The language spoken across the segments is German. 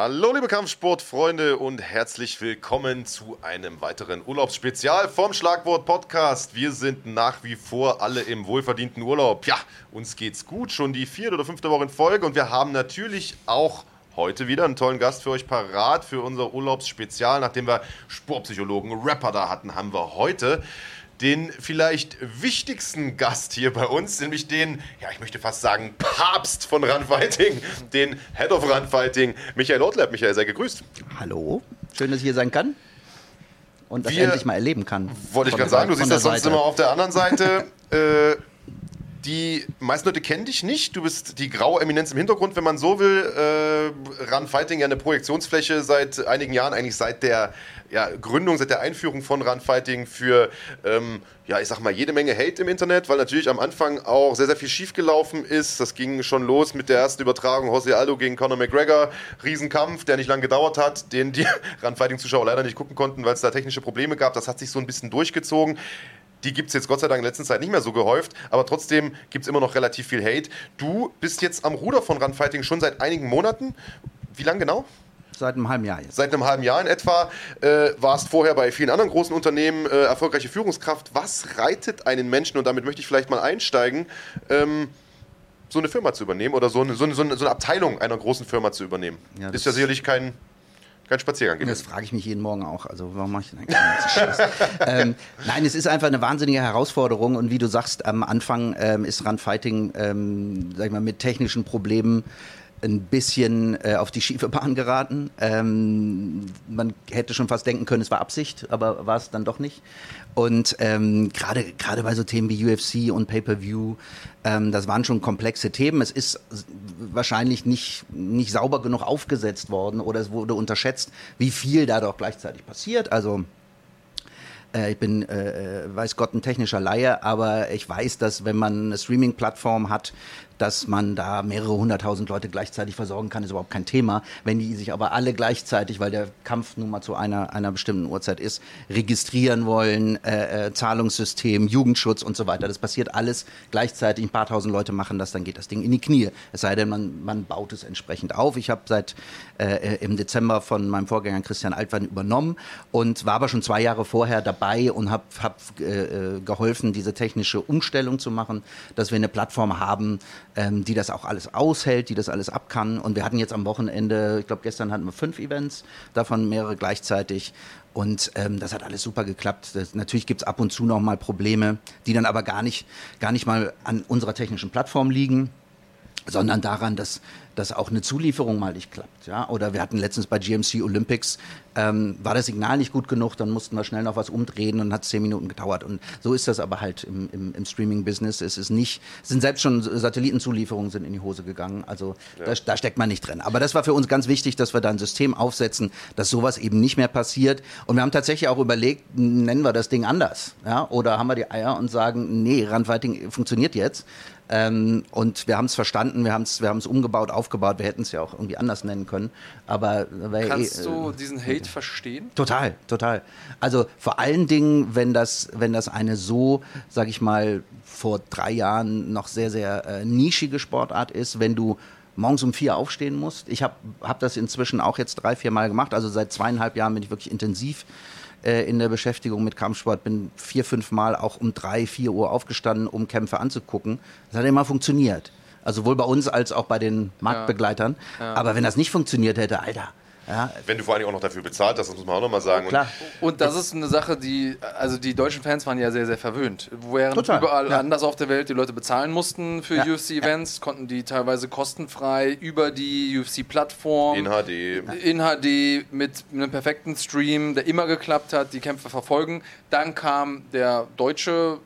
Hallo liebe Kampfsportfreunde und herzlich willkommen zu einem weiteren Urlaubsspezial vom Schlagwort Podcast. Wir sind nach wie vor alle im wohlverdienten Urlaub. Ja, uns geht's gut, schon die vierte oder fünfte Woche in Folge und wir haben natürlich auch heute wieder einen tollen Gast für euch parat für unser Urlaubsspezial. Nachdem wir Sportpsychologen, Rapper da hatten, haben wir heute den vielleicht wichtigsten Gast hier bei uns, nämlich den, ja, ich möchte fast sagen, Papst von Runfighting, den Head of Runfighting, Michael Ortleb. Michael, sei gegrüßt. Hallo, schön, dass ich hier sein kann und das Wir, endlich mal erleben kann. Wollte ich gerade sagen, du siehst das sonst immer auf der anderen Seite. äh, die meisten Leute kennen dich nicht. Du bist die graue Eminenz im Hintergrund, wenn man so will. Äh, Run Fighting ja eine Projektionsfläche seit einigen Jahren, eigentlich seit der ja, Gründung, seit der Einführung von Run Fighting für, ähm, ja, ich sag mal, jede Menge Hate im Internet, weil natürlich am Anfang auch sehr, sehr viel schiefgelaufen ist. Das ging schon los mit der ersten Übertragung Jose Aldo gegen Conor McGregor. Riesenkampf, der nicht lange gedauert hat, den die Run Fighting-Zuschauer leider nicht gucken konnten, weil es da technische Probleme gab. Das hat sich so ein bisschen durchgezogen. Die gibt es jetzt Gott sei Dank in letzter Zeit nicht mehr so gehäuft, aber trotzdem gibt es immer noch relativ viel Hate. Du bist jetzt am Ruder von Runfighting schon seit einigen Monaten. Wie lange genau? Seit einem halben Jahr jetzt. Seit einem halben Jahr in etwa. Äh, warst vorher bei vielen anderen großen Unternehmen äh, erfolgreiche Führungskraft. Was reitet einen Menschen, und damit möchte ich vielleicht mal einsteigen, ähm, so eine Firma zu übernehmen oder so eine, so, eine, so eine, Abteilung einer großen Firma zu übernehmen? Ja, ist ja sicherlich kein kein Spaziergang gewesen. Das frage ich mich jeden Morgen auch. Also warum mache ich denn eigentlich ähm, Nein, es ist einfach eine wahnsinnige Herausforderung und wie du sagst, am Anfang ähm, ist Runfighting, ähm, sag ich mal, mit technischen Problemen ein bisschen äh, auf die schiefe Bahn geraten. Ähm, man hätte schon fast denken können, es war Absicht, aber war es dann doch nicht. Und ähm, gerade bei so Themen wie UFC und Pay-per-View, ähm, das waren schon komplexe Themen. Es ist wahrscheinlich nicht nicht sauber genug aufgesetzt worden oder es wurde unterschätzt, wie viel da doch gleichzeitig passiert. Also äh, ich bin, äh, äh, weiß Gott, ein technischer Laie, aber ich weiß, dass wenn man eine Streaming-Plattform hat, dass man da mehrere hunderttausend Leute gleichzeitig versorgen kann, ist überhaupt kein Thema. Wenn die sich aber alle gleichzeitig, weil der Kampf nun mal zu einer, einer bestimmten Uhrzeit ist, registrieren wollen, äh, äh, Zahlungssystem, Jugendschutz und so weiter, das passiert alles gleichzeitig. Ein paar tausend Leute machen das, dann geht das Ding in die Knie. Es sei denn, man, man baut es entsprechend auf. Ich habe seit äh, im Dezember von meinem Vorgänger Christian Altwein übernommen und war aber schon zwei Jahre vorher dabei und habe hab, äh, äh, geholfen, diese technische Umstellung zu machen, dass wir eine Plattform haben, ähm, die das auch alles aushält, die das alles ab kann. Und wir hatten jetzt am Wochenende, ich glaube gestern hatten wir fünf Events, davon mehrere gleichzeitig. Und ähm, das hat alles super geklappt. Das, natürlich gibt es ab und zu noch mal Probleme, die dann aber gar nicht, gar nicht mal an unserer technischen Plattform liegen, sondern daran, dass dass auch eine Zulieferung mal nicht klappt. Ja? Oder wir hatten letztens bei GMC Olympics, ähm, war das Signal nicht gut genug, dann mussten wir schnell noch was umdrehen und hat zehn Minuten gedauert. Und so ist das aber halt im, im, im Streaming-Business. Es ist nicht, sind selbst schon Satellitenzulieferungen sind in die Hose gegangen. Also ja. da, da, steckt man nicht drin. Aber das war für uns ganz wichtig, dass wir da ein System aufsetzen, dass sowas eben nicht mehr passiert. Und wir haben tatsächlich auch überlegt, nennen wir das Ding anders. Ja? Oder haben wir die Eier und sagen, nee, Randwriting funktioniert jetzt. Ähm, und wir haben es verstanden, wir haben es wir umgebaut, aufgebaut. Wir hätten es ja auch irgendwie anders nennen können. Aber Kannst eh, du diesen Hate äh, verstehen? Total, total. Also vor allen Dingen, wenn das, wenn das eine so, sag ich mal, vor drei Jahren noch sehr, sehr äh, nischige Sportart ist, wenn du morgens um vier aufstehen musst. Ich habe hab das inzwischen auch jetzt drei, vier Mal gemacht. Also seit zweieinhalb Jahren bin ich wirklich intensiv äh, in der Beschäftigung mit Kampfsport, bin vier, fünf Mal auch um drei, vier Uhr aufgestanden, um Kämpfe anzugucken. Das hat immer funktioniert. Also sowohl bei uns als auch bei den Marktbegleitern. Ja. Ja. Aber wenn das nicht funktioniert hätte, Alter, ja. Wenn du vor allem auch noch dafür bezahlt hast, das muss man auch nochmal sagen. Klar. Und das ist eine Sache, die, also die deutschen Fans waren ja sehr, sehr verwöhnt. Während Total. überall ja. anders auf der Welt die Leute bezahlen mussten für ja. UFC-Events, konnten die teilweise kostenfrei über die UFC-Plattform in HD. in HD mit einem perfekten Stream, der immer geklappt hat, die Kämpfe verfolgen. Dann kam der Deutsche,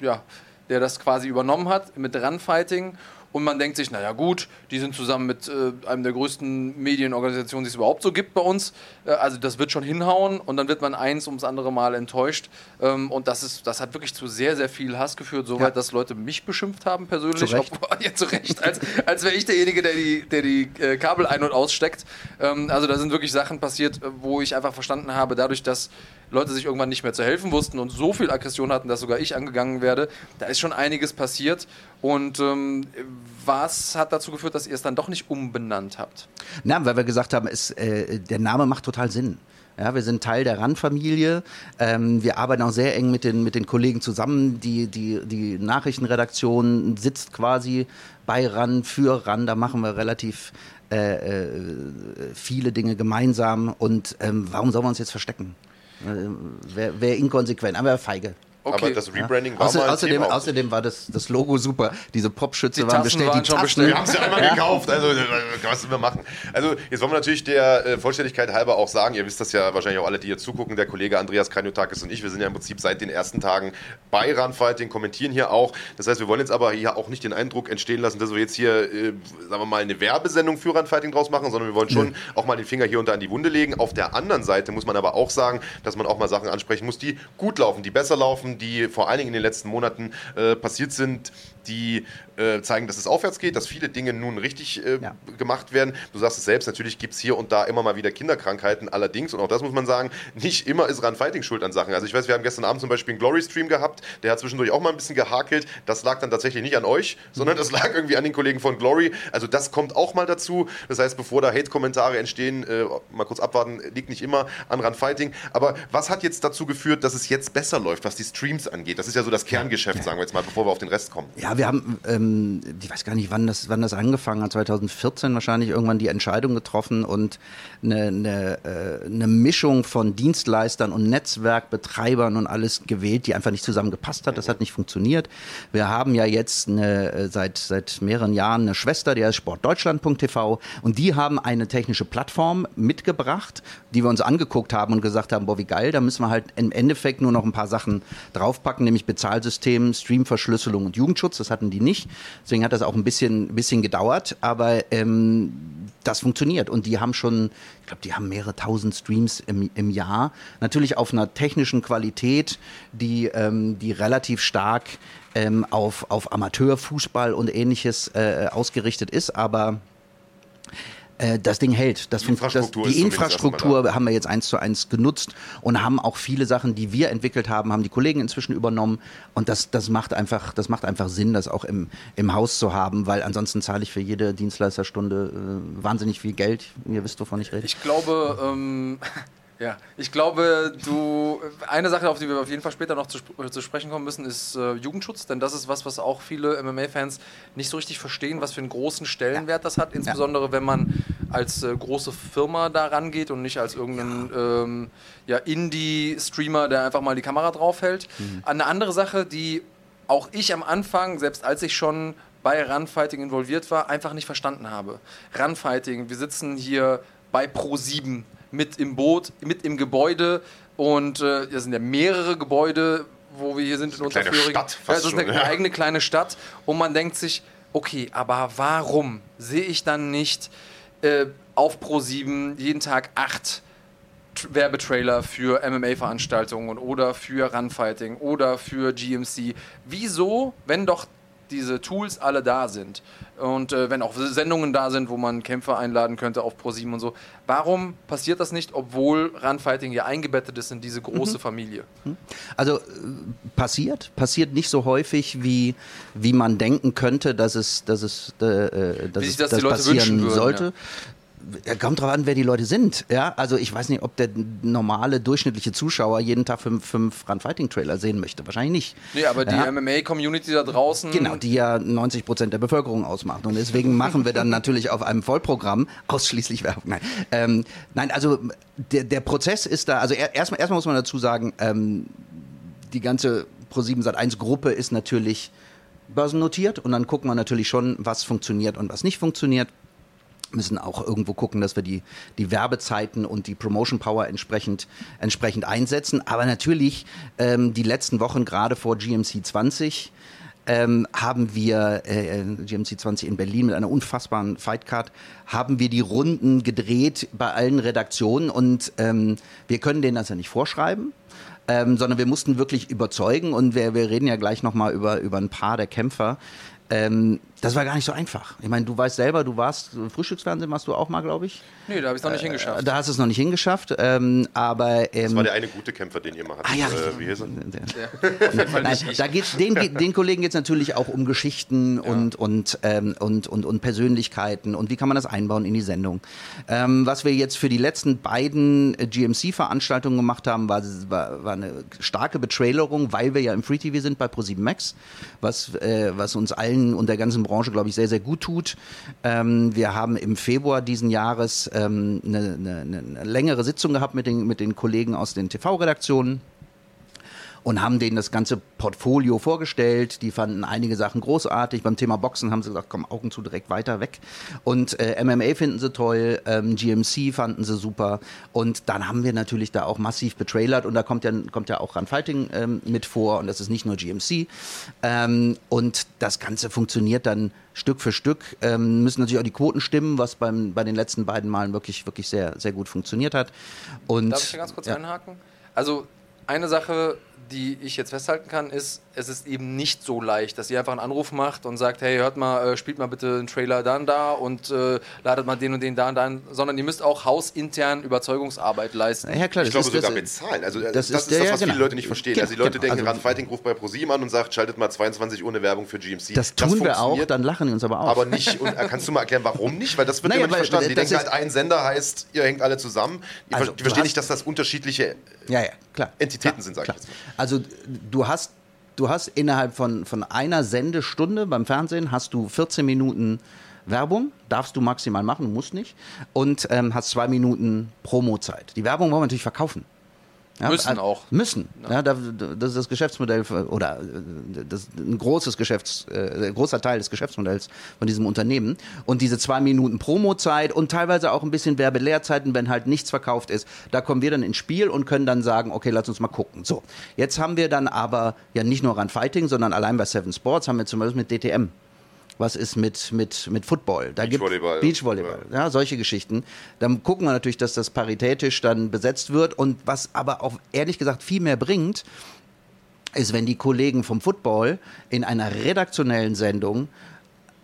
ja, der das quasi übernommen hat mit Runfighting und man denkt sich, naja gut, die sind zusammen mit äh, einem der größten Medienorganisationen, die es überhaupt so gibt bei uns. Äh, also das wird schon hinhauen und dann wird man eins ums andere Mal enttäuscht. Ähm, und das, ist, das hat wirklich zu sehr, sehr viel Hass geführt, soweit, ja. dass Leute mich beschimpft haben persönlich. Zu Recht. Ob, ja, zu Recht als, als wäre ich derjenige, der die, der die äh, Kabel ein- und aussteckt. Ähm, also da sind wirklich Sachen passiert, äh, wo ich einfach verstanden habe, dadurch, dass Leute sich irgendwann nicht mehr zu helfen wussten und so viel Aggression hatten, dass sogar ich angegangen werde. Da ist schon einiges passiert. Und ähm, was hat dazu geführt, dass ihr es dann doch nicht umbenannt habt? Na, weil wir gesagt haben, es, äh, der Name macht total Sinn. Ja, wir sind Teil der RAN-Familie. Ähm, wir arbeiten auch sehr eng mit den, mit den Kollegen zusammen. Die, die, die Nachrichtenredaktion sitzt quasi bei RAN, für RAN. Da machen wir relativ äh, äh, viele Dinge gemeinsam. Und ähm, warum sollen wir uns jetzt verstecken? Äh, Wäre wär inkonsequent, aber feige. Okay. Aber das Rebranding ja. war Außer, mal außerdem, außerdem war das, das Logo super. Diese Popschütze die waren bestellt. Waren die schon bestellt. Wir haben sie einmal ja. gekauft. Also, was sollen wir machen? Also, jetzt wollen wir natürlich der äh, Vollständigkeit halber auch sagen, ihr wisst das ja wahrscheinlich auch alle, die hier zugucken, der Kollege Andreas Kranjotakis und ich, wir sind ja im Prinzip seit den ersten Tagen bei Runfighting, kommentieren hier auch. Das heißt, wir wollen jetzt aber hier auch nicht den Eindruck entstehen lassen, dass wir jetzt hier, äh, sagen wir mal, eine Werbesendung für Runfighting draus machen, sondern wir wollen schon mhm. auch mal den Finger hier und da in die Wunde legen. Auf der anderen Seite muss man aber auch sagen, dass man auch mal Sachen ansprechen muss, die gut laufen, die besser laufen, die vor allen Dingen in den letzten Monaten äh, passiert sind, die äh, zeigen, dass es aufwärts geht, dass viele Dinge nun richtig äh, ja. gemacht werden. Du sagst es selbst, natürlich gibt es hier und da immer mal wieder Kinderkrankheiten. Allerdings, und auch das muss man sagen, nicht immer ist Run Fighting schuld an Sachen. Also ich weiß, wir haben gestern Abend zum Beispiel einen Glory-Stream gehabt, der hat zwischendurch auch mal ein bisschen gehakelt. Das lag dann tatsächlich nicht an euch, sondern das lag irgendwie an den Kollegen von Glory. Also das kommt auch mal dazu. Das heißt, bevor da Hate-Kommentare entstehen, äh, mal kurz abwarten, liegt nicht immer an Run Fighting. Aber was hat jetzt dazu geführt, dass es jetzt besser läuft, was die Streams angeht? Das ist ja so das Kerngeschäft, sagen wir jetzt mal, bevor wir auf den Rest kommen. Ja, wir haben, ähm, ich weiß gar nicht, wann das, wann das angefangen hat, 2014 wahrscheinlich irgendwann die Entscheidung getroffen und eine, eine, äh, eine Mischung von Dienstleistern und Netzwerkbetreibern und alles gewählt, die einfach nicht zusammengepasst hat. Das hat nicht funktioniert. Wir haben ja jetzt eine, äh, seit, seit mehreren Jahren eine Schwester, die heißt sportdeutschland.tv und die haben eine technische Plattform mitgebracht, die wir uns angeguckt haben und gesagt haben, boah, wie geil, da müssen wir halt im Endeffekt nur noch ein paar Sachen draufpacken, nämlich Bezahlsystem, Streamverschlüsselung und Jugendschutz. Das hatten die nicht. Deswegen hat das auch ein bisschen, bisschen gedauert, aber ähm, das funktioniert. Und die haben schon, ich glaube, die haben mehrere tausend Streams im, im Jahr. Natürlich auf einer technischen Qualität, die, ähm, die relativ stark ähm, auf, auf Amateurfußball und ähnliches äh, ausgerichtet ist, aber äh, das Ding hält. Das die Infrastruktur, das, die Infrastruktur haben wir jetzt eins zu eins genutzt und haben auch viele Sachen, die wir entwickelt haben, haben die Kollegen inzwischen übernommen. Und das, das macht einfach, das macht einfach Sinn, das auch im, im Haus zu haben, weil ansonsten zahle ich für jede Dienstleisterstunde äh, wahnsinnig viel Geld. Ihr wisst, wovon ich rede. Ich glaube, ähm, ja, ich glaube, du. Eine Sache, auf die wir auf jeden Fall später noch zu, zu sprechen kommen müssen, ist äh, Jugendschutz, denn das ist was, was auch viele MMA-Fans nicht so richtig verstehen, was für einen großen Stellenwert das hat, insbesondere wenn man als äh, große Firma da rangeht und nicht als irgendein ähm, ja, Indie-Streamer, der einfach mal die Kamera draufhält. Mhm. Eine andere Sache, die auch ich am Anfang, selbst als ich schon bei Runfighting involviert war, einfach nicht verstanden habe. Runfighting, wir sitzen hier bei Pro7 mit im Boot, mit im Gebäude und äh, das sind ja mehrere Gebäude, wo wir hier sind in Unterföhring. Ja, das ist eine schon, eigene kleine Stadt und man denkt sich, okay, aber warum sehe ich dann nicht äh, auf Pro7 jeden Tag acht Werbetrailer für MMA-Veranstaltungen oder für Runfighting oder für GMC. Wieso, wenn doch diese Tools alle da sind und äh, wenn auch Sendungen da sind, wo man Kämpfer einladen könnte auf ProSieben und so, warum passiert das nicht, obwohl Runfighting ja eingebettet ist in diese große mhm. Familie? Mhm. Also äh, passiert, passiert nicht so häufig, wie, wie man denken könnte, dass es, dass es, äh, äh dass es das das passieren würden, sollte. Ja kommt drauf an, wer die Leute sind. Ja, also ich weiß nicht, ob der normale durchschnittliche Zuschauer jeden Tag fünf, fünf Run Fighting Trailer sehen möchte. Wahrscheinlich nicht. Nee, aber ja. die MMA-Community da draußen. Genau, die ja 90 Prozent der Bevölkerung ausmacht. Und deswegen machen wir dann natürlich auf einem Vollprogramm ausschließlich Werbung. Nein, ähm, nein also der, der Prozess ist da, also erstmal erstmal muss man dazu sagen, ähm, die ganze Pro7 Sat1 Gruppe ist natürlich börsennotiert und dann gucken wir natürlich schon, was funktioniert und was nicht funktioniert müssen auch irgendwo gucken, dass wir die, die Werbezeiten und die Promotion Power entsprechend, entsprechend einsetzen. Aber natürlich ähm, die letzten Wochen, gerade vor GMC 20, ähm, haben wir äh, GMC 20 in Berlin mit einer unfassbaren Fightcard, haben wir die Runden gedreht bei allen Redaktionen und ähm, wir können denen das ja nicht vorschreiben. Ähm, sondern wir mussten wirklich überzeugen und wir, wir reden ja gleich nochmal über, über ein paar der Kämpfer. Ähm, das war gar nicht so einfach. Ich meine, du weißt selber, du warst, Frühstücksfernsehen machst du auch mal, glaube ich. Nee, da habe ich es noch nicht Äh, hingeschafft. Da hast du es noch nicht hingeschafft. Ähm, aber ähm, Das war der eine gute Kämpfer, den ihr mal hattet. Ah ja, äh, richtig. wie hieß er? Auf jeden Fall Nein, nicht ich. da geht's, den, den Kollegen geht es natürlich auch um Geschichten und, und, ähm, und, und, und Persönlichkeiten und wie kann man das einbauen in die Sendung. Ähm, was wir jetzt für die letzten beiden äh, GMC-Veranstaltungen gemacht haben, war, war, war eine starke Betrailerung, weil wir ja im Free TV sind bei Pro7 Max, was, äh, was uns allen und der ganzen Branche, glaube ich, sehr, sehr gut tut. Ähm, wir haben im Februar diesen Jahres ähm, eine, eine, eine längere Sitzung gehabt mit den, mit den Kollegen aus den TV-Redaktionen und haben denen das ganze Portfolio vorgestellt. Die fanden einige Sachen großartig. Beim Thema Boxen haben sie gesagt, komm, Augen zu, direkt weiter weg. Und äh, MMA finden sie toll, ähm, GMC fanden sie super. Und dann haben wir natürlich da auch massiv betrailert und da kommt ja, kommt ja auch Run Fighting ähm, mit vor und das ist nicht nur GMC. Ähm, und das Ganze funktioniert dann Stück für Stück. Ähm, müssen natürlich auch die Quoten stimmen, was beim, bei den letzten beiden Malen wirklich, wirklich sehr, sehr gut funktioniert hat. Und, Darf ich hier ganz kurz ja. einhaken? Also eine Sache, die ich jetzt festhalten kann, ist, es ist eben nicht so leicht, dass ihr einfach einen Anruf macht und sagt, hey, hört mal, äh, spielt mal bitte einen Trailer da und da und äh, ladet mal den und den da und da, ein, sondern ihr müsst auch hausintern Überzeugungsarbeit leisten. Ja, klar, Ich das glaube ist, sogar das, bezahlen. Also das, das das ist ist, der- das, ja, was viele genau. Leute nicht verstehen. Genau, Also die Leute genau. denken, Also- Fighting ruft bei ProSieben an und sagt, schaltet mal 22 ohne Werbung für GMC. Das tun wir auch, dann lachen die uns aber auf. Aber nicht, und äh, kannst du mal erklären, warum nicht? Weil das wird Naja, immer nicht weil, verstanden. Die das denken halt, ein Sender heißt, ihr hängt alle zusammen. Die, Also, die verstehen nicht, dass das unterschiedliche ja, ja, klar. Entitäten klar, sind, sag ich klar. jetzt mal. Also du hast, du hast innerhalb von, von einer Sendestunde beim Fernsehen hast du 14 Minuten Werbung, darfst du maximal machen, musst nicht. Und ähm, hast zwei Minuten Promozeit. Die Werbung wollen wir natürlich verkaufen. Ja, Müssen äh, auch. Müssen. Ja. da, das ist das Geschäftsmodell oder äh, das ist ein großes Geschäfts, äh, großer Teil des Geschäftsmodells von diesem Unternehmen. Und diese zwei Minuten Promozeit und teilweise auch ein bisschen Werbelehrzeiten, wenn halt nichts verkauft ist, da kommen wir dann ins Spiel und können dann sagen, okay, lass uns mal gucken. So, jetzt haben wir dann aber ja nicht nur Run Fighting, sondern allein bei Seven Sports haben wir zum Beispiel mit DTM. Was ist mit, mit, mit Football? Da gibt Beachvolleyball. Beachvolleyball, ja, solche Geschichten. Dann gucken wir natürlich, dass das paritätisch dann besetzt wird. Und was aber auch ehrlich gesagt viel mehr bringt, ist, wenn die Kollegen vom Football in einer redaktionellen Sendung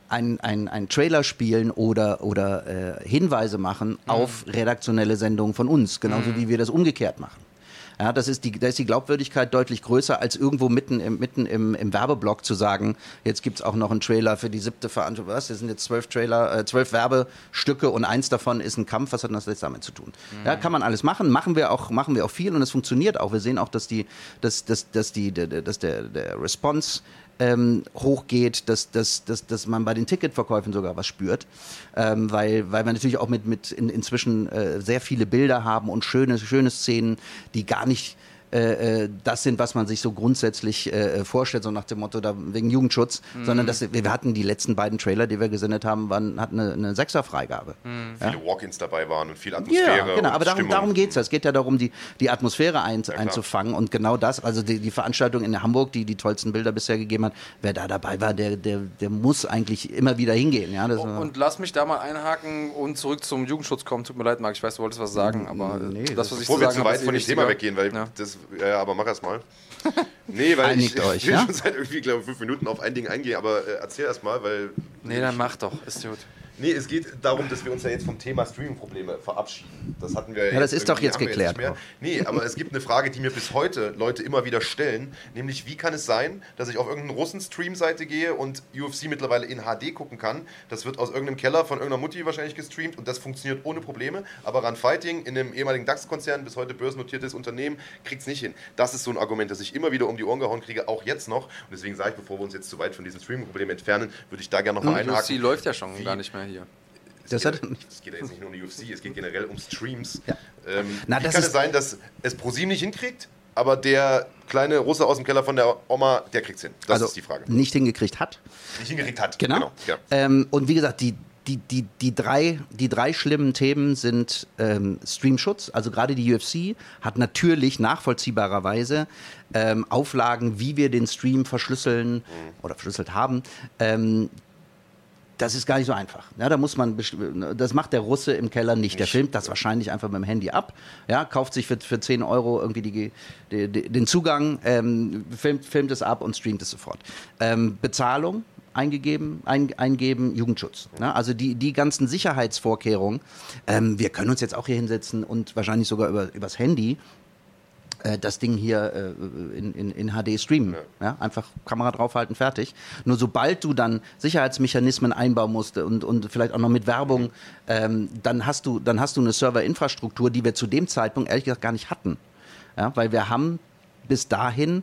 ein, ein, ein Trailer spielen oder, oder äh, Hinweise machen auf redaktionelle Sendungen von uns, genauso wie wir das umgekehrt machen. Ja, das ist die, da ist die Glaubwürdigkeit deutlich größer, als irgendwo mitten im, mitten im, im Werbeblock zu sagen, jetzt gibt's auch noch einen Trailer für die siebte Veranstaltung. Was? Das sind jetzt zwölf Trailer, äh, zwölf Werbestücke und eins davon ist ein Kampf. Was hat das jetzt damit zu tun? Ja, kann man alles machen, machen wir auch, machen wir auch viel und es funktioniert auch. Wir sehen auch, dass die, dass, dass, dass die, dass der, der Response ähm, hochgeht, dass, dass, dass, dass man bei den Ticketverkäufen sogar was spürt, ähm, weil, weil wir natürlich auch mit, mit in, inzwischen äh, sehr viele Bilder haben und schöne, schöne Szenen, die gar nicht äh, äh, das sind, was man sich so grundsätzlich äh, vorstellt, so nach dem Motto, da, wegen Jugendschutz, sondern dass wir, wir hatten die letzten beiden Trailer, die wir gesendet haben, waren, hatten eine, eine Sechserfreigabe. Viele Walk-ins dabei waren und viel Ja, Atmosphäre. genau, und aber darum, Stimmung. darum geht es. Es geht ja darum, die, die Atmosphäre ein, klar. einzufangen und genau das, also die, die Veranstaltung in Hamburg, die die tollsten Bilder bisher gegeben hat, wer da dabei war, der, der, der muss eigentlich immer wieder hingehen. Ja, das, Und lass mich da mal einhaken und zurück zum Jugendschutz kommen. Tut mir leid, Marc, ich weiß, du wolltest was sagen, aber äh, Nee, das, was ich Bevor zu wir sagen zu weit ist von eh dem Thema weggehen, weil Ja. das, ja, ja, aber mach erst mal. Nee, weil Einigt ich, euch, ich will ja? schon seit irgendwie, glaube ich, fünf Minuten auf ein Ding eingehen, aber äh, erzähl erst mal, weil. Nee, dann mach doch, ist gut. Nee, es geht darum, dass wir uns ja jetzt vom Thema Streaming-Probleme verabschieden. Das hatten wir Ja, das jetzt ist doch jetzt geklärt. nicht mehr. Nee, aber es gibt eine Frage, die mir bis heute Leute immer wieder stellen, nämlich wie kann es sein, dass ich auf irgendeine Russen-Stream-Seite gehe und UFC mittlerweile in HD gucken kann? Das wird aus irgendeinem Keller von irgendeiner Mutti wahrscheinlich gestreamt und das funktioniert ohne Probleme. Aber Run Fighting in einem ehemaligen DAX-Konzern, bis heute börsennotiertes Unternehmen, kriegt es nicht hin. Das ist so ein Argument, das ich immer wieder um die Ohren gehauen kriege, auch jetzt noch. Und deswegen sage ich, bevor wir uns jetzt zu weit von diesen Streaming-Problemen entfernen, würde ich da gerne nochmal einhaken. UFC läuft ja schon Wie- gar nicht mehr hier. Das Es hat, geht, es geht ja jetzt nicht nur um die UFC, es geht generell um Streams. Ja. Ähm, Na, wie das kann es sein, dass es ProSieben nicht hinkriegt, aber der kleine Russe aus dem Keller von der Oma, der kriegt es hin? Das also ist die Frage. nicht hingekriegt hat. Nicht hingekriegt hat. Genau. ja. Ähm, und wie gesagt, die, die, die, die, drei, die drei schlimmen Themen sind ähm, Streamschutz. Also gerade die UFC hat natürlich nachvollziehbarerweise ähm, Auflagen, wie wir den Stream verschlüsseln oder verschlüsselt haben. Ähm, das ist gar nicht so einfach. Ja, da muss man, das macht der Russe im Keller nicht. Der filmt das wahrscheinlich einfach mit dem Handy ab, ja, kauft sich für, für 10 Euro irgendwie die, die, die, den Zugang, ähm, filmt, filmt es ab und streamt es sofort. Ähm, Bezahlung, eingegeben, ein, eingeben Jugendschutz. Ne? Also die, die ganzen Sicherheitsvorkehrungen. Ähm, wir können uns jetzt auch hier hinsetzen und wahrscheinlich sogar über, übers Handy äh, das Ding hier äh, in, in, in, HD streamen. Ja. ja. einfach Kamera draufhalten, fertig. Nur sobald du dann Sicherheitsmechanismen einbauen musst und, und vielleicht auch noch mit Werbung, ähm, dann, hast du, dann hast du eine Serverinfrastruktur, die wir zu dem Zeitpunkt ehrlich gesagt gar nicht hatten. Ja, weil wir haben bis dahin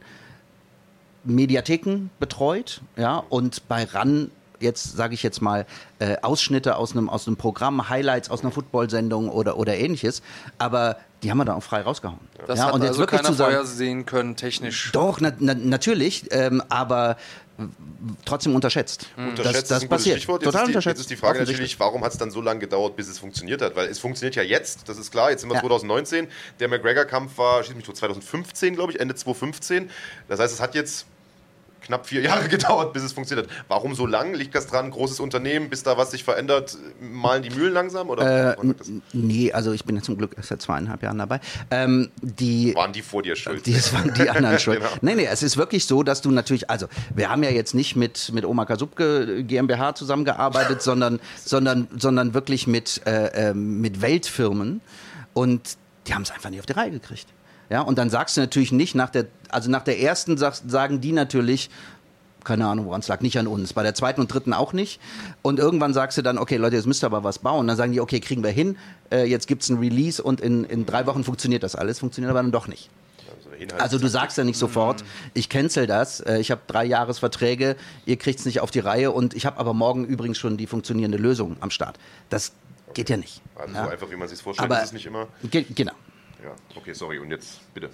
Mediatheken betreut, ja, und bei RAN jetzt sage ich jetzt mal äh, Ausschnitte aus einem aus einem Programm, Highlights aus einer Football-Sendung oder oder ähnliches, aber die haben wir dann auch frei rausgehauen. Das ja, hat und jetzt also wirklich keiner zu sagen, vorhersehen können technisch. Doch na, na, natürlich, ähm, aber trotzdem unterschätzt. Mhm. Unterschätzt das, das passiert. Stichwort. Total jetzt unterschätzt. Jetzt ist die Frage natürlich, warum hat es dann so lange gedauert, bis es funktioniert hat? Weil es funktioniert ja jetzt, das ist klar. Jetzt sind wir ja. 2019. Der McGregor-Kampf war, schieß mich 2015, glaube ich, Ende 2015. Das heißt, es hat jetzt knapp vier Jahre gedauert, bis es funktioniert hat. Warum so lang? Liegt das dran? Großes Unternehmen, bis da was sich verändert, malen die Mühlen langsam? Oder äh, nee, also ich bin ja zum Glück erst seit zweieinhalb Jahren dabei. Ähm, die, waren die vor dir schuld? Die, das waren die anderen schuld. genau. Nee, nee, es ist wirklich so, dass du natürlich, also wir haben ja jetzt nicht mit, mit Oma Kasubke GmbH zusammengearbeitet, sondern, sondern, sondern wirklich mit, äh, ähm, mit Weltfirmen und die haben es einfach nicht auf die Reihe gekriegt. Ja, und dann sagst du natürlich nicht nach der, also nach der ersten sagen die natürlich, keine Ahnung, woran es lag, nicht an uns. Bei der zweiten und dritten auch nicht. Und irgendwann sagst du dann, okay, Leute, jetzt müsst ihr aber was bauen. Dann sagen die, okay, kriegen wir hin, äh, jetzt gibt es ein Release und in, in drei Wochen funktioniert das alles, funktioniert aber dann doch nicht. Also du sagst ja nicht sofort, ich cancel das, äh, ich habe drei Jahresverträge, ihr kriegt es nicht auf die Reihe und ich habe aber morgen übrigens schon die funktionierende Lösung am Start. Das geht ja nicht. Also ja. so einfach, wie man sich vorstellt, aber ist es nicht immer. Ge genau. Ja, okay, sorry. Und jetzt bitte.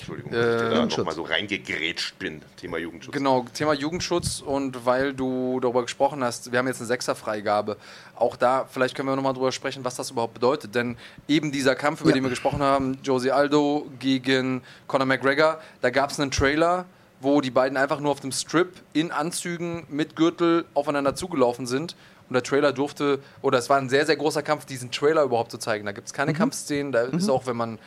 Entschuldigung, dass ich da nochmal so reingegrätscht bin. Thema Jugendschutz. Genau, Thema Jugendschutz und weil du darüber gesprochen hast, wir haben jetzt eine Sechserfreigabe. Auch da, vielleicht können wir nochmal drüber sprechen, was das überhaupt bedeutet. Denn eben dieser Kampf, über ja. den wir gesprochen haben, Josie Aldo gegen Conor McGregor, da gab es einen Trailer, wo die beiden einfach nur auf dem Strip in Anzügen mit Gürtel aufeinander zugelaufen sind. Und der Trailer durfte, oder es war ein sehr, sehr großer Kampf, diesen Trailer überhaupt zu zeigen. Da gibt es keine mhm. Kampfszenen, da mhm. ist auch, wenn man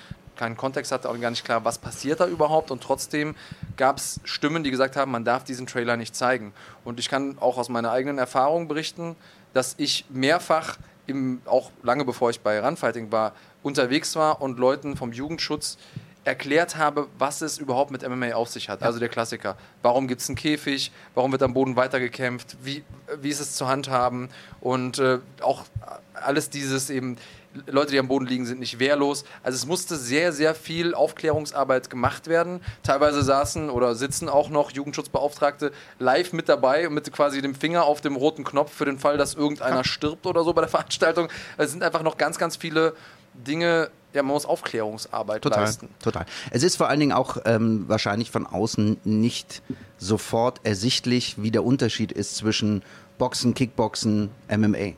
keinen Kontext hat, auch gar nicht klar, was passiert da überhaupt. Und trotzdem gab es Stimmen, die gesagt haben, man darf diesen Trailer nicht zeigen. Und ich kann auch aus meiner eigenen Erfahrung berichten, dass ich mehrfach, im, auch lange bevor ich bei Runfighting war, unterwegs war und Leuten vom Jugendschutz erklärt habe, was es überhaupt mit MMA auf sich hat. Also der Klassiker. Warum gibt es einen Käfig? Warum wird am Boden weitergekämpft? Wie, wie ist es zu handhaben? Und äh, auch alles dieses eben, Leute, die am Boden liegen, sind nicht wehrlos. Also es musste sehr, sehr viel Aufklärungsarbeit gemacht werden. Teilweise saßen oder sitzen auch noch Jugendschutzbeauftragte live mit dabei mit quasi dem Finger auf dem roten Knopf für den Fall, dass irgendeiner stirbt oder so bei der Veranstaltung. Es sind einfach noch ganz, ganz viele Dinge, ja, man muss Aufklärungsarbeit total, leisten. Total. Es ist vor allen Dingen auch ähm, wahrscheinlich von außen nicht sofort ersichtlich, wie der Unterschied ist zwischen Boxen, Kickboxen, MMA.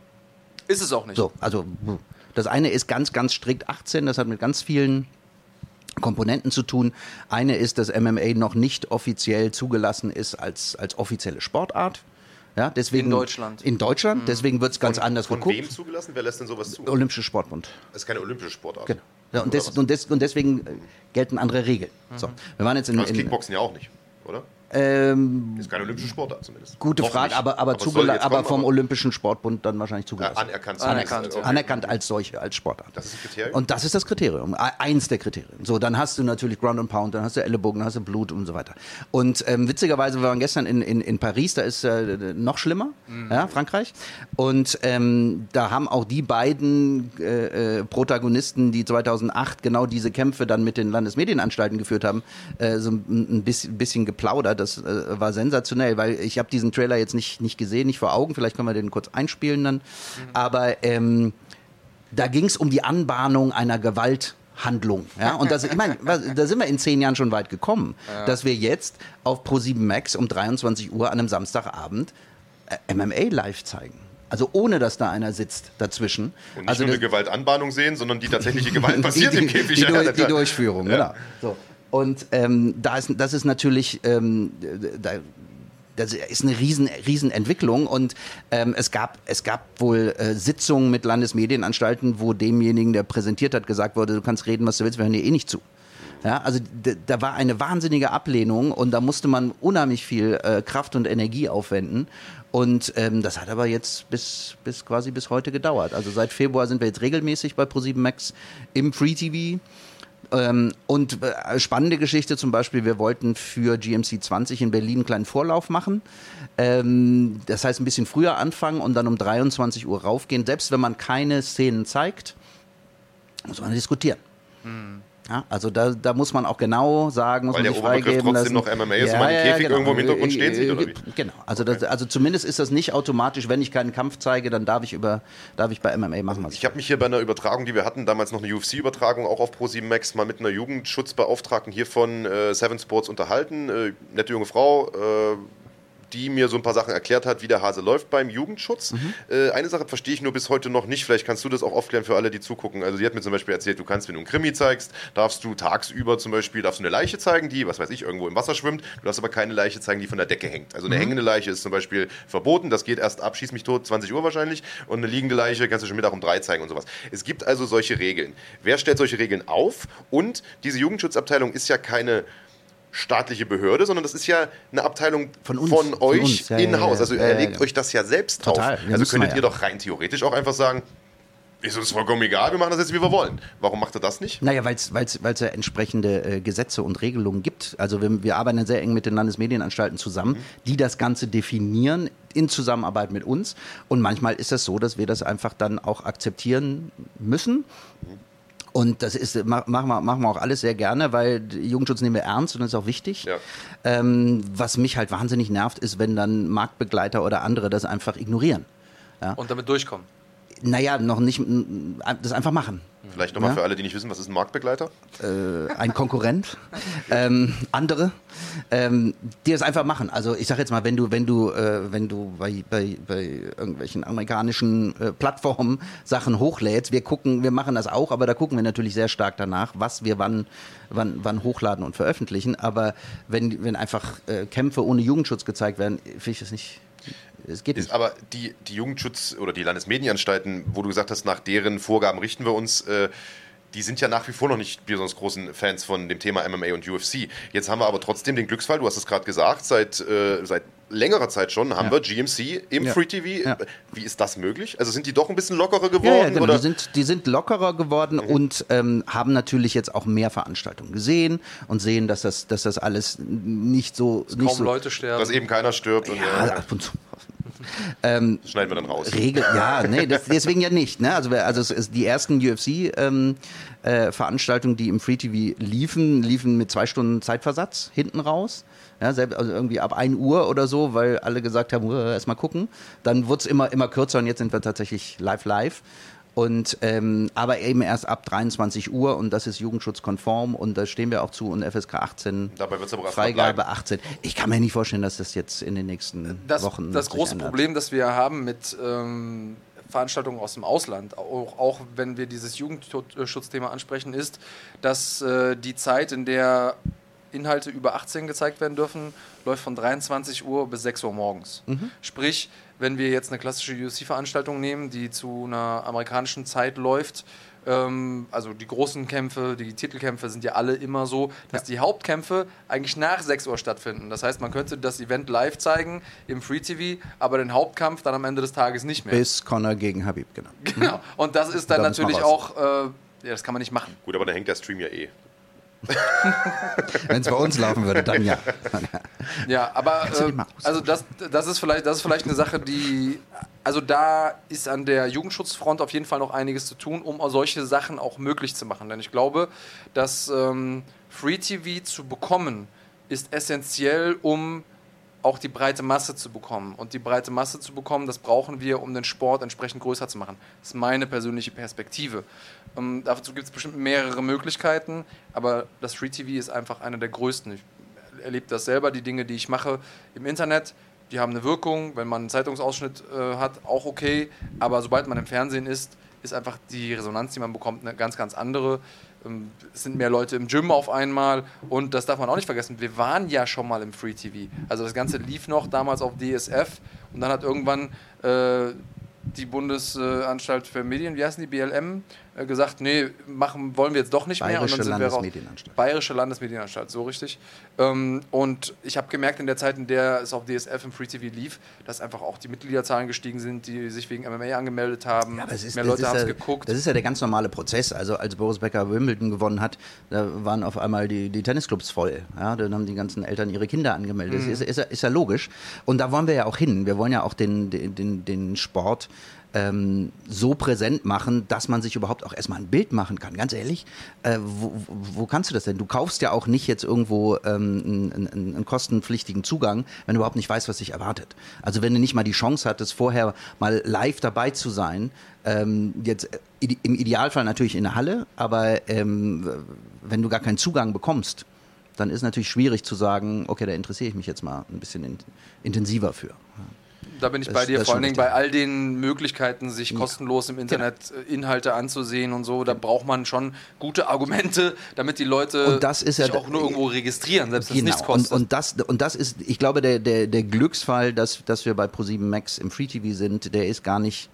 Ist es auch nicht. So, also das eine ist ganz, ganz strikt 18, das hat mit ganz vielen Komponenten zu tun. Eine ist, dass MMA noch nicht offiziell zugelassen ist als, als offizielle Sportart. Ja, deswegen, in Deutschland. In Deutschland, mhm. deswegen wird es ganz von, anders von geguckt. Von wem zugelassen? Wer lässt denn sowas zu? Olympische Sportbund. Das ist keine olympische Sportart. Genau. Ja, und, des, und, des, und, deswegen gelten andere Regeln. Mhm. So, wir waren jetzt in, das Kickboxen ja auch nicht, oder? Ähm, ist keine olympische Sportart zumindest. Gute Noch Frage, nicht. aber, aber, aber, aber vom aber Olympischen Sportbund dann wahrscheinlich zugelassen. anerkannt. Anerkannt, okay. anerkannt als solche, als Sportart. Das ist das Kriterium? Und das ist das Kriterium, eins der Kriterien. So, dann hast du natürlich Ground and Pound, dann hast du Ellenbogen, dann hast du Blut und so weiter. Und ähm, witzigerweise, wir waren gestern in, in, in Paris, da ist äh, noch schlimmer, mhm. ja, Frankreich. Und ähm, da haben auch die beiden äh, äh Protagonisten, die 2008 genau diese Kämpfe dann mit den Landesmedienanstalten geführt haben, äh, so ein bisschen, bisschen geplaudert. Das äh, war sensationell, weil ich habe diesen Trailer jetzt nicht, nicht gesehen, nicht vor Augen. Vielleicht können wir den kurz einspielen dann. Mhm. Aber ähm, da ging es um die Anbahnung einer Gewalthandlung. Ja? Und das, ich meine, da sind wir in zehn Jahren schon weit gekommen, ja. dass wir jetzt auf Pro7 Max um 23 Uhr an einem Samstagabend äh, MMA live zeigen. Also ohne, dass da einer sitzt dazwischen. Und nicht also nur eine Gewaltanbahnung sehen, sondern die tatsächliche Gewalt passiert die, im Käfig. Die, die, die Durchführung, ja. genau. So. Und ähm, da ist, das ist natürlich, ähm, da, das ist eine riesen, riesen Entwicklung und ähm, es, gab, es gab wohl äh, Sitzungen mit Landesmedienanstalten, wo demjenigen, der präsentiert hat, gesagt wurde, du kannst reden, was du willst, wir hören dir eh nicht zu. Ja, also da war eine wahnsinnige Ablehnung und da musste man unheimlich viel äh, Kraft und Energie aufwenden. Und ähm, das hat aber jetzt bis, bis quasi bis heute gedauert. Also seit Februar sind wir jetzt regelmäßig bei Pro7 Max im Free TV. Ähm, und äh, spannende Geschichte zum Beispiel, wir wollten für GMC 20 in Berlin einen kleinen Vorlauf machen. Ähm, das heißt, ein bisschen früher anfangen und dann um 23 Uhr raufgehen. Selbst wenn man keine Szenen zeigt, muss man diskutieren. Mhm. Ja, also da, da muss man auch genau sagen, muss Weil man sich freigeben trotzdem lassen. noch MMA ist ja, und man den Käfig genau. irgendwo im Hintergrund stehen sieht, oder wie? Genau, also, okay. das, also zumindest ist das nicht automatisch, wenn ich keinen Kampf zeige, dann darf ich, über, darf ich bei MMA machen, was ich Ich habe mich hier bei einer Übertragung, die wir hatten, damals noch eine UFC-Übertragung, auch auf Pro7 Max, mal mit einer Jugendschutzbeauftragten hier von äh, Seven Sports unterhalten. Äh, nette junge Frau, äh, die mir so ein paar Sachen erklärt hat, wie der Hase läuft beim Jugendschutz. Mhm. Äh, eine Sache verstehe ich nur bis heute noch nicht. Vielleicht kannst du das auch aufklären für alle, die zugucken. Also sie hat mir zum Beispiel erzählt, du kannst, wenn du einen Krimi zeigst, darfst du tagsüber zum Beispiel darfst du eine Leiche zeigen, die, was weiß ich, irgendwo im Wasser schwimmt. Du darfst aber keine Leiche zeigen, die von der Decke hängt. Also eine mhm. hängende Leiche ist zum Beispiel verboten. Das geht erst ab, schieß mich tot, 20 Uhr wahrscheinlich. Und eine liegende Leiche kannst du schon Mittag um drei zeigen und sowas. Es gibt also solche Regeln. Wer stellt solche Regeln auf? Und diese Jugendschutzabteilung ist ja keine staatliche Behörde, sondern das ist ja eine Abteilung von, uns, von euch ja, in-house. Also ihr legt euch das ja selbst Total. auf. Also könntet ihr doch rein theoretisch auch einfach sagen, ist uns vollkommen egal, wir machen das jetzt, wie wir wollen. Warum macht er das nicht? Naja, weil es ja entsprechende äh, Gesetze und Regelungen gibt. Also wir, wir, arbeiten sehr eng mit den Landesmedienanstalten zusammen, mhm. die das Ganze definieren in Zusammenarbeit mit uns. Und manchmal ist es das so, dass wir das einfach dann auch akzeptieren müssen. Mhm und das ist, machen wir, machen wir auch alles sehr gerne, weil Jugendschutz nehmen wir ernst und das ist auch wichtig. Ja. Ähm, was mich halt wahnsinnig nervt, ist, wenn dann Marktbegleiter oder andere das einfach ignorieren. Ja. Und damit durchkommen. Naja, noch nicht, das einfach machen. Vielleicht nochmal ja? für alle, die nicht wissen, was ist ein Marktbegleiter? Äh, ein Konkurrent. ähm, andere, ähm, die das einfach machen. Also ich sage jetzt mal, wenn du, wenn du, äh, wenn du bei, bei, bei irgendwelchen amerikanischen äh, Plattformen Sachen hochlädst, wir gucken, wir machen das auch, aber da gucken wir natürlich sehr stark danach, was wir wann, wann, wann hochladen und veröffentlichen. Aber wenn, wenn einfach äh, Kämpfe ohne Jugendschutz gezeigt werden, finde ich das nicht es geht nicht. Aber die, die Jugendschutz- oder die Landesmedienanstalten, wo du gesagt hast, nach deren Vorgaben richten wir uns, äh, die sind ja nach wie vor noch nicht besonders großen Fans von dem Thema MMA und UFC. Jetzt haben wir aber trotzdem den Glücksfall, du hast es gerade gesagt, seit, äh, seit längerer Zeit schon haben ja. wir GMC im ja. Free TV. Ja. Wie ist das möglich? Also sind die doch ein bisschen lockerer geworden? Ja, genau. Die, sind, die sind lockerer geworden mhm. und ähm, haben natürlich jetzt auch mehr Veranstaltungen gesehen und sehen, dass das, dass das alles nicht so. Dass nicht kaum so, Leute sterben. Dass eben keiner stirbt. Ja, und, ab und zu. Ähm, Schneiden wir dann raus. Regel, ja, nee, das, deswegen ja nicht. Ne? Also, also es ist die ersten UFC-Veranstaltungen, ähm, äh, die im Free TV liefen, liefen mit zwei Stunden Zeitversatz hinten raus. Ja, selbst, also irgendwie ab 1 Uhr oder so, weil alle gesagt haben, erst mal gucken. Dann wurde es immer, immer kürzer und jetzt sind wir tatsächlich live live. Und ähm, aber eben erst ab 23 Uhr und das ist jugendschutzkonform und da stehen wir auch zu und FSK 18 Dabei wird's aber Freigabe 18. Ich kann mir nicht vorstellen, dass das jetzt in den nächsten das, Wochen Das große ändert. Problem, das wir haben mit ähm, Veranstaltungen aus dem Ausland, auch, auch wenn wir dieses Jugendschutzthema ansprechen, ist, dass äh, die Zeit, in der Inhalte über 18 gezeigt werden dürfen, läuft von 23 Uhr bis 6 Uhr morgens. Mhm. Sprich, wenn wir jetzt eine klassische UFC-Veranstaltung nehmen, die zu einer amerikanischen Zeit läuft, ähm, also die großen Kämpfe, die Titelkämpfe sind ja alle immer so, dass ja. die Hauptkämpfe eigentlich nach 6 Uhr stattfinden. Das heißt, man könnte das Event live zeigen im Free TV, aber den Hauptkampf dann am Ende des Tages nicht mehr. Bis Connor gegen Habib, genau. Genau. Und das ist dann da natürlich auch, äh, ja, das kann man nicht machen. Gut, aber da hängt der Stream ja eh. Wenn es bei uns laufen würde, dann ja. ja, aber äh, also das, das, ist vielleicht, das ist vielleicht eine Sache, die. Also da ist an der Jugendschutzfront auf jeden Fall noch einiges zu tun, um solche Sachen auch möglich zu machen. Denn ich glaube, dass ähm, Free TV zu bekommen, ist essentiell, um auch die breite Masse zu bekommen. Und die breite Masse zu bekommen, das brauchen wir, um den Sport entsprechend größer zu machen. Das ist meine persönliche Perspektive. Ähm, dazu gibt es bestimmt mehrere Möglichkeiten, aber das Free TV ist einfach einer der größten. Ich erlebe das selber, die Dinge, die ich mache im Internet, die haben eine Wirkung. Wenn man einen Zeitungsausschnitt äh, hat, auch okay. Aber sobald man im Fernsehen ist, ist einfach die Resonanz, die man bekommt, eine ganz, ganz andere. Ähm, es sind mehr Leute im Gym auf einmal und das darf man auch nicht vergessen. Wir waren ja schon mal im Free TV. Also das Ganze lief noch damals auf DSF und dann hat irgendwann äh, die Bundesanstalt für Medien, wie heißen die, BLM, gesagt, nee, machen wollen wir jetzt doch nicht Bayerische mehr. Und dann sind Landesmedienanstalt. Wir auch, Bayerische Landesmedienanstalt, so richtig. Ähm, und ich habe gemerkt in der Zeit, in der es auf DSF und Free TV lief, dass einfach auch die Mitgliederzahlen gestiegen sind, die sich wegen MMA angemeldet haben. Ja, ist, Mehr Leute haben es ja, geguckt. Das ist ja der ganz normale Prozess. Also als Boris Becker Wimbledon gewonnen hat, da waren auf einmal die, die Tennisclubs voll. Ja, dann haben die ganzen Eltern ihre Kinder angemeldet. Mhm. Das ist, ist, ist ja logisch. Und da wollen wir ja auch hin. Wir wollen ja auch den, den, den Sport ähm, so präsent machen, dass man sich überhaupt auch erstmal ein Bild machen kann. Ganz ehrlich, äh, wo, wo kannst du das denn? Du kaufst ja auch nicht jetzt irgendwo ähm, einen, einen, kostenpflichtigen Zugang, wenn du überhaupt nicht weißt, was dich erwartet. Also wenn du nicht mal die Chance hattest, vorher mal live dabei zu sein, ähm, jetzt äh, im Idealfall natürlich in der Halle, aber ähm, wenn du gar keinen Zugang bekommst, dann ist natürlich schwierig zu sagen, okay, da interessiere ich mich jetzt mal ein bisschen in, intensiver für. Da bin ich Das- bei dir, vor allen Dingen bei all den Möglichkeiten, sich kostenlos im Internet äh, Inhalte anzusehen und so. Da braucht man schon gute Argumente, damit die Leute Und das ist ja sich auch nur irgendwo registrieren, selbst wenn es nichts und, kostet. und, das, und das ist, ich glaube, der, der, der Glücksfall, dass, dass wir bei Pro7 Max im Free TV sind, der ist gar nicht,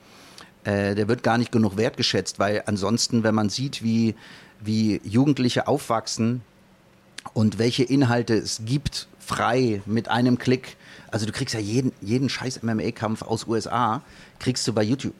äh, der wird gar nicht genug wertgeschätzt, weil ansonsten, wenn man sieht, wie, wie Jugendliche aufwachsen und welche Inhalte es gibt, frei mit einem Klick. Also du kriegst ja jeden, jeden scheiß MMA-Kampf aus USA, kriegst du bei YouTube.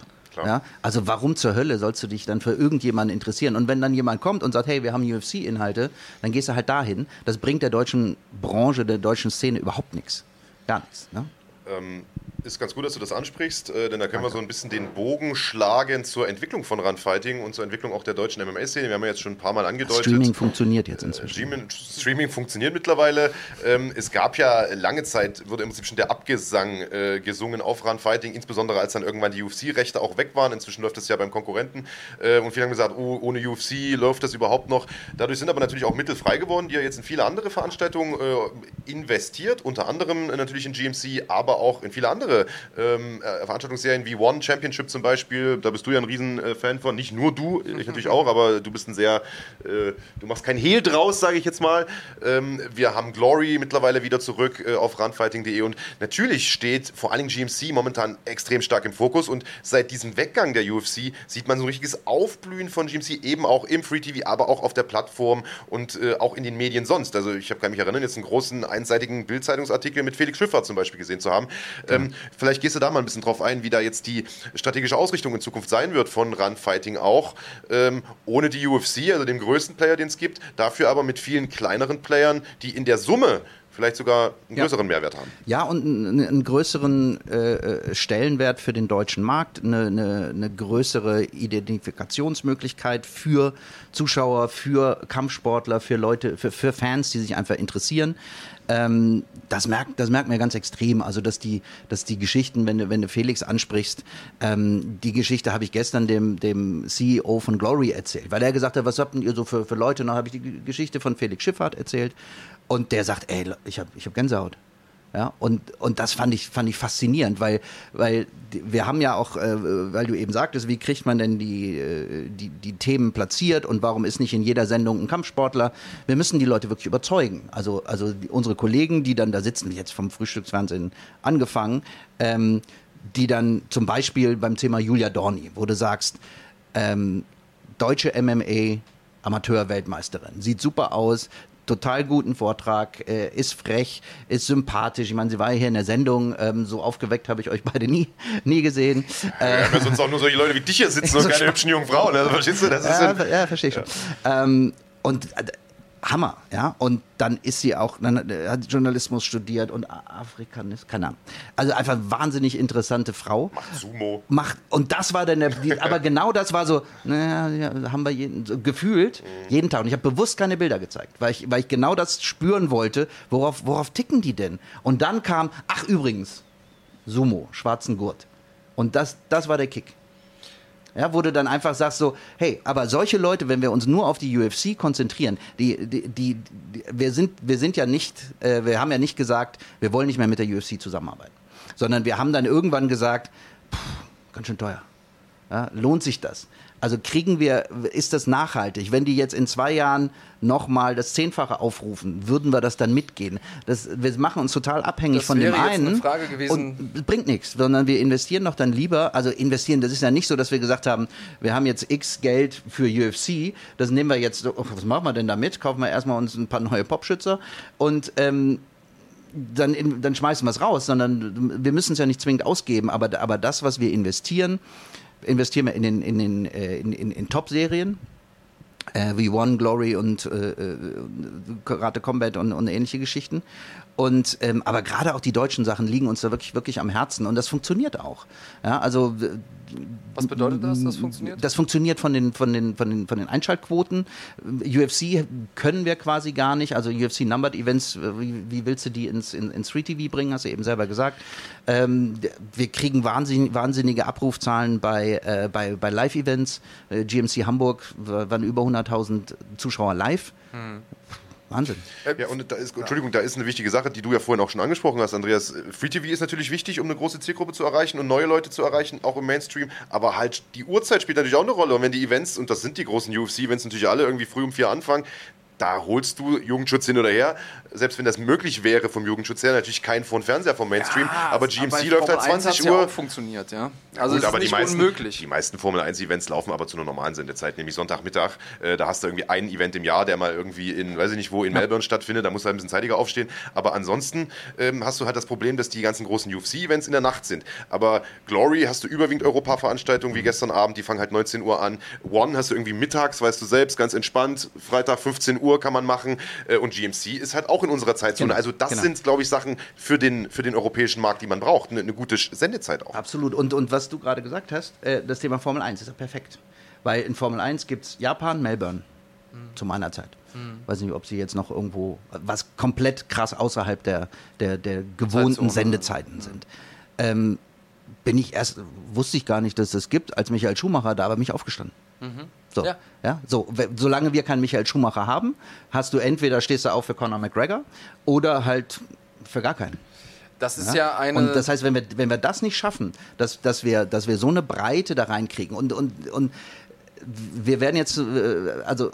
Ja? Also warum zur Hölle sollst du dich dann für irgendjemanden interessieren? Und wenn dann jemand kommt und sagt, hey, wir haben UFC-Inhalte, dann gehst du halt dahin. Das bringt der deutschen Branche, der deutschen Szene überhaupt nichts. Gar nichts. Ne? Ähm, ist ganz gut, dass du das ansprichst, äh, denn da können wir so ein bisschen den Bogen schlagen zur Entwicklung von Runfighting und zur Entwicklung auch der deutschen MMA-Szene. Wir haben ja jetzt schon ein paar Mal angedeutet. Streaming funktioniert jetzt inzwischen. Streaming, Streaming funktioniert mittlerweile. Ähm, es gab ja lange Zeit, wurde im Prinzip schon der Abgesang äh, gesungen auf Runfighting, insbesondere als dann irgendwann die UFC-Rechte auch weg waren. Inzwischen läuft das ja beim Konkurrenten. Äh, und viele haben gesagt, oh, ohne UFC läuft das überhaupt noch. Dadurch sind aber natürlich auch Mittel frei geworden, die ja jetzt in viele andere Veranstaltungen äh, investiert, unter anderem äh, natürlich in GMC, aber auch in viele andere ähm, äh, Veranstaltungsserien wie One Championship zum Beispiel. Da bist du ja ein Riesen-Fan von. Nicht nur du, ich natürlich auch, aber du bist ein sehr, äh, du machst kein Hehl draus, sage ich jetzt mal. Ähm, wir haben Glory mittlerweile wieder zurück äh, auf runfighting.de und natürlich steht vor allem GMC momentan extrem stark im Fokus und seit diesem Weggang der UFC sieht man so ein richtiges Aufblühen von GMC, eben auch im Free TV, aber auch auf der Plattform und äh, auch in den Medien sonst. Also ich hab- kann mich erinnern, jetzt einen großen einseitigen Bildzeitungsartikel mit Felix Schiffer zum Beispiel gesehen zu haben. Ähm, vielleicht gehst du da mal ein bisschen drauf ein, wie da jetzt die strategische Ausrichtung in Zukunft sein wird von Runfighting auch. Ähm, ohne die UFC, also dem größten Player, den es gibt, dafür aber mit vielen kleineren Playern, die in der Summe vielleicht sogar einen Ja. größeren Mehrwert haben. Ja, und einen, einen größeren äh, äh, Stellenwert für den deutschen Markt, eine, eine, eine größere Identifikationsmöglichkeit für Zuschauer, für Kampfsportler, für Leute, für, für Fans, die sich einfach interessieren. Ähm, das, merkt, das merkt man ganz extrem. Also, dass die, dass die Geschichten, wenn du, wenn du Felix ansprichst, ähm, die Geschichte habe ich gestern dem, dem CEO von Glory erzählt, weil er gesagt hat, was habt ihr so für, für Leute? Und dann habe ich die Geschichte von Felix Schifffahrt erzählt. Und der sagt, ey, ich habe ich hab Gänsehaut. Ja, und, und das fand ich, fand ich faszinierend, weil, weil wir haben ja auch, äh, weil du eben sagtest, wie kriegt man denn die, äh, die, die Themen platziert und warum ist nicht in jeder Sendung ein Kampfsportler? Wir müssen die Leute wirklich überzeugen. Also, also die, unsere Kollegen, die dann da sitzen, jetzt vom Frühstücksfernsehen angefangen, ähm, die dann zum Beispiel beim Thema Julia Dorni, wo du sagst, ähm, deutsche MMA Amateur-Weltmeisterin. Sieht super aus, total guten Vortrag, äh, ist frech, ist sympathisch. Ich meine, sie war ja hier in der Sendung, ähm, so aufgeweckt habe ich euch beide nie, nie gesehen. Haben ja sonst auch nur solche Leute wie dich hier sitzen und keine hübschen jungen Frauen. Also, verstehst du? Das ist Ja, ja verstehe ich schon. Ähm, und äh, Hammer, ja. Und dann ist sie auch, dann äh, hat Journalismus studiert und Afrikanist, keine Ahnung. Also einfach wahnsinnig interessante Frau. Sumo. macht und das war dann der, aber genau das war so naja, ja, haben wir jeden, so gefühlt jeden Tag und ich habe bewusst keine Bilder gezeigt weil ich weil ich genau das spüren wollte worauf worauf ticken die denn und dann kam ach übrigens Sumo schwarzen Gurt und das das war der Kick ja, wo du dann einfach sagst so, hey, aber solche Leute, wenn wir uns nur auf die UFC konzentrieren, die, die, die, die wir sind, wir sind ja nicht, äh, wir haben ja nicht gesagt, wir wollen nicht mehr mit der UFC zusammenarbeiten, sondern wir haben dann irgendwann gesagt, pff, ganz schön teuer. Ja, lohnt sich das? Also kriegen wir, ist das nachhaltig? Wenn die jetzt in zwei Jahren nochmal das Zehnfache aufrufen, würden wir das dann mitgehen? Das, wir machen uns total abhängig Das von dem wäre jetzt eine einen. Frage gewesen. Und bringt nichts, sondern wir investieren doch dann lieber, also investieren, das ist ja nicht so, dass wir gesagt haben, wir haben jetzt x Geld für UFC, das nehmen wir jetzt, oh, was machen wir denn damit? Kaufen wir erstmal uns ein paar neue Popschützer und ähm, dann, in, dann schmeißen wir es raus, sondern wir müssen es ja nicht zwingend ausgeben, aber, aber das, was wir investieren, investieren wir in, den, in, den, äh, in, in, in Top-Serien, äh, wie One, Glory und äh, äh, Karate Combat und, und ähnliche Geschichten. Und, ähm, aber gerade auch die deutschen Sachen liegen uns da wirklich, wirklich am Herzen und das funktioniert auch. Ja, also Was bedeutet das, das funktioniert? das funktioniert von den, von den, von den, von den Einschaltquoten. UFC können wir quasi gar nicht. Also UFC Numbered Events, äh, wie, wie willst du die ins, in, ins Free TV bringen, hast du eben selber gesagt. Ähm, wir kriegen wahnsinnig, wahnsinnige Abrufzahlen bei, äh, bei, bei Live-Events. Äh, GMC Hamburg waren über 100.000 Zuschauer live. Wahnsinn. Ja, und da ist, Entschuldigung, da ist eine wichtige Sache, die du ja vorhin auch schon angesprochen hast, Andreas. Free TV ist natürlich wichtig, um eine große Zielgruppe zu erreichen und neue Leute zu erreichen, auch im Mainstream. Aber halt die Uhrzeit spielt natürlich auch eine Rolle. Und wenn die Events, und das sind die großen UFC-Events natürlich alle irgendwie früh um vier anfangen, da holst du Jugendschutz hin oder her. Selbst wenn das möglich wäre vom Jugendschutz her, natürlich kein von Fernseher vom Mainstream. aber GMC bei läuft halt Formel 1 hat's 20 ja Uhr. auch funktioniert, ja. Also Gut, es ist aber nicht die meisten, unmöglich. Die meisten Formel 1 Events laufen aber zu einer normalen Sendezeit, nämlich Sonntagmittag. Äh, da hast du irgendwie ein Event im Jahr, der mal irgendwie in, weiß ich nicht wo, in Melbourne stattfindet. Da musst du halt ein bisschen zeitiger aufstehen. Aber ansonsten ähm, hast du halt das Problem, dass die ganzen großen UFC-Events in der Nacht sind. Aber Glory hast du überwiegend Europa-Veranstaltungen wie gestern Abend, die fangen halt 19 Uhr an. One hast du irgendwie mittags, weißt du selbst, ganz entspannt. Freitag 15 Uhr kann man machen. Äh, und GMC ist halt auch in unserer Zeitzone. Genau, Also das genau. sind, glaube ich, Sachen für den, für den europäischen Markt, die man braucht. Eine, eine gute Sendezeit auch. Absolut. Und, und was du gerade gesagt hast, äh, das Thema Formel 1 ist ja perfekt. Weil in Formel 1 gibt es Japan, Melbourne zu meiner Zeit. Weiß nicht, ob sie jetzt noch irgendwo, was komplett krass außerhalb der, der, der gewohnten Zeitzone. Sendezeiten sind. Ähm, bin ich erst, wusste ich gar nicht, dass es das gibt, als Michael Schumacher da war, bin ich aufgestanden. So, ja. Ja. so, solange wir keinen Michael Schumacher haben, hast du entweder stehst du auf für Conor McGregor oder halt für gar keinen. Das ist ja, eine. Und das heißt, wenn wir, wenn wir das nicht schaffen, dass, dass, wir, dass wir so eine Breite da reinkriegen und, und, und wir werden jetzt, äh, also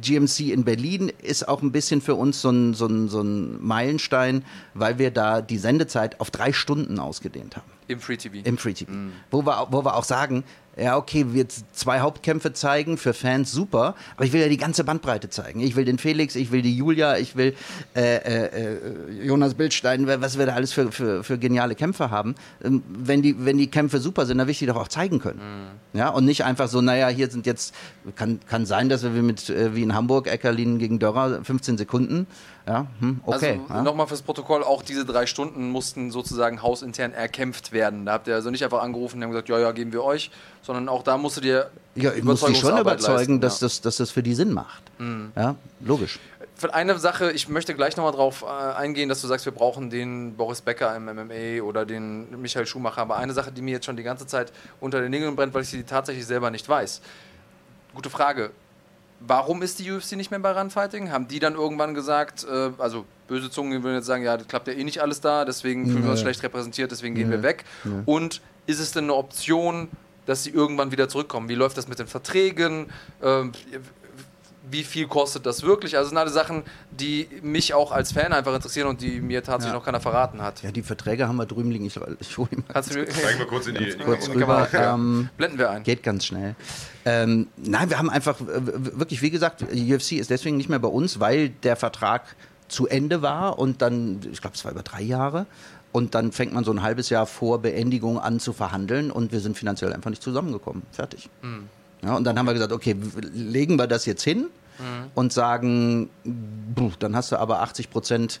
GMC in Berlin ist auch ein bisschen für uns so ein, so, ein, so ein Meilenstein, weil wir da die Sendezeit auf drei Stunden ausgedehnt haben Im Free TV. im Free TV. Wo, wir, wo wir auch sagen, ja, okay, wir z- zwei Hauptkämpfe zeigen, für Fans super, aber ich will ja die ganze Bandbreite zeigen. Ich will den Felix, ich will die Julia, ich will äh, äh, äh, Jonas Bildstein, was wir da alles für, für, für geniale Kämpfe haben. Ähm, wenn, die, wenn die Kämpfe super sind, dann will ich die doch auch zeigen können. Ja, und nicht einfach so, naja, hier sind jetzt, kann, kann sein, dass wir mit, äh, wie in Hamburg, Eckerlin gegen Dörrer, 15 Sekunden, ja, hm, okay. Also ja. nochmal fürs Protokoll, auch diese drei Stunden mussten sozusagen hausintern erkämpft werden. Da habt ihr also nicht einfach angerufen und haben gesagt, ja, ja, geben wir euch, sondern auch da musst du dir Ja, ich muss die schon Überzeugungsarbeit überzeugen, leisten, dass, ja. das, dass das für die Sinn macht. Ja, logisch. Für eine Sache, ich möchte gleich nochmal drauf äh, eingehen, dass du sagst, wir brauchen den Boris Becker im MMA oder den Michael Schumacher. Aber eine Sache, die mir jetzt schon die ganze Zeit unter den Nägeln brennt, weil ich sie tatsächlich selber nicht weiß. Gute Frage. Warum ist die UFC nicht mehr bei Runfighting? Haben die dann irgendwann gesagt, äh, also böse Zungen würden jetzt sagen, ja, das klappt ja eh nicht alles da, deswegen fühlen wir uns schlecht repräsentiert, deswegen gehen wir weg. Und ist es denn eine Option, dass sie irgendwann wieder zurückkommen? Wie läuft das mit den Verträgen? Ähm, wie viel kostet das wirklich? Also das sind alle Sachen, die mich auch als Fan einfach interessieren und die mir tatsächlich Ja. noch keiner verraten hat. Ja, die Verträge haben wir drüben liegen. Ich, ich hole die mal Kannst du Zeigen wir kurz in die, in die kurz Kamera. rüber. Ähm, blenden wir ein. geht ganz schnell. Ähm, nein, wir haben einfach, wirklich, wie gesagt, UFC ist deswegen nicht mehr bei uns, weil der Vertrag zu Ende war und dann, ich glaube, es war über drei Jahre. Und dann fängt man so ein halbes Jahr vor Beendigung an zu verhandeln und wir sind finanziell einfach nicht zusammengekommen. Fertig. Ja, und dann haben wir gesagt, okay, legen wir das jetzt hin und sagen, puh, dann hast du aber 80 Prozent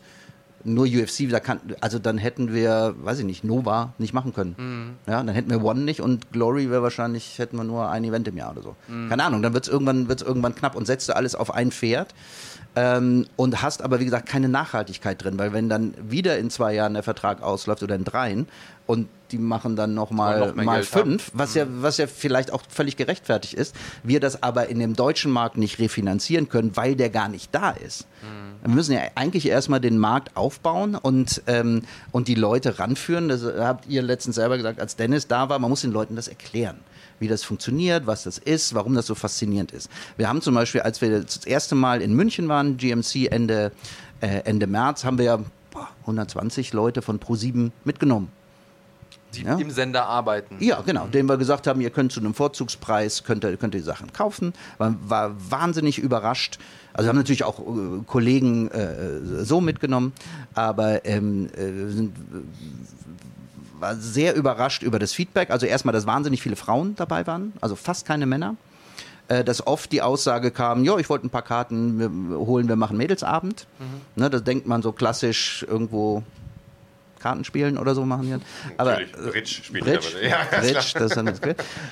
nur UFC, da kann, also dann hätten wir, weiß ich nicht, Nova nicht machen können. Ja, dann hätten wir One nicht und Glory wäre wahrscheinlich, hätten wir nur ein Event im Jahr oder so. Keine Ahnung, dann wird es irgendwann, wird's irgendwann knapp und setzt du alles auf ein Pferd. Ähm, und hast aber, wie gesagt, keine Nachhaltigkeit drin, weil wenn dann wieder in zwei Jahren der Vertrag ausläuft oder in dreien und die machen dann nochmal noch mal haben. fünf, was ja, was ja vielleicht auch völlig gerechtfertigt ist, wir das aber in dem deutschen Markt nicht refinanzieren können, weil der gar nicht da ist. Wir müssen ja eigentlich erstmal den Markt aufbauen und, ähm, und die Leute ranführen. Das habt ihr letztens selber gesagt, als Dennis da war, man muss den Leuten das erklären. wie das funktioniert, was das ist, warum das so faszinierend ist. Wir haben zum Beispiel, als wir das erste Mal in München waren, GMC Ende, äh, Ende März, haben wir ja 120 Leute von Pro7 mitgenommen die ja? im Sender arbeiten. Ja, genau. Denen wir gesagt haben, ihr könnt zu einem Vorzugspreis, könnt ihr, könnt ihr die Sachen kaufen. Man war wahnsinnig überrascht. Also haben natürlich auch äh, Kollegen äh, so mitgenommen, aber ähm, äh, sind, war sehr überrascht über das Feedback. Also erstmal, dass wahnsinnig viele Frauen dabei waren, also fast keine Männer äh, dass oft die Aussage kam, ja, ich wollte ein paar Karten holen, wir machen Mädelsabend. Mhm. Ne, das denkt man so klassisch irgendwo Kartenspielen oder so machen die. Aber Bridge spielen Bridge, die ja, Bridge, das ist dann das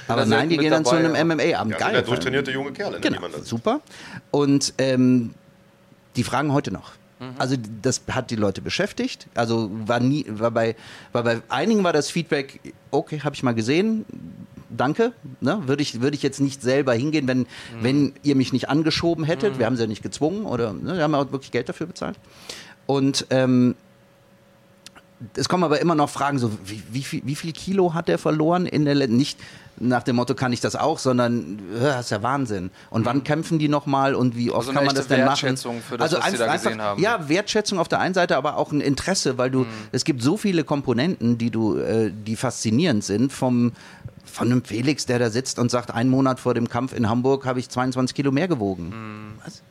Aber nein, die gehen dann zu einem MMA-Abend. Ja, Geil. Der durchtrainierte junge Kerl. Genau, super. Und ähm, die fragen heute noch. Mhm. Also das hat die Leute beschäftigt. Also war nie, war bei, war bei einigen war das Feedback, okay, habe ich mal gesehen, danke. Ne? Würde ich, würde ich jetzt nicht selber hingehen, wenn, mhm. wenn ihr mich nicht angeschoben hättet. Mhm. Wir haben sie ja nicht gezwungen oder ne? wir haben auch wirklich Geld dafür bezahlt. Und ähm, es kommen aber immer noch Fragen, so wie, wie, viel, wie viel Kilo hat er verloren in der nicht nach dem Motto kann ich das auch, sondern das ist ja Wahnsinn. Und wann mhm. kämpfen die nochmal und wie oft also kann man das denn machen? Für das, also was einfach, gesehen haben. Ja, Wertschätzung auf der einen Seite, aber auch ein Interesse, weil du mhm. es gibt so viele Komponenten, die du äh, die faszinierend sind vom von einem Felix, der da sitzt und sagt, einen Monat vor dem Kampf in Hamburg habe ich 22 Kilo mehr gewogen. Mhm. Was?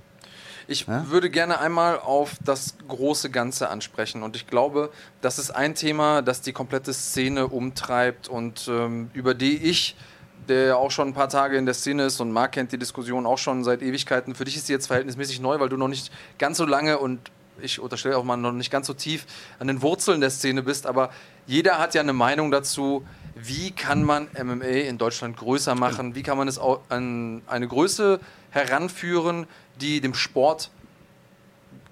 Ich ja? würde gerne einmal auf das große Ganze ansprechen. Und ich glaube, das ist ein Thema, das die komplette Szene umtreibt und ähm, über die ich der ja auch schon ein paar Tage in der Szene ist und Marc kennt die Diskussion auch schon seit Ewigkeiten. Für dich ist die jetzt verhältnismäßig neu, weil du noch nicht ganz so lange und ich unterstelle auch mal noch nicht ganz so tief an den Wurzeln der Szene bist, aber jeder hat ja eine Meinung dazu, wie kann man MMA in Deutschland größer machen, wie kann man es an eine Größe heranführen, die dem Sport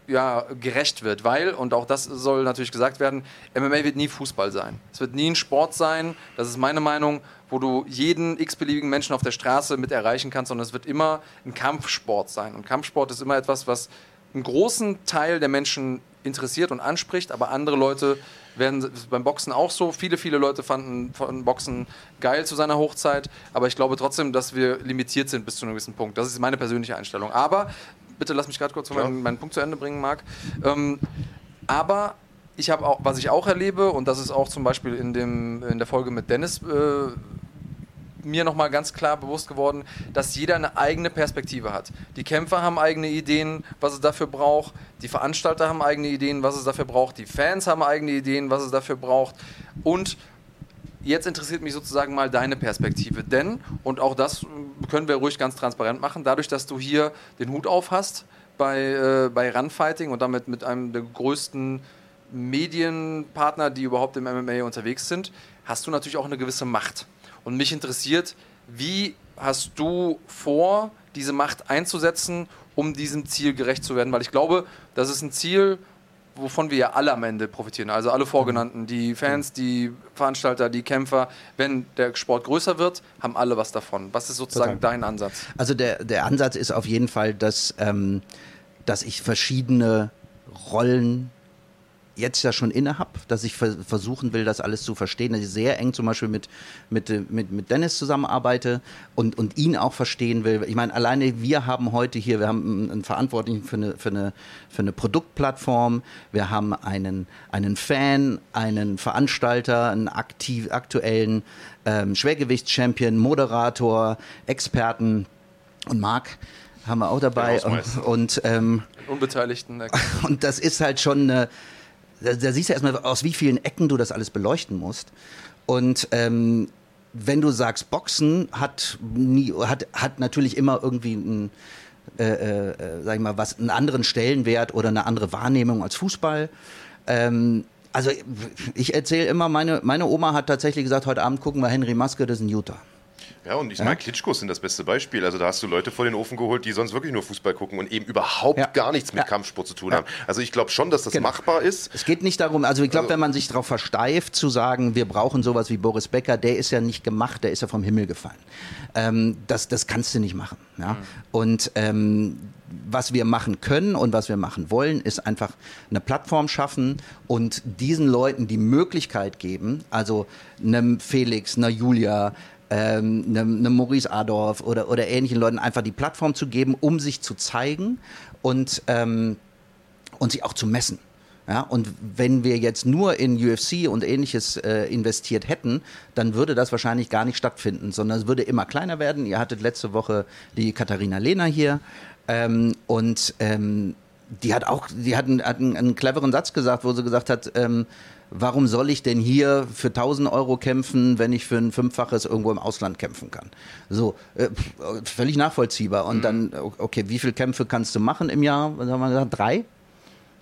ja, gerecht wird, weil, und auch das soll natürlich gesagt werden, MMA wird nie Fußball sein. Es wird nie ein Sport sein, das ist meine Meinung, wo du jeden x-beliebigen Menschen auf der Straße mit erreichen kannst, sondern es wird immer ein Kampfsport sein. Und Kampfsport ist immer etwas, was einen großen Teil der Menschen interessiert und anspricht, aber andere Leute werden beim Boxen auch so. Viele, viele Leute fanden von Boxen geil zu seiner Hochzeit, aber ich glaube trotzdem, dass wir limitiert sind bis zu einem gewissen Punkt. Das ist meine persönliche Einstellung. Aber, bitte lass mich gerade kurz meinen, meinen, Punkt zu Ende bringen, Marc. Ähm, aber ich habe auch, was ich auch erlebe, und das ist auch zum Beispiel in, dem, in der Folge mit Dennis äh, mir nochmal ganz klar bewusst geworden, dass jeder eine eigene Perspektive hat. Die Kämpfer haben eigene Ideen, was es dafür braucht. Die Veranstalter haben eigene Ideen, was es dafür braucht. Die Fans haben eigene Ideen, was es dafür braucht. Und jetzt interessiert mich sozusagen mal deine Perspektive. Denn, und auch das können wir ruhig ganz transparent machen, dadurch, dass du hier den Hut auf hast bei, äh, bei Runfighting und damit mit einem der größten Medienpartner, die überhaupt im MMA unterwegs sind, hast du natürlich auch eine gewisse Macht. Und mich interessiert, wie hast du vor, diese Macht einzusetzen, um diesem Ziel gerecht zu werden? Weil ich glaube, das ist ein Ziel, wovon wir ja alle am Ende profitieren. Also alle Vorgenannten, die Fans, die Veranstalter, die Kämpfer. Wenn der Sport größer wird, haben alle was davon. Was ist sozusagen Total. dein Ansatz? Also der, der Ansatz ist auf jeden Fall, dass, ähm, dass ich verschiedene Rollen jetzt ja schon inne habe, dass ich versuchen will, das alles zu verstehen, dass ich sehr eng zum Beispiel mit, mit, mit, mit Dennis zusammenarbeite und, und ihn auch verstehen will. Ich meine, alleine wir haben heute hier, wir haben einen Verantwortlichen für eine, für eine, für eine Produktplattform, wir haben einen, einen Fan, einen Veranstalter, einen aktiv, aktuellen ähm, Schwergewichtschampion, Moderator, Experten und Marc haben wir auch dabei und, und ähm, Unbeteiligten. Und das ist halt schon eine da, da siehst du erstmal, aus wie vielen Ecken du das alles beleuchten musst. Und ähm, wenn du sagst, Boxen hat, nie, hat, hat natürlich immer irgendwie einen, äh, äh, sag ich mal, was, einen anderen Stellenwert oder eine andere Wahrnehmung als Fußball. Ähm, also ich erzähle immer, meine, meine Oma hat tatsächlich gesagt, heute Abend gucken wir Henry Maske, das ist ein Utah. Ja, und ich ja? meine, Klitschkos sind das beste Beispiel. Also da hast du Leute vor den Ofen geholt, die sonst wirklich nur Fußball gucken und eben überhaupt ja. gar nichts mit ja. Kampfsport zu tun haben. Also ich glaube schon, dass das genau. machbar ist. Es geht nicht darum, also ich glaube, also, wenn man sich darauf versteift, zu sagen, wir brauchen sowas wie Boris Becker, der ist ja nicht gemacht, der ist ja vom Himmel gefallen. Ähm, das, das kannst du nicht machen. Ja? Mhm. Und ähm, was wir machen können und was wir machen wollen, ist einfach eine Plattform schaffen und diesen Leuten die Möglichkeit geben, also einem Felix, einer Julia, ähm, einem, einem Maurice Adorf oder, oder ähnlichen Leuten einfach die Plattform zu geben, um sich zu zeigen und, ähm, und sich auch zu messen. Ja, und wenn wir jetzt nur in UFC und ähnliches äh, investiert hätten, dann würde das wahrscheinlich gar nicht stattfinden, sondern es würde immer kleiner werden. Ihr hattet letzte Woche die Katharina Lehner hier ähm, und ähm, die hat auch, die hat einen, hat einen, einen, cleveren Satz gesagt, wo sie gesagt hat, ähm, warum soll ich denn hier für 1000 Euro kämpfen, wenn ich für ein Fünffaches irgendwo im Ausland kämpfen kann? So, äh, völlig nachvollziehbar. Und mhm. dann, okay, wie viele Kämpfe kannst du machen im Jahr? Was haben wir gesagt? Drei?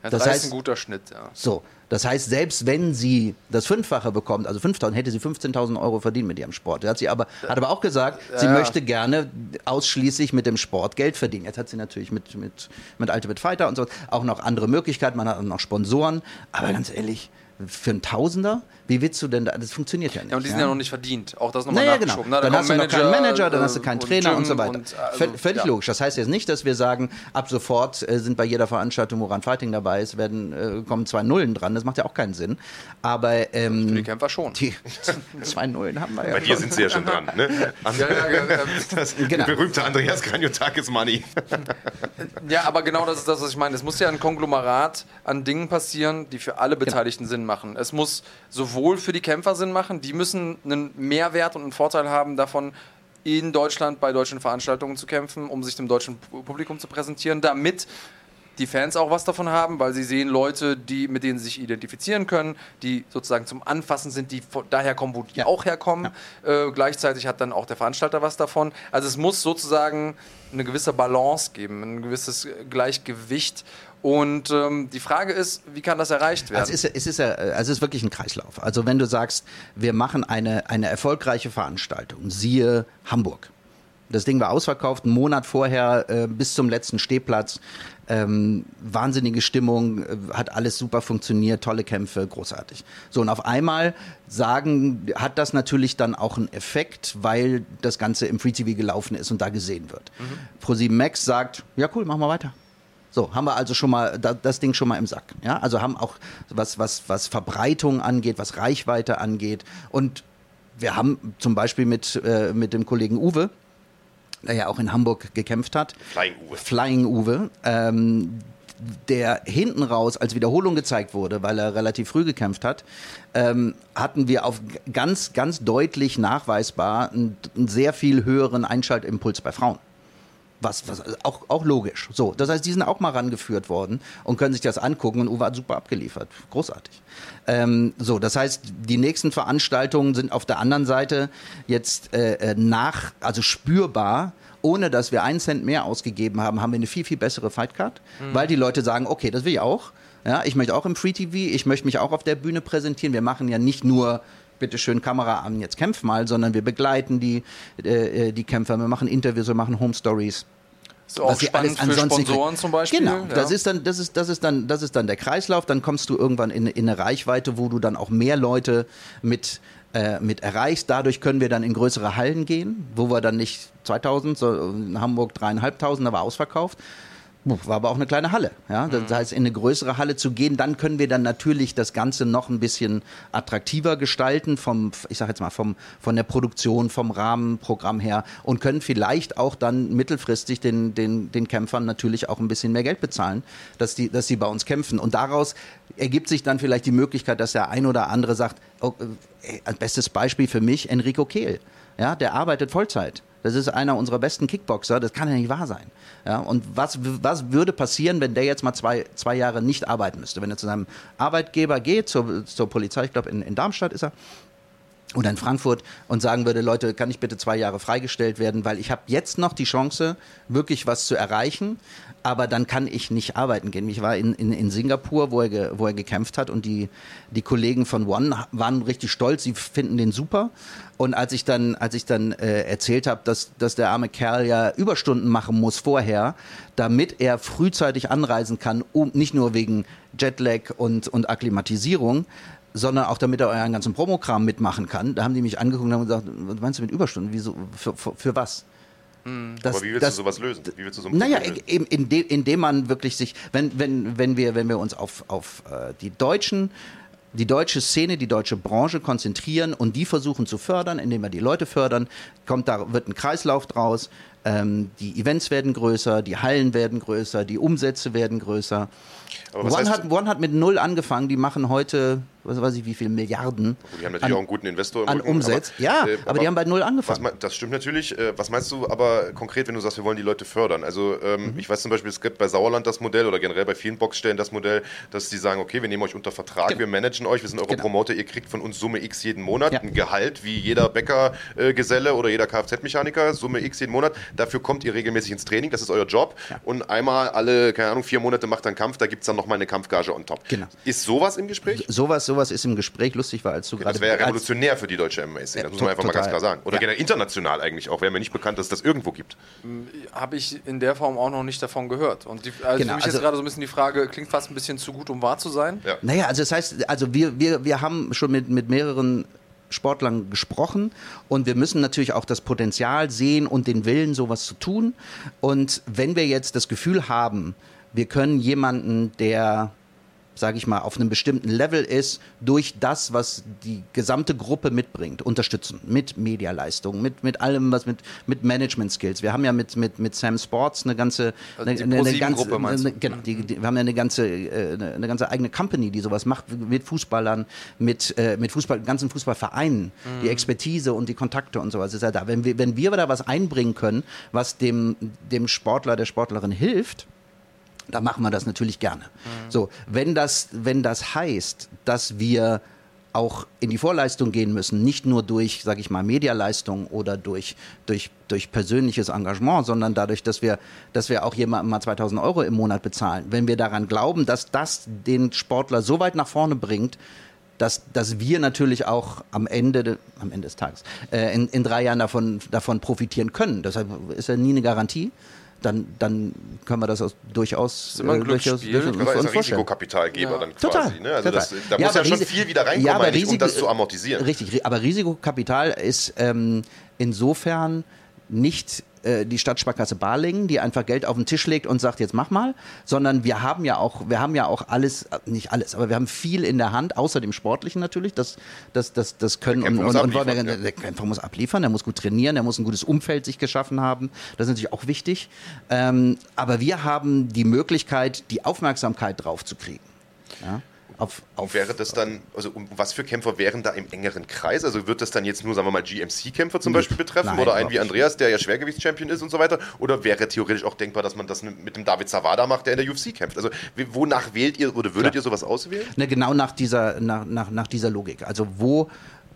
Ja, das heißt, ein guter Schnitt, ja. So, das heißt, selbst wenn sie das Fünffache bekommt, also 5.000, hätte sie 15.000 Euro verdient mit ihrem Sport. Hat sie aber, hat aber auch gesagt, sie ja. möchte gerne ausschließlich mit dem Sport Geld verdienen. Jetzt hat sie natürlich mit, mit, mit Ultimate Fighter und so auch noch andere Möglichkeiten. Man hat auch noch Sponsoren. Aber ganz ehrlich, für einen Tausender? Wie willst du denn da? Das funktioniert ja nicht. Ja, und die sind ja, ja noch nicht verdient. Auch das nochmal naja, genau. Ne? Dann, hast du noch keinen Manager, dann hast du keinen Trainer und, und so weiter. Und, also, Völlig ja. logisch. Das heißt jetzt nicht, dass wir sagen, ab sofort äh, sind bei jeder Veranstaltung, wo Run Fighting dabei ist, werden, äh, kommen zwei Nullen dran. Das macht ja auch keinen Sinn. Aber ähm, für die Kämpfer schon. Die zwei Nullen haben wir ja. Bei dir sind sie ja schon dran. Ne? das genau. berühmte Andreas Kranjotakis Money. ja, aber genau das ist das, was ich meine. Es muss ja ein Konglomerat an Dingen passieren, die für alle genau. Beteiligten genau. Sinn machen. Es muss sowohl für die Kämpfer Sinn machen, die müssen einen Mehrwert und einen Vorteil haben davon, in Deutschland bei deutschen Veranstaltungen zu kämpfen, um sich dem deutschen Publikum zu präsentieren, damit die Fans auch was davon haben, weil sie sehen Leute, die, mit denen sie sich identifizieren können, die sozusagen zum Anfassen sind, die daher kommen, wo die ja. auch herkommen. Ja. Äh, gleichzeitig hat dann auch der Veranstalter was davon. Also es muss sozusagen eine gewisse Balance geben, ein gewisses Gleichgewicht. Und ähm, die Frage ist, wie kann das erreicht werden? Also es, ist, es, ist, also es ist wirklich ein Kreislauf. Also wenn du sagst, wir machen eine, eine erfolgreiche Veranstaltung, siehe Hamburg. Das Ding war ausverkauft, einen Monat vorher äh, bis zum letzten Stehplatz. Ähm, wahnsinnige Stimmung, äh, hat alles super funktioniert, tolle Kämpfe, großartig. So, und auf einmal sagen, hat das natürlich dann auch einen Effekt, weil das Ganze im Free TV gelaufen ist und da gesehen wird. Mhm. Pro7 Max sagt, ja cool, machen wir weiter. So, haben wir also schon mal das Ding schon mal im Sack. Ja, also haben auch was, was, was Verbreitung angeht, was Reichweite angeht. Und wir haben zum Beispiel mit, äh, mit dem Kollegen Uwe, der ja auch in Hamburg gekämpft hat. Flying Uwe. Flying Uwe. Ähm, der hinten raus als Wiederholung gezeigt wurde, weil er relativ früh gekämpft hat, ähm, hatten wir auf ganz, ganz deutlich nachweisbar einen, einen sehr viel höheren Einschaltimpuls bei Frauen. Was, was auch, auch logisch. So, das heißt, die sind auch mal rangeführt worden und können sich das angucken und Uwe hat super abgeliefert. Großartig. Ähm, so, das heißt, die nächsten Veranstaltungen sind auf der anderen Seite jetzt äh, äh, nach, also spürbar, ohne dass wir einen Cent mehr ausgegeben haben, haben wir eine viel, viel bessere Fightcard, mhm. weil die Leute sagen, okay, das will ich auch. Ja, ich möchte auch im Free TV, ich möchte mich auch auf der Bühne präsentieren. Wir machen ja nicht nur bitte schön Kamera an, jetzt kämpf mal, sondern wir begleiten die, äh, äh, die Kämpfer, wir machen Interviews, wir machen Home Stories. So auch spannend für Sponsoren zum Beispiel. Genau, ja. das, ist dann, das, ist, das, ist dann, das ist dann der Kreislauf. Dann kommst du irgendwann in, in eine Reichweite, wo du dann auch mehr Leute mit, äh, mit erreichst. Dadurch können wir dann in größere Hallen gehen, wo wir dann nicht 2000, so in Hamburg dreieinhalbtausend, da war ausverkauft, war aber auch eine kleine Halle. Ja? Das mhm. heißt, in eine größere Halle zu gehen, dann können wir dann natürlich das Ganze noch ein bisschen attraktiver gestalten, vom, ich sage jetzt mal, vom, von der Produktion, vom Rahmenprogramm her und können vielleicht auch dann mittelfristig den, den, den Kämpfern natürlich auch ein bisschen mehr Geld bezahlen, dass die, dass sie bei uns kämpfen. Und daraus ergibt sich dann vielleicht die Möglichkeit, dass der ein oder andere sagt, oh, äh, bestes Beispiel für mich, Enrico Kehl. Ja, der arbeitet Vollzeit. Das ist einer unserer besten Kickboxer. Das kann ja nicht wahr sein. Ja, und was, was würde passieren, wenn der jetzt mal zwei, zwei Jahre nicht arbeiten müsste? Wenn er zu seinem Arbeitgeber geht, zur, zur Polizei, ich glaube in, in Darmstadt ist er, oder in Frankfurt und sagen würde, Leute, kann ich bitte zwei Jahre freigestellt werden, weil ich habe jetzt noch die Chance, wirklich was zu erreichen, aber dann kann ich nicht arbeiten gehen. Ich war in, in, in Singapur, wo er, ge, wo er gekämpft hat und die, die Kollegen von One waren richtig stolz, sie finden den super. Und als ich dann, als ich dann äh, erzählt habe, dass, dass der arme Kerl ja Überstunden machen muss vorher, damit er frühzeitig anreisen kann, um, nicht nur wegen Jetlag und, und Akklimatisierung, sondern auch damit er euren ganzen Promokram mitmachen kann. Da haben die mich angeguckt und haben gesagt, was meinst du mit Überstunden? Wieso, für, für, für was? Mhm. Das, Aber wie willst das, du sowas lösen? Wie willst du so naja, in, indem, indem man wirklich sich, wenn, wenn, wenn, wir, wenn wir uns auf, auf äh, die deutschen die deutsche Szene, die deutsche Branche konzentrieren und die versuchen zu fördern, indem wir die Leute fördern. Kommt da wird ein Kreislauf draus. Ähm, die Events werden größer, die Hallen werden größer, die Umsätze werden größer. One hat, One hat mit null angefangen, die machen heute, was weiß ich, wie viele Milliarden. Die haben natürlich an, auch einen guten Investor im an Rücken, Umsatz. Aber, ja, äh, aber, aber, die haben bei null angefangen. Was, das stimmt natürlich. Äh, was meinst du aber konkret, wenn du sagst, wir wollen die Leute fördern? Also ähm, mhm. ich weiß zum Beispiel, es gibt bei Sauerland das Modell oder generell bei vielen Boxstellen das Modell, dass die sagen, okay, wir nehmen euch unter Vertrag, genau. wir managen euch, wir sind eure genau. Promoter, ihr kriegt von uns Summe X jeden Monat, ja. ein Gehalt wie jeder Bäckergeselle äh, oder jeder Kfz-Mechaniker, Summe X jeden Monat. Dafür kommt ihr regelmäßig ins Training, das ist euer Job. Ja. Und einmal alle, keine Ahnung, vier Monate macht dann Kampf, da gibt es dann nochmal eine Kampfgage on top. Genau. Ist sowas im Gespräch? Sowas, sowas ist im Gespräch. Lustig war, als du gerade. Das wäre ja revolutionär für die deutsche MMA-Szene, das muss man einfach total. mal ganz klar sagen. Oder ja. generell international eigentlich auch. Wäre mir nicht bekannt, dass es das irgendwo gibt. Habe ich in der Form auch noch nicht davon gehört. Und die, also genau, für mich also, ist gerade so ein bisschen die Frage, klingt fast ein bisschen zu gut, um wahr zu sein. Ja. Naja, also das heißt, also wir, wir, wir haben schon mit, mit mehreren Sportlern gesprochen und wir müssen natürlich auch das Potenzial sehen und den Willen, sowas zu tun. Und wenn wir jetzt das Gefühl haben, wir können jemanden, der sage ich mal, auf einem bestimmten Level ist, durch das, was die gesamte Gruppe mitbringt, unterstützen. Mit Medialeistung, mit, mit allem, was mit, mit Management-Skills. Wir haben ja mit, mit, mit Sam Sports eine ganze, also eine, eine, eine ganze, eine, genau, die, die, wir haben ja eine ganze, äh, eine, eine, ganze eigene Company, die sowas macht, mit Fußballern, mit, äh, mit Fußball, ganzen Fußballvereinen, mhm. die Expertise und die Kontakte und sowas ist ja da. Wenn wir, wenn wir da was einbringen können, was dem, dem Sportler, der Sportlerin hilft, da machen wir das natürlich gerne. Mhm. So, wenn das, wenn das heißt, dass wir auch in die Vorleistung gehen müssen, nicht nur durch, sage ich mal, Medialeistung oder durch, durch, durch persönliches Engagement, sondern dadurch, dass wir, dass wir auch jemandem mal 2000 Euro im Monat bezahlen. Wenn wir daran glauben, dass das den Sportler so weit nach vorne bringt, dass, dass wir natürlich auch am Ende, am Ende des Tages äh, in, in drei Jahren davon, davon profitieren können. Deshalb ist ja nie eine Garantie dann, dann können wir das aus, durchaus. Das ist immer ein äh. Durchaus, durchaus ist ein Risikokapitalgeber ja. dann quasi. Total, ne? also das, da ja, muss ja schon viel wieder reinkommen, ja, Risiko, um das zu amortisieren. Richtig, aber Risikokapital ist ähm, insofern nicht äh, die Stadtsparkasse Balingen, die einfach Geld auf den Tisch legt und sagt, jetzt mach mal, sondern wir haben ja auch, wir haben ja auch alles, äh, nicht alles, aber wir haben viel in der Hand, außer dem Sportlichen natürlich, das, das, das, das können der und, und, und der, der Kämpfer muss abliefern, der muss gut trainieren, der muss ein gutes Umfeld sich geschaffen haben, das ist natürlich auch wichtig, ähm, aber wir haben die Möglichkeit, die Aufmerksamkeit drauf zu kriegen. Ja? Auf, auf wäre das dann, also um, was für Kämpfer wären da im engeren Kreis? Also wird das dann jetzt nur, sagen wir mal, GMC-Kämpfer zum Beispiel betreffen Nein, oder einen wie Andreas, der ja Schwergewichtschampion ist und so weiter? Oder wäre theoretisch auch denkbar, dass man das mit dem David Zawada macht, der in der UFC kämpft? Also wonach wählt ihr oder würdet Klar. ihr sowas auswählen? Ne, genau nach dieser, nach, nach, nach dieser Logik. Also wo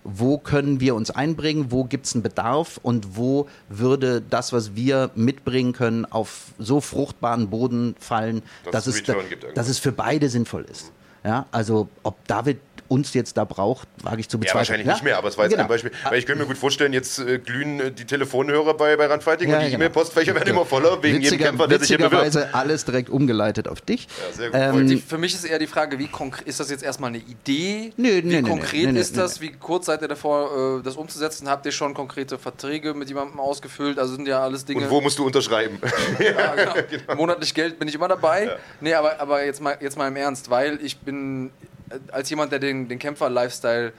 wo können wir uns einbringen, wo gibt es einen Bedarf und wo würde das, was wir mitbringen können, auf so fruchtbaren Boden fallen, dass, dass es, dass es für beide sinnvoll ist. Ja, also ob David uns jetzt da braucht, wage ich zu bezweifeln. Ja, wahrscheinlich ja? nicht mehr, aber es war jetzt genau. ein Beispiel. Weil ich könnte mir gut vorstellen, jetzt äh, glühen äh, die Telefonhörer bei, bei Randfighting ja, und die genau. E-Mail-Postfächer werden immer voller wegen Witziger, jedem Kämpfer, der sich hier bewirbt. alles direkt umgeleitet auf dich. Ja, sehr gut. Ähm, die, für mich ist eher die Frage, wie konkret ist das jetzt erstmal eine Idee? Nö, wie nö, konkret nö, ist das? Wie kurz seid ihr davor, äh, das umzusetzen? Habt ihr schon konkrete Verträge mit jemandem ausgefüllt? Also sind ja alles Dinge. Und wo musst du unterschreiben? ja, genau. genau. Monatlich Geld bin ich immer dabei. Ja. Nee, aber, aber jetzt, mal, jetzt mal im Ernst, weil ich bin als jemand, der den, den Kämpfer-Lifestyle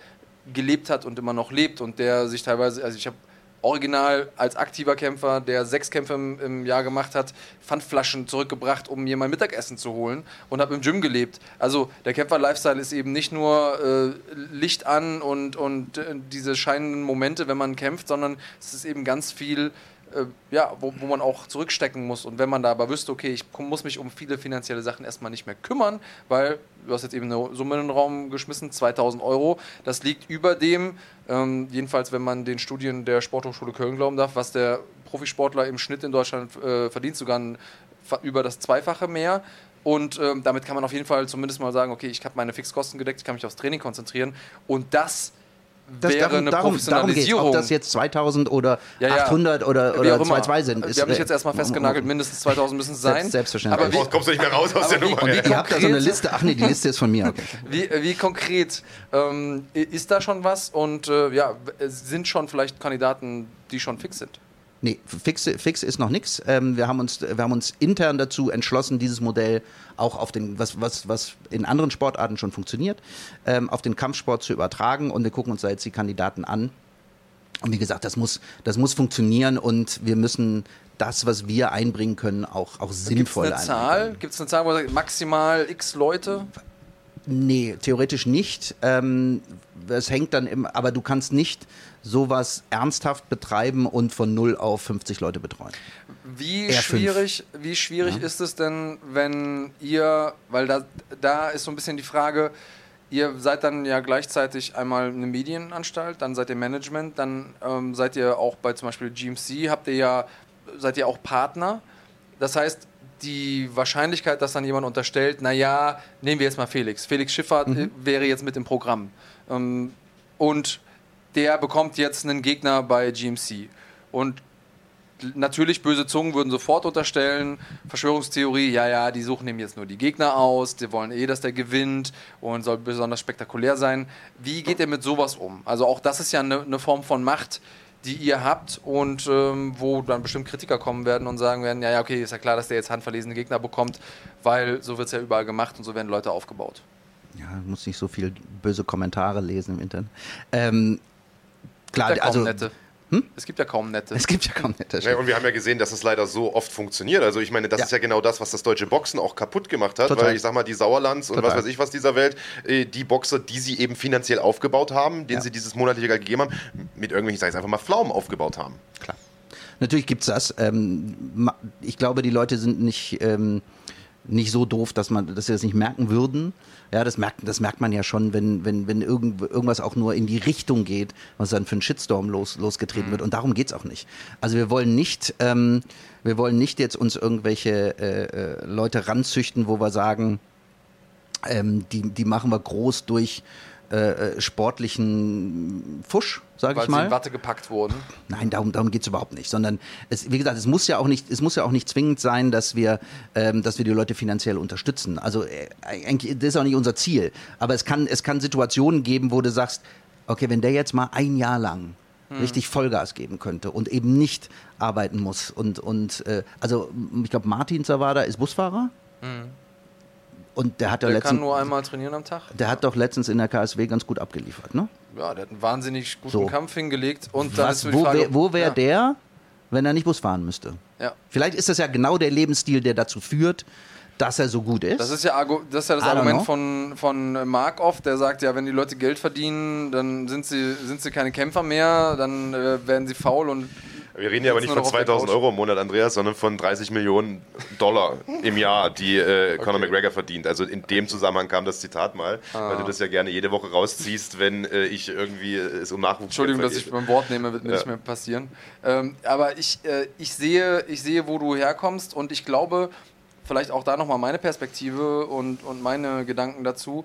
gelebt hat und immer noch lebt und der sich teilweise, also ich habe original als aktiver Kämpfer, der sechs Kämpfe im, im, Jahr gemacht hat, Pfandflaschen zurückgebracht, um mir mein Mittagessen zu holen und habe im Gym gelebt. Also der Kämpfer-Lifestyle ist eben nicht nur äh, Licht an und, und äh, diese scheinenden Momente, wenn man kämpft, sondern es ist eben ganz viel äh, ja, wo, wo man auch zurückstecken muss. Und wenn man da aber wüsste, okay, ich muss mich um viele finanzielle Sachen erstmal nicht mehr kümmern, weil du hast jetzt eben eine Summe in den Raum geschmissen, 2000 Euro, das liegt über dem, ähm, jedenfalls wenn man den Studien der Sporthochschule Köln glauben darf, was der Profisportler im Schnitt in Deutschland äh, verdient, sogar ein, über das Zweifache mehr. Und ähm, damit kann man auf jeden Fall zumindest mal sagen, okay, ich habe meine Fixkosten gedeckt, ich kann mich aufs Training konzentrieren. Und das das, wäre darum, eine Professionalisierung. Darum ob das jetzt 2000 oder ja, ja. 800 oder, oder 2,2 sind. Wir haben dich jetzt erstmal festgenagelt, mindestens 2000 müssen es sein. Selbstverständlich. Aber wie, kommst du nicht mehr raus aus der Nummer. Und ihr habt da so eine Liste. Ach nee, die Liste ist von mir. Okay. Wie, wie konkret ähm, ist da schon was? Und äh, ja, sind schon vielleicht Kandidaten, die schon fix sind? Nee, fix, fix ist noch nichts. Ähm, wir, haben uns, wir haben uns intern dazu entschlossen, dieses Modell auch auf den, was, was, was in anderen Sportarten schon funktioniert, ähm, auf den Kampfsport zu übertragen. Und wir gucken uns da jetzt die Kandidaten an. Und wie gesagt, das muss, das muss funktionieren und wir müssen das, was wir einbringen können, auch, auch sinnvoll Gibt's eine Zahl? Gibt es eine Zahl, wo sagt, maximal x Leute? Nee, theoretisch nicht. Ähm, es hängt dann im, aber du kannst nicht sowas ernsthaft betreiben und von 0 auf 50 Leute betreuen. Wie Eher schwierig, wie schwierig ja. ist es denn, wenn ihr, weil da, da ist so ein bisschen die Frage, ihr seid dann ja gleichzeitig einmal eine Medienanstalt, dann seid ihr Management, dann ähm, seid ihr auch bei zum Beispiel GMC, habt ihr ja, seid ihr auch Partner. Das heißt, die Wahrscheinlichkeit, dass dann jemand unterstellt, naja, nehmen wir jetzt mal Felix. Felix Schifffahrt mhm. Äh, wäre jetzt mit im Programm. Ähm, und der bekommt jetzt einen Gegner bei GMC. Und natürlich böse Zungen würden sofort unterstellen, Verschwörungstheorie, ja, ja, die suchen ihm jetzt nur die Gegner aus, die wollen eh, dass der gewinnt und soll besonders spektakulär sein. Wie geht ihr mit sowas um? Also auch das ist ja eine, eine Form von Macht, die ihr habt und ähm, wo dann bestimmt Kritiker kommen werden und sagen werden, ja, ja, okay, ist ja klar, dass der jetzt handverlesene Gegner bekommt, weil so wird es ja überall gemacht und so werden Leute aufgebaut. Ja, muss nicht so viel böse Kommentare lesen im Internet. Ähm, klar, also nette. Hm? Es gibt ja kaum nette. Es gibt ja kaum nette. Ja, und wir haben ja gesehen, dass es leider so oft funktioniert. Also ich meine, das ja. ist ja genau das, was das deutsche Boxen auch kaputt gemacht hat. Total. Weil ich sag mal, die Sauerlands Total. und was weiß ich was dieser Welt, äh, die Boxer, die sie eben finanziell aufgebaut haben, denen ja. sie dieses monatliche Geld gegeben haben, mit irgendwelchen, ich sage einfach mal, Pflaumen aufgebaut haben. Klar. Natürlich gibt es das. Ähm, ich glaube, die Leute sind nicht... Nicht so doof, dass man, dass sie das nicht merken würden. Ja, das merkt, das merkt man ja schon, wenn, wenn, wenn irgend, irgendwas auch nur in die Richtung geht, was dann für einen Shitstorm los, losgetreten mhm. wird. Und darum geht es auch nicht. Also wir wollen nicht, ähm, wir wollen nicht jetzt uns irgendwelche äh, äh, Leute ranzüchten, wo wir sagen, ähm, die, die machen wir groß durch äh, äh, sportlichen Fusch, sage ich mal. Weil sie in Watte gepackt wurden? Nein, darum, darum geht es überhaupt nicht. Sondern, es, wie gesagt, es muss, ja auch nicht, es muss ja auch nicht zwingend sein, dass wir, ähm, dass wir die Leute finanziell unterstützen. Also äh, das ist auch nicht unser Ziel. Aber es kann, es kann Situationen geben, wo du sagst, okay, wenn der jetzt mal ein Jahr lang hm. richtig Vollgas geben könnte und eben nicht arbeiten muss. Und, und äh, also ich glaube, Martin Zawada ist Busfahrer. Hm. Und der hat der letztens, kann nur einmal trainieren am Tag. Der hat doch letztens in der KSW ganz gut abgeliefert, ne? Ja, der hat einen wahnsinnig guten so. Kampf hingelegt. Und dann Was, wo wäre wär ja. der, wenn er nicht Bus fahren müsste? Ja. Vielleicht ist das ja genau der Lebensstil, der dazu führt, dass er so gut ist. Das ist ja, das, ist ja das Argument von, von Mark oft, der sagt ja, wenn die Leute Geld verdienen, dann sind sie, sind sie keine Kämpfer mehr, dann äh, werden sie faul und wir reden ja aber nicht von 2000 Euro im Monat, Andreas, sondern von 30 Millionen Dollar im Jahr, die äh, Conor okay. McGregor verdient. Also in dem Zusammenhang kam das Zitat mal, ah. weil du das ja gerne jede Woche rausziehst, wenn äh, ich irgendwie es um Nachwuchs Entschuldigung, dass ich beim Wort nehme, wird mir ja. nicht mehr passieren. Ähm, aber ich, äh, ich, sehe, ich sehe, wo du herkommst und ich glaube, vielleicht auch da nochmal meine Perspektive und, und meine Gedanken dazu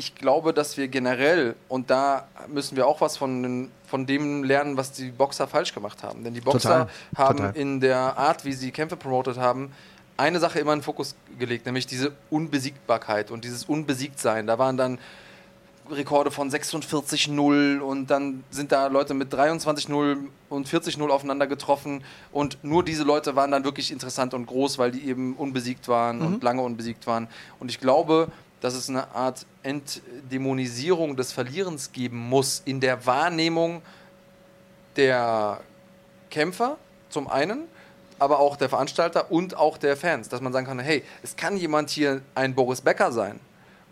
ich glaube, dass wir generell, und da müssen wir auch was von, von dem lernen, was die Boxer falsch gemacht haben. Denn die Boxer total, haben total. in der Art, wie sie Kämpfe promotet haben, eine Sache immer in den Fokus gelegt, nämlich diese Unbesiegbarkeit und dieses Unbesiegtsein. Da waren dann Rekorde von 46-0 und dann sind da Leute mit 23-0 und 40-0 aufeinander getroffen und nur diese Leute waren dann wirklich interessant und groß, weil die eben unbesiegt waren mhm. und lange unbesiegt waren. Und ich glaube, dass es eine Art Entdämonisierung des Verlierens geben muss in der Wahrnehmung der Kämpfer zum einen, aber auch der Veranstalter und auch der Fans, dass man sagen kann, hey, es kann jemand hier ein Boris Becker sein,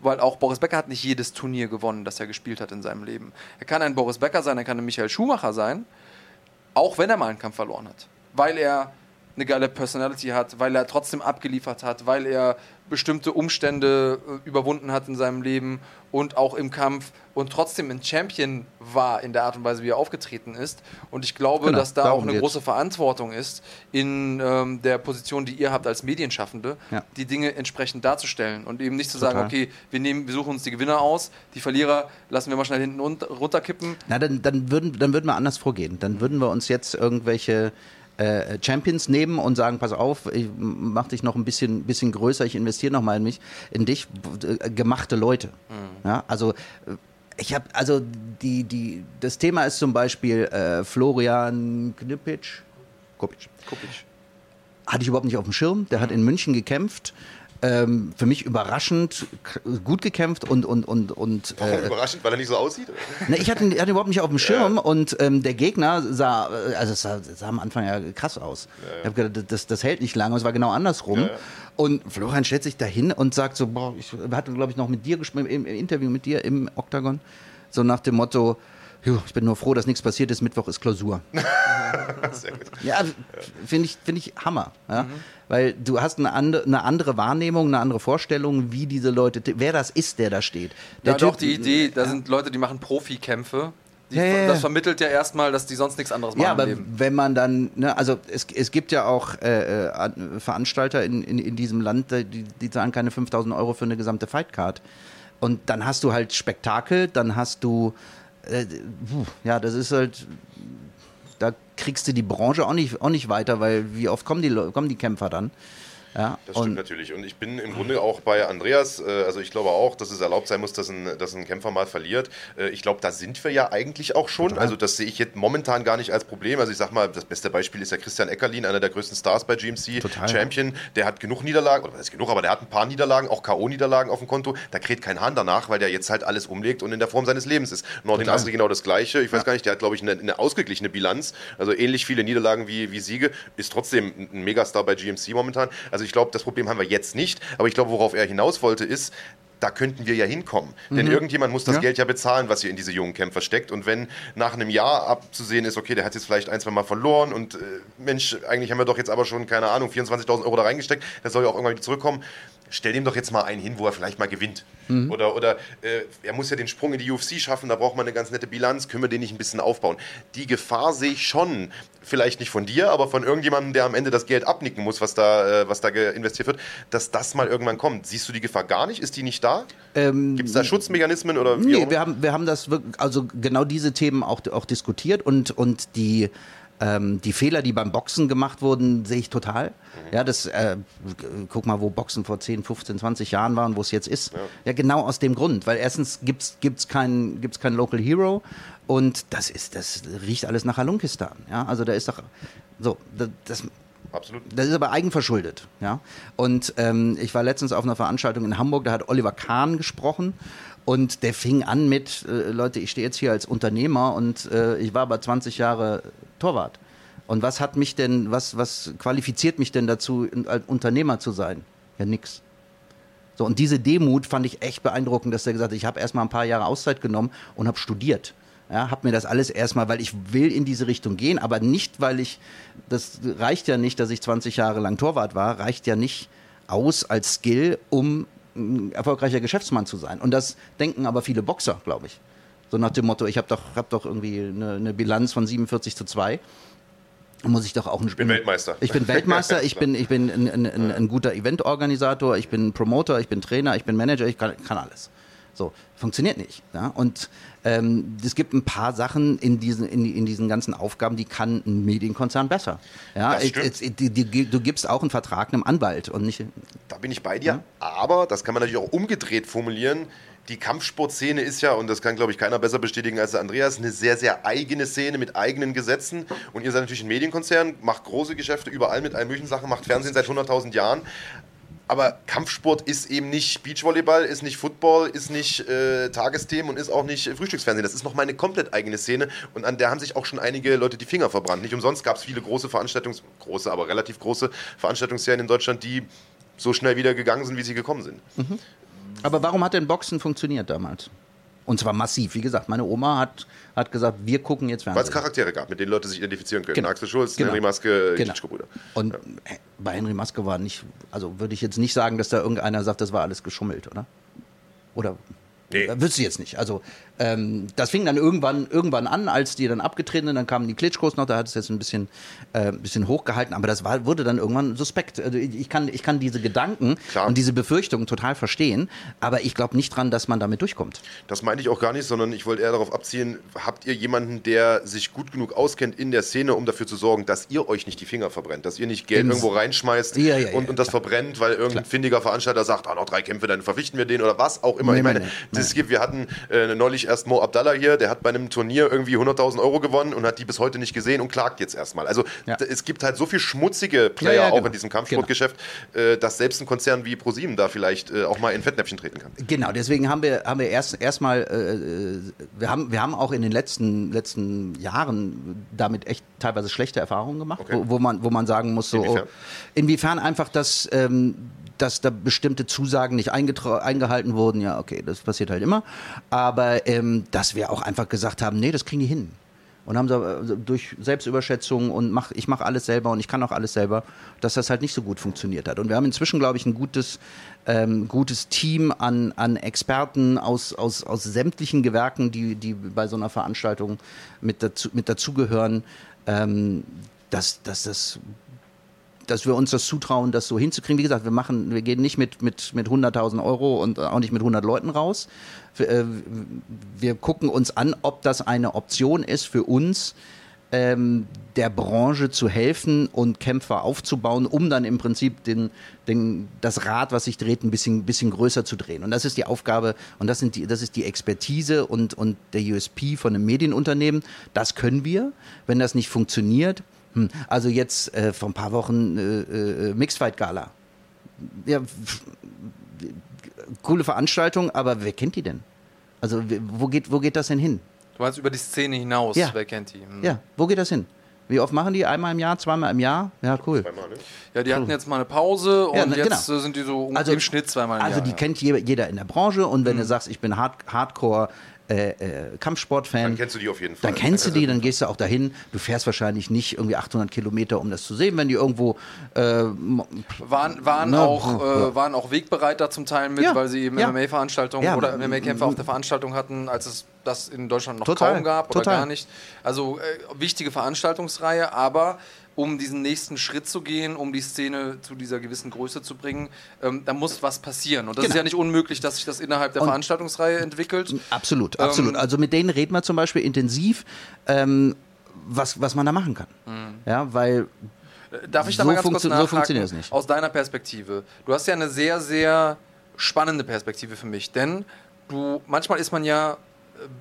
weil auch Boris Becker hat nicht jedes Turnier gewonnen, das er gespielt hat in seinem Leben. Er kann ein Boris Becker sein, er kann ein Michael Schumacher sein, auch wenn er mal einen Kampf verloren hat, weil er eine geile Personality hat, weil er trotzdem abgeliefert hat, weil er bestimmte Umstände äh, überwunden hat in seinem Leben und auch im Kampf und trotzdem ein Champion war in der Art und Weise, wie er aufgetreten ist. Und ich glaube, genau, dass da auch eine geht's. große Verantwortung ist in ähm, der Position, die ihr habt als Medienschaffende, ja. die Dinge entsprechend darzustellen und eben nicht zu Total. sagen, okay, wir, nehmen, wir suchen uns die Gewinner aus, die Verlierer lassen wir mal schnell hinten runterkippen. Na, dann, dann, würden, dann würden wir anders vorgehen. Dann würden wir uns jetzt irgendwelche äh, Champions nehmen und sagen, pass auf, ich mach dich noch ein bisschen, bisschen größer, ich investiere noch mal in mich, in dich, äh, gemachte Leute. Mhm. Ja, also äh, ich habe, also die, die, das Thema ist zum Beispiel äh, Florian Knipic, Kopic. Kopic. Hatte ich überhaupt nicht auf dem Schirm. Der hat in München gekämpft ähm, für mich überraschend gut gekämpft und und und und. Warum äh, überraschend, weil er nicht so aussieht? Ne, ich hatte, ihn, hatte überhaupt nicht auf dem Schirm ja. und ähm, der Gegner sah, also es sah, sah, am Anfang ja krass aus. Ja, ja. Ich habe gedacht, das, das hält nicht lange, es war genau andersrum. Und Florian stellt sich dahin und sagt so, boah, ich hatte glaube ich noch mit dir gesprochen, im, im Interview mit dir im Oktagon, so nach dem Motto, ich bin nur froh, dass nichts passiert ist. Mittwoch ist Klausur. Sehr gut. Ja, finde ich, find ich Hammer. Ja? Mhm. Weil du hast eine andere, eine andere Wahrnehmung, eine andere Vorstellung, wie diese Leute, wer das ist, der da steht. Der ja, typ, doch, die Idee, da ja. sind Leute, die machen Profikämpfe. Die, ja, das vermittelt ja erstmal, dass die sonst nichts anderes machen. Ja, aber wenn man dann, ne, also es, es gibt ja auch äh, äh Veranstalter in, in, in diesem Land, die, die zahlen keine 5000 Euro für eine gesamte Fightcard. Und dann hast du halt Spektakel, dann hast du äh, ja, das ist halt, da kriegst du die Branche auch nicht, auch nicht weiter, weil wie oft kommen die, kommen die Kämpfer dann? Ja, das stimmt natürlich. Und ich bin im Grunde auch bei Andreas, äh, also ich glaube auch, dass es erlaubt sein muss, dass ein, dass ein Kämpfer mal verliert. Äh, ich glaube, da sind wir ja eigentlich auch schon. Also das sehe ich jetzt momentan gar nicht als Problem. Also ich sag mal, das beste Beispiel ist ja Christian Eckerlin, einer der größten Stars bei GMC, Total. Champion. Der hat genug Niederlagen, oder ist genug, aber der hat ein paar Niederlagen, auch K.O.-Niederlagen auf dem Konto. Da kräht kein Hahn danach, weil der jetzt halt alles umlegt und in der Form seines Lebens ist. Nordin Asri genau das Gleiche. Ich weiß ja. gar nicht, der hat, glaube ich, eine, eine, ausgeglichene Bilanz. Also ähnlich viele Niederlagen wie, wie Siege. Ist trotzdem ein Megastar bei GMC momentan. Also ich glaube, das Problem haben wir jetzt nicht. Aber ich glaube, worauf er hinaus wollte, ist, da könnten wir ja hinkommen. Mhm. Denn irgendjemand muss das ja. Geld ja bezahlen, was hier in diese jungen Kämpfer steckt. Und wenn nach einem Jahr abzusehen ist, okay, der hat jetzt vielleicht ein, zwei Mal verloren und äh, Mensch, eigentlich haben wir doch jetzt aber schon, keine Ahnung, 24.000 Euro da reingesteckt, der soll ja auch irgendwann wieder zurückkommen stell dem doch jetzt mal einen hin, wo er vielleicht mal gewinnt. Mhm. Oder, oder äh, er muss ja den Sprung in die UFC schaffen, da braucht man eine ganz nette Bilanz, können wir den nicht ein bisschen aufbauen. Die Gefahr sehe ich schon, vielleicht nicht von dir, aber von irgendjemandem, der am Ende das Geld abnicken muss, was da, äh, was da investiert wird, dass das mal irgendwann kommt. Siehst du die Gefahr gar nicht? Ist die nicht da? Ähm, Gibt es da Schutzmechanismen oder? Nee, wir haben, wir haben das also genau diese Themen auch, auch diskutiert und, und die ähm, die Fehler, die beim Boxen gemacht wurden, sehe ich total. Mhm. Ja, das, äh, guck mal, wo Boxen vor 10, 15, 20 Jahren waren, wo es jetzt ist. Ja. ja. genau aus dem Grund, weil erstens gibt es gibt's keinen gibt's kein Local Hero und das ist, das riecht alles nach Halunkistan. Ja, also da ist doch, so, das, das Absolut. Das ist aber eigenverschuldet. Ja? Und ähm, ich war letztens auf einer Veranstaltung in Hamburg, da hat Oliver Kahn gesprochen und der fing an mit, äh, Leute, ich stehe jetzt hier als Unternehmer und äh, ich war aber 20 Jahre Torwart. Und was hat mich denn, was, was qualifiziert mich denn dazu, als Unternehmer zu sein? Ja, nix. So, und diese Demut fand ich echt beeindruckend, dass er gesagt hat, ich habe erstmal ein paar Jahre Auszeit genommen und habe studiert. Ja, habe mir das alles erstmal, weil ich will in diese Richtung gehen, aber nicht, weil ich, das reicht ja nicht, dass ich 20 Jahre lang Torwart war, reicht ja nicht aus als Skill, um ein erfolgreicher Geschäftsmann zu sein. Und das denken aber viele Boxer, glaube ich. So nach dem Motto, ich habe doch, hab doch irgendwie eine, eine, Bilanz von 47 zu 2. Muss ich doch auch Ich bin Weltmeister. Ich bin Weltmeister, ich bin, ich bin ein, ein, ein, ein guter Eventorganisator, ich bin Promoter, ich bin Trainer, ich bin Manager, ich kann, kann alles. So, funktioniert nicht. Ja? Und ähm, es gibt ein paar Sachen in diesen, in, in, diesen ganzen Aufgaben, die kann ein Medienkonzern besser. Ja? Stimmt. Ich, die, die, du gibst auch einen Vertrag einem Anwalt und nicht. Da bin ich bei dir, ja? aber das kann man natürlich auch umgedreht formulieren die Kampfsportszene ist ja, und das kann, glaube ich, keiner besser bestätigen als Andreas, eine sehr, sehr eigene Szene mit eigenen Gesetzen. Und ihr seid natürlich ein Medienkonzern, macht große Geschäfte überall mit allen möglichen Sachen, macht Fernsehen seit 100.000 Jahren aber Kampfsport ist eben nicht Beachvolleyball, ist nicht Football, ist nicht äh, Tagesthemen und ist auch nicht Frühstücksfernsehen. Das ist nochmal eine komplett eigene Szene und an der haben sich auch schon einige Leute die Finger verbrannt. Nicht umsonst gab es viele große Veranstaltungs-, große, aber relativ große Veranstaltungsserien in Deutschland, die so schnell wieder gegangen sind, wie sie gekommen sind. Mhm. Aber warum hat denn Boxen funktioniert damals? Und zwar massiv. Wie gesagt, meine Oma hat, hat gesagt, wir gucken jetzt Fernsehen. Weil es Charaktere gab, mit denen Leute sich identifizieren können. Genau. Axel Schulz, genau. Henry Maske, genau. Klitschko-Bruder. Und ja. bei Henry Maske war nicht, also würde ich jetzt nicht sagen, dass da irgendeiner sagt, das war alles geschummelt, oder? Oder Nee. Wüsste ich jetzt nicht. Also ähm, das fing dann irgendwann, irgendwann an, als die dann abgetreten sind, dann kamen die Klitschkos noch, da hat es jetzt ein bisschen, äh, bisschen hochgehalten, aber das war, wurde dann irgendwann suspekt. Also ich, kann, ich kann diese Gedanken Klar. und diese Befürchtungen total verstehen, aber ich glaube nicht dran, dass man damit durchkommt. Das meinte ich auch gar nicht, sondern ich wollte eher darauf abziehen, habt ihr jemanden, der sich gut genug auskennt in der Szene, um dafür zu sorgen, dass ihr euch nicht die Finger verbrennt, dass ihr nicht Geld Ins irgendwo reinschmeißt ja, ja, und, und das verbrennt, weil irgendein Klar. findiger Veranstalter sagt, ah, noch drei Kämpfe, dann verpflichten wir den oder was auch immer. Nee, ich meine, nee, nee. wir hatten äh, neulich erst Mo Abdallah hier, der hat bei einem Turnier irgendwie 100.000 Euro gewonnen und hat die bis heute nicht gesehen und klagt jetzt erstmal. Also ja. es gibt halt so viel schmutzige Player ja, ja, genau. auch in diesem Kampfsportgeschäft, genau. äh, dass selbst ein Konzern wie ProSieben da vielleicht äh, auch mal in Fettnäpfchen treten kann. Genau, deswegen haben wir, haben wir erst erstmal, äh, äh, wir, haben, wir haben auch in den letzten, letzten Jahren damit echt teilweise schlechte Erfahrungen gemacht, okay. wo, wo, man, wo man sagen muss, so, inwiefern, oh, inwiefern einfach, dass ähm, dass da bestimmte Zusagen nicht eingehalten wurden, ja, okay, das passiert halt immer. Aber ähm, dass wir auch einfach gesagt haben, nee, das kriegen die hin. Und haben so, durch Selbstüberschätzung und mach, ich mache alles selber und ich kann auch alles selber, dass das halt nicht so gut funktioniert hat. Und wir haben inzwischen, glaube ich, ein gutes, ähm, gutes Team an, an Experten aus, aus, aus sämtlichen Gewerken, die, die bei so einer Veranstaltung mit, dazu, mit dazugehören, ähm, dass, dass das dass wir uns das zutrauen, das so hinzukriegen. Wie gesagt, wir machen, wir gehen nicht mit, mit, mit 100.000 Euro und auch nicht mit 100 Leuten raus. Wir, äh, wir gucken uns an, ob das eine Option ist für uns, ähm, der Branche zu helfen und Kämpfer aufzubauen, um dann im Prinzip den, den, das Rad, was sich dreht, ein bisschen, bisschen größer zu drehen. Und das ist die Aufgabe und das, sind die, das ist die Expertise und, und der USP von einem Medienunternehmen. Das können wir. Wenn das nicht funktioniert, hm. Also jetzt äh, vor ein paar Wochen äh, äh, Mixfight Gala. Ja, coole Veranstaltung, aber wer kennt die denn? Also wo geht, wo geht das denn hin? Du meinst über die Szene hinaus, ja. wer kennt die? Hm. Ja, wo geht das hin? Wie oft machen die? Einmal im Jahr, zweimal im Jahr? Ja, cool. Zweimal, ne? Ja, die hatten jetzt mal eine Pause und ja, na, jetzt genau. sind die so also, im Schnitt zweimal im also Jahr. Also die ja. kennt jeder in der Branche und wenn mhm. du sagst, ich bin Hard Hardcore äh, äh, Kampfsportfan. Dann kennst du die auf jeden Fall. Dann kennst du die, dann gehst du auch dahin. Du fährst wahrscheinlich nicht irgendwie 800 Kilometer, um das zu sehen, wenn die irgendwo äh, waren, waren, ne, auch, äh, waren auch Wegbereiter zum Teil mit, ja, weil sie eben ja. MMA-Veranstaltungen ja, oder MMA-Kämpfer auf der Veranstaltung hatten, als es das in Deutschland noch total, kaum gab oder total. gar nicht. Also äh, wichtige Veranstaltungsreihe, aber um diesen nächsten Schritt zu gehen, um die Szene zu dieser gewissen Größe zu bringen, ähm, da muss was passieren. Und das genau. ist ja nicht unmöglich, dass sich das innerhalb der und Veranstaltungsreihe entwickelt. Absolut, absolut. Ähm, also mit denen reden wir zum Beispiel intensiv, ähm, was, was man da machen kann. Mhm. Ja, weil äh, Darf ich da so mal ganz kurz nachhaken? So funktioniert es nicht. Aus deiner Perspektive. Du hast ja eine sehr, sehr spannende Perspektive für mich, denn du manchmal ist man ja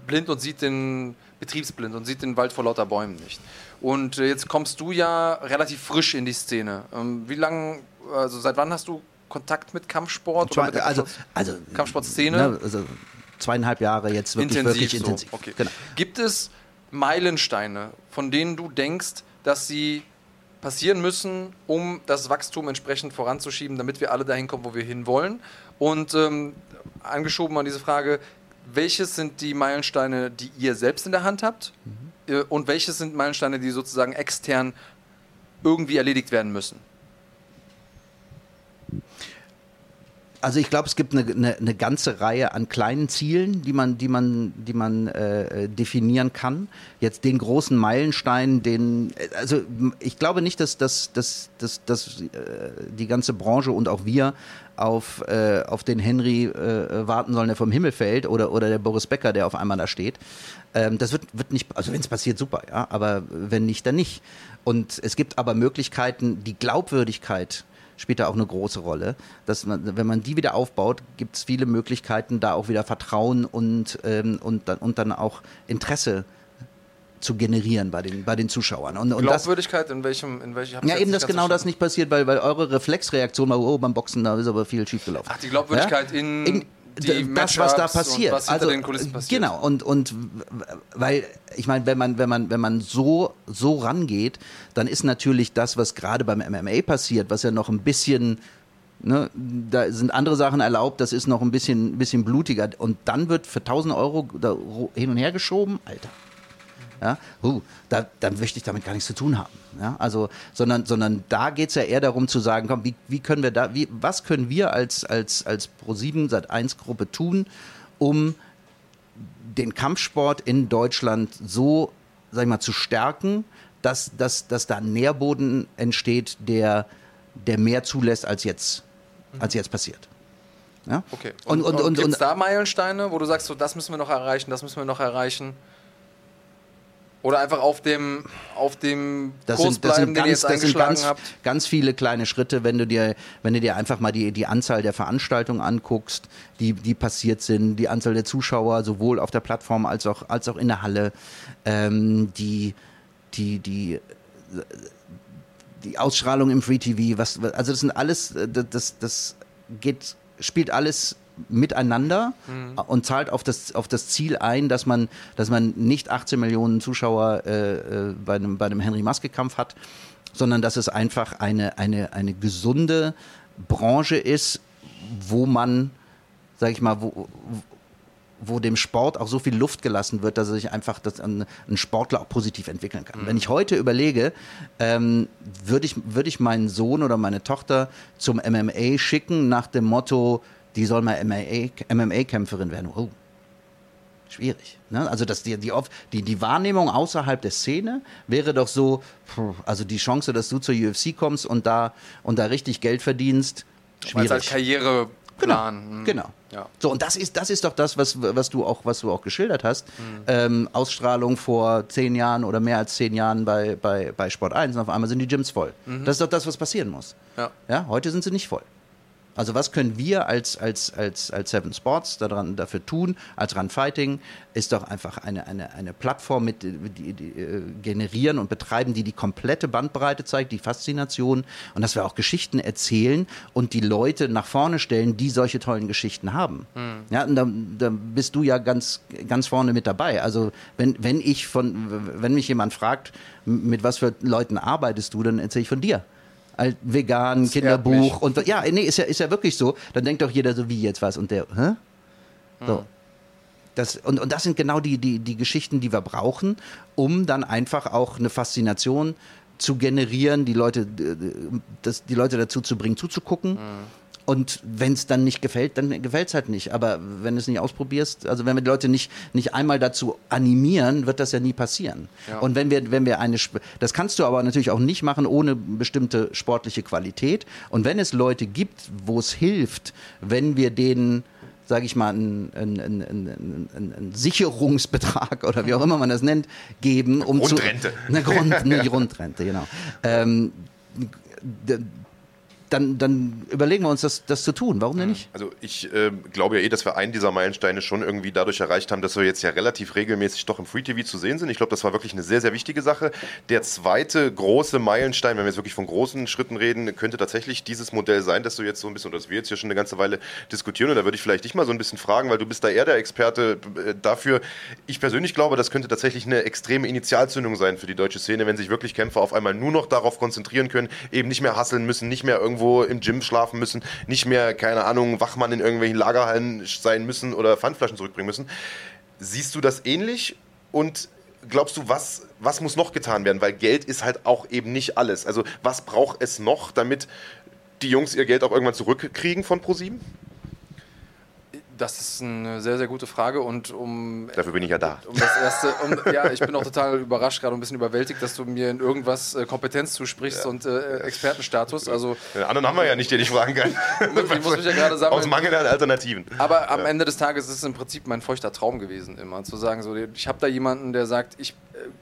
blind und sieht den betriebsblind und sieht den Wald vor lauter Bäumen nicht. Und äh, jetzt kommst du ja relativ frisch in die Szene. Ähm, wie lange, also seit wann hast du Kontakt mit Kampfsport? Zwei, mit also, also Kampfsportszene? Ne, also zweieinhalb Jahre jetzt wirklich intensiv. Wirklich intensiv. So. Okay. Genau. Gibt es Meilensteine, von denen du denkst, dass sie passieren müssen, um das Wachstum entsprechend voranzuschieben, damit wir alle dahin kommen, wo wir hinwollen? Und ähm, angeschoben an diese Frage, welches sind die Meilensteine, die ihr selbst in der Hand habt? Mhm und welches sind Meilensteine, die sozusagen extern irgendwie erledigt werden müssen? Also ich glaube, es gibt eine, eine, eine, ganze Reihe an kleinen Zielen, die man, die man, die man äh, definieren kann. Jetzt den großen Meilenstein, den also ich glaube nicht, dass, dass, dass, dass, dass äh, die ganze Branche und auch wir auf, äh, auf den Henry äh, warten sollen, der vom Himmel fällt, oder, oder der Boris Becker, der auf einmal da steht. Ähm, das wird, wird nicht, also wenn es passiert, super, ja, aber wenn nicht, dann nicht. Und es gibt aber Möglichkeiten, die Glaubwürdigkeit spielt da auch eine große Rolle. Dass man, wenn man die wieder aufbaut, gibt es viele Möglichkeiten, da auch wieder Vertrauen und, ähm, und, dann, und dann auch Interesse zu generieren bei den, bei den Zuschauern. Und, und Glaubwürdigkeit das, in welchem, in welchem Ja, eben, dass genau das nicht passiert, weil, weil eure Reflexreaktion war, oh, beim Boxen, da ist aber viel schiefgelaufen. Ach, die Glaubwürdigkeit ja? in, in das, was da passiert. was also, passiert. Genau, und, und weil, ich meine, wenn man, wenn man, wenn man so, so rangeht, dann ist natürlich das, was gerade beim MMA passiert, was ja noch ein bisschen Ne, da sind andere Sachen erlaubt, das ist noch ein bisschen, bisschen blutiger. Und dann wird für 1000 Euro hin und her geschoben, Alter ja, uh, da, dann möchte ich damit gar nichts zu tun haben. Ja, also, sondern, sondern da geht es ja eher darum zu sagen, komm, wie, wie können wir da, wie, was können wir als, als, als Pro7 seit 1 Gruppe tun, um den Kampfsport in Deutschland so, sag ich mal, zu stärken, dass, dass, dass da ein Nährboden entsteht, der, der mehr zulässt, als jetzt, als jetzt passiert. Ja? Okay. Und, und, und, und, und, und da Meilensteine, wo du sagst, so, das müssen wir noch erreichen, das müssen wir noch erreichen? Oder einfach auf dem, auf dem das Kurs sind, das bleiben, sind den ihr ganz, jetzt das sind ganz, habt. ganz viele kleine Schritte, wenn du dir, wenn du dir einfach mal die, die Anzahl der Veranstaltungen anguckst, die, die passiert sind, die Anzahl der Zuschauer, sowohl auf der Plattform als auch, als auch in der Halle, ähm, die, die, die, die Ausstrahlung im Free TV, was, also das sind alles, äh, das, das geht, spielt alles miteinander Mhm. und zahlt auf das, auf das Ziel ein, dass man, dass man nicht 18 Millionen Zuschauer äh, äh, bei einem, bei einem Henry-Maske-Kampf hat, sondern dass es einfach eine, eine, eine gesunde Branche ist, wo man, sag ich mal, wo, wo dem Sport auch so viel Luft gelassen wird, dass er sich einfach dass ein, ein Sportler auch positiv entwickeln kann. Wenn ich heute überlege, ähm, würde ich, würde ich meinen Sohn oder meine Tochter zum MMA schicken nach dem Motto, die soll mal MMA-Kämpferin werden. Oh, schwierig. Ne? Also das, die, die, die, die Wahrnehmung außerhalb der Szene wäre doch so, also die Chance, dass du zur UFC kommst und da, und da richtig Geld verdienst, schwierig. als Karriereplan. Mhm. Genau. Ja. So, und das ist, das ist doch das, was, was, du, auch, was du auch geschildert hast. Ähm, Ausstrahlung vor zehn Jahren oder mehr als zehn Jahren bei, bei, bei Sport 1 und auf einmal sind die Gyms voll. Das ist doch das, was passieren muss. Ja. Ja, heute sind sie nicht voll. Also was können wir als, als, als, als Seven Sports daran, dafür tun, als Run Fighting, ist doch einfach eine, eine, eine Plattform mit, die, die äh, generieren und betreiben, die die komplette Bandbreite zeigt, die Faszination und dass wir auch Geschichten erzählen und die Leute nach vorne stellen, die solche tollen Geschichten haben. Ja, und da, da bist du ja ganz, ganz vorne mit dabei. Also wenn, wenn ich von, wenn mich jemand fragt, mit was für Leuten arbeitest du, dann erzähle ich von dir alt, vegan, Kinderbuch und ja, nee, ist ja, ist ja wirklich so. Dann denkt doch jeder so, wie jetzt was und der, hä? So. Das, und, und das sind genau die, die, die Geschichten, die wir brauchen, um dann einfach auch eine Faszination zu generieren, die Leute, äh, das, die Leute dazu zu bringen, zuzugucken. Und wenn es dann nicht gefällt, dann gefällt es halt nicht. Aber wenn du es nicht ausprobierst, also wenn wir die Leute nicht, nicht einmal dazu animieren, wird das ja nie passieren. Ja. Und wenn wir, wenn wir eine, das kannst du aber natürlich auch nicht machen ohne bestimmte sportliche Qualität. Und wenn es Leute gibt, wo es hilft, wenn wir denen sage ich mal, einen, einen, einen, einen, Sicherungsbetrag oder wie auch immer man das nennt, geben, um Grundrente. zu eine, Grund, eine Grundrente, genau. Ähm, dann, dann überlegen wir uns, das, das zu tun. Warum denn nicht? Also ich äh, glaube ja eh, dass wir einen dieser Meilensteine schon irgendwie dadurch erreicht haben, dass wir jetzt ja relativ regelmäßig doch im Free TV zu sehen sind. Ich glaube, das war wirklich eine sehr, sehr wichtige Sache. Der zweite große Meilenstein, wenn wir jetzt wirklich von großen Schritten reden, könnte tatsächlich dieses Modell sein, dass du jetzt so ein bisschen, oder dass wir jetzt hier schon eine ganze Weile diskutieren. Und da würde ich vielleicht dich mal so ein bisschen fragen, weil du bist da eher der Experte äh, dafür. Ich persönlich glaube, das könnte tatsächlich eine extreme Initialzündung sein für die deutsche Szene, wenn sich wirklich Kämpfer auf einmal nur noch darauf konzentrieren können, eben nicht mehr hasseln müssen, nicht mehr irgendwo im Gym schlafen müssen, nicht mehr, keine Ahnung, Wachmann in irgendwelchen Lagerhallen sein müssen oder Pfandflaschen zurückbringen müssen. Siehst du das ähnlich und glaubst du, was, was muss noch getan werden? Weil Geld ist halt auch eben nicht alles. Also was braucht es noch, damit die Jungs ihr Geld auch irgendwann zurückkriegen von ProSieben? Das ist eine sehr, sehr gute Frage und um Dafür bin ich ja da. Um das erste, um, ja, ich bin auch total überrascht, gerade ein bisschen überwältigt, dass du mir in irgendwas äh, Kompetenz zusprichst und äh, Expertenstatus. Also, Den anderen haben wir ja nicht, den ich fragen kann. ich muss mich ja gerade sammeln. Aus Mangel an Alternativen. Aber am Ende des Tages ist es im Prinzip mein feuchter Traum gewesen, immer zu sagen, so, ich habe da jemanden, der sagt, ich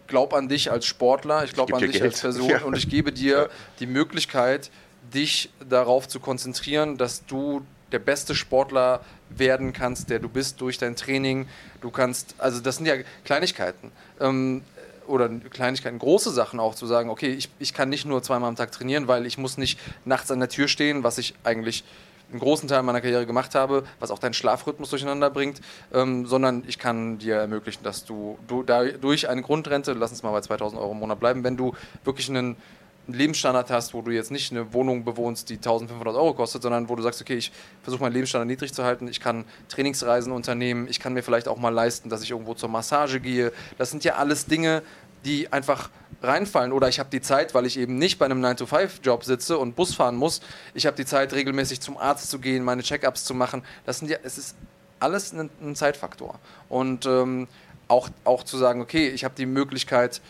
glaube an dich als Sportler, ich glaube an dich Geld. als Person Ja. und ich gebe dir die Möglichkeit, dich darauf zu konzentrieren, dass du der beste Sportler werden kannst, der du bist durch dein Training. Du kannst, also das sind ja Kleinigkeiten. Ähm, oder Kleinigkeiten, große Sachen auch zu sagen, okay, ich, ich kann nicht nur zweimal am Tag trainieren, weil ich muss nicht nachts an der Tür stehen, was ich eigentlich einen großen Teil meiner Karriere gemacht habe, was auch deinen Schlafrhythmus durcheinander bringt, ähm, sondern ich kann dir ermöglichen, dass du, du durch eine Grundrente, lass uns mal bei 2000 Euro im Monat bleiben, wenn du wirklich einen einen Lebensstandard hast, wo du jetzt nicht eine Wohnung bewohnst, die 1500 Euro kostet, sondern wo du sagst, okay, ich versuche meinen Lebensstandard niedrig zu halten, ich kann Trainingsreisen unternehmen, ich kann mir vielleicht auch mal leisten, dass ich irgendwo zur Massage gehe. Das sind ja alles Dinge, die einfach reinfallen. Oder ich habe die Zeit, weil ich eben nicht bei einem 9-to-5-Job sitze und Bus fahren muss. Ich habe die Zeit, regelmäßig zum Arzt zu gehen, meine Check-ups zu machen. Das sind ja, es ist alles ein, ein Zeitfaktor. Und ähm, auch, auch zu sagen, okay, ich habe die Möglichkeit,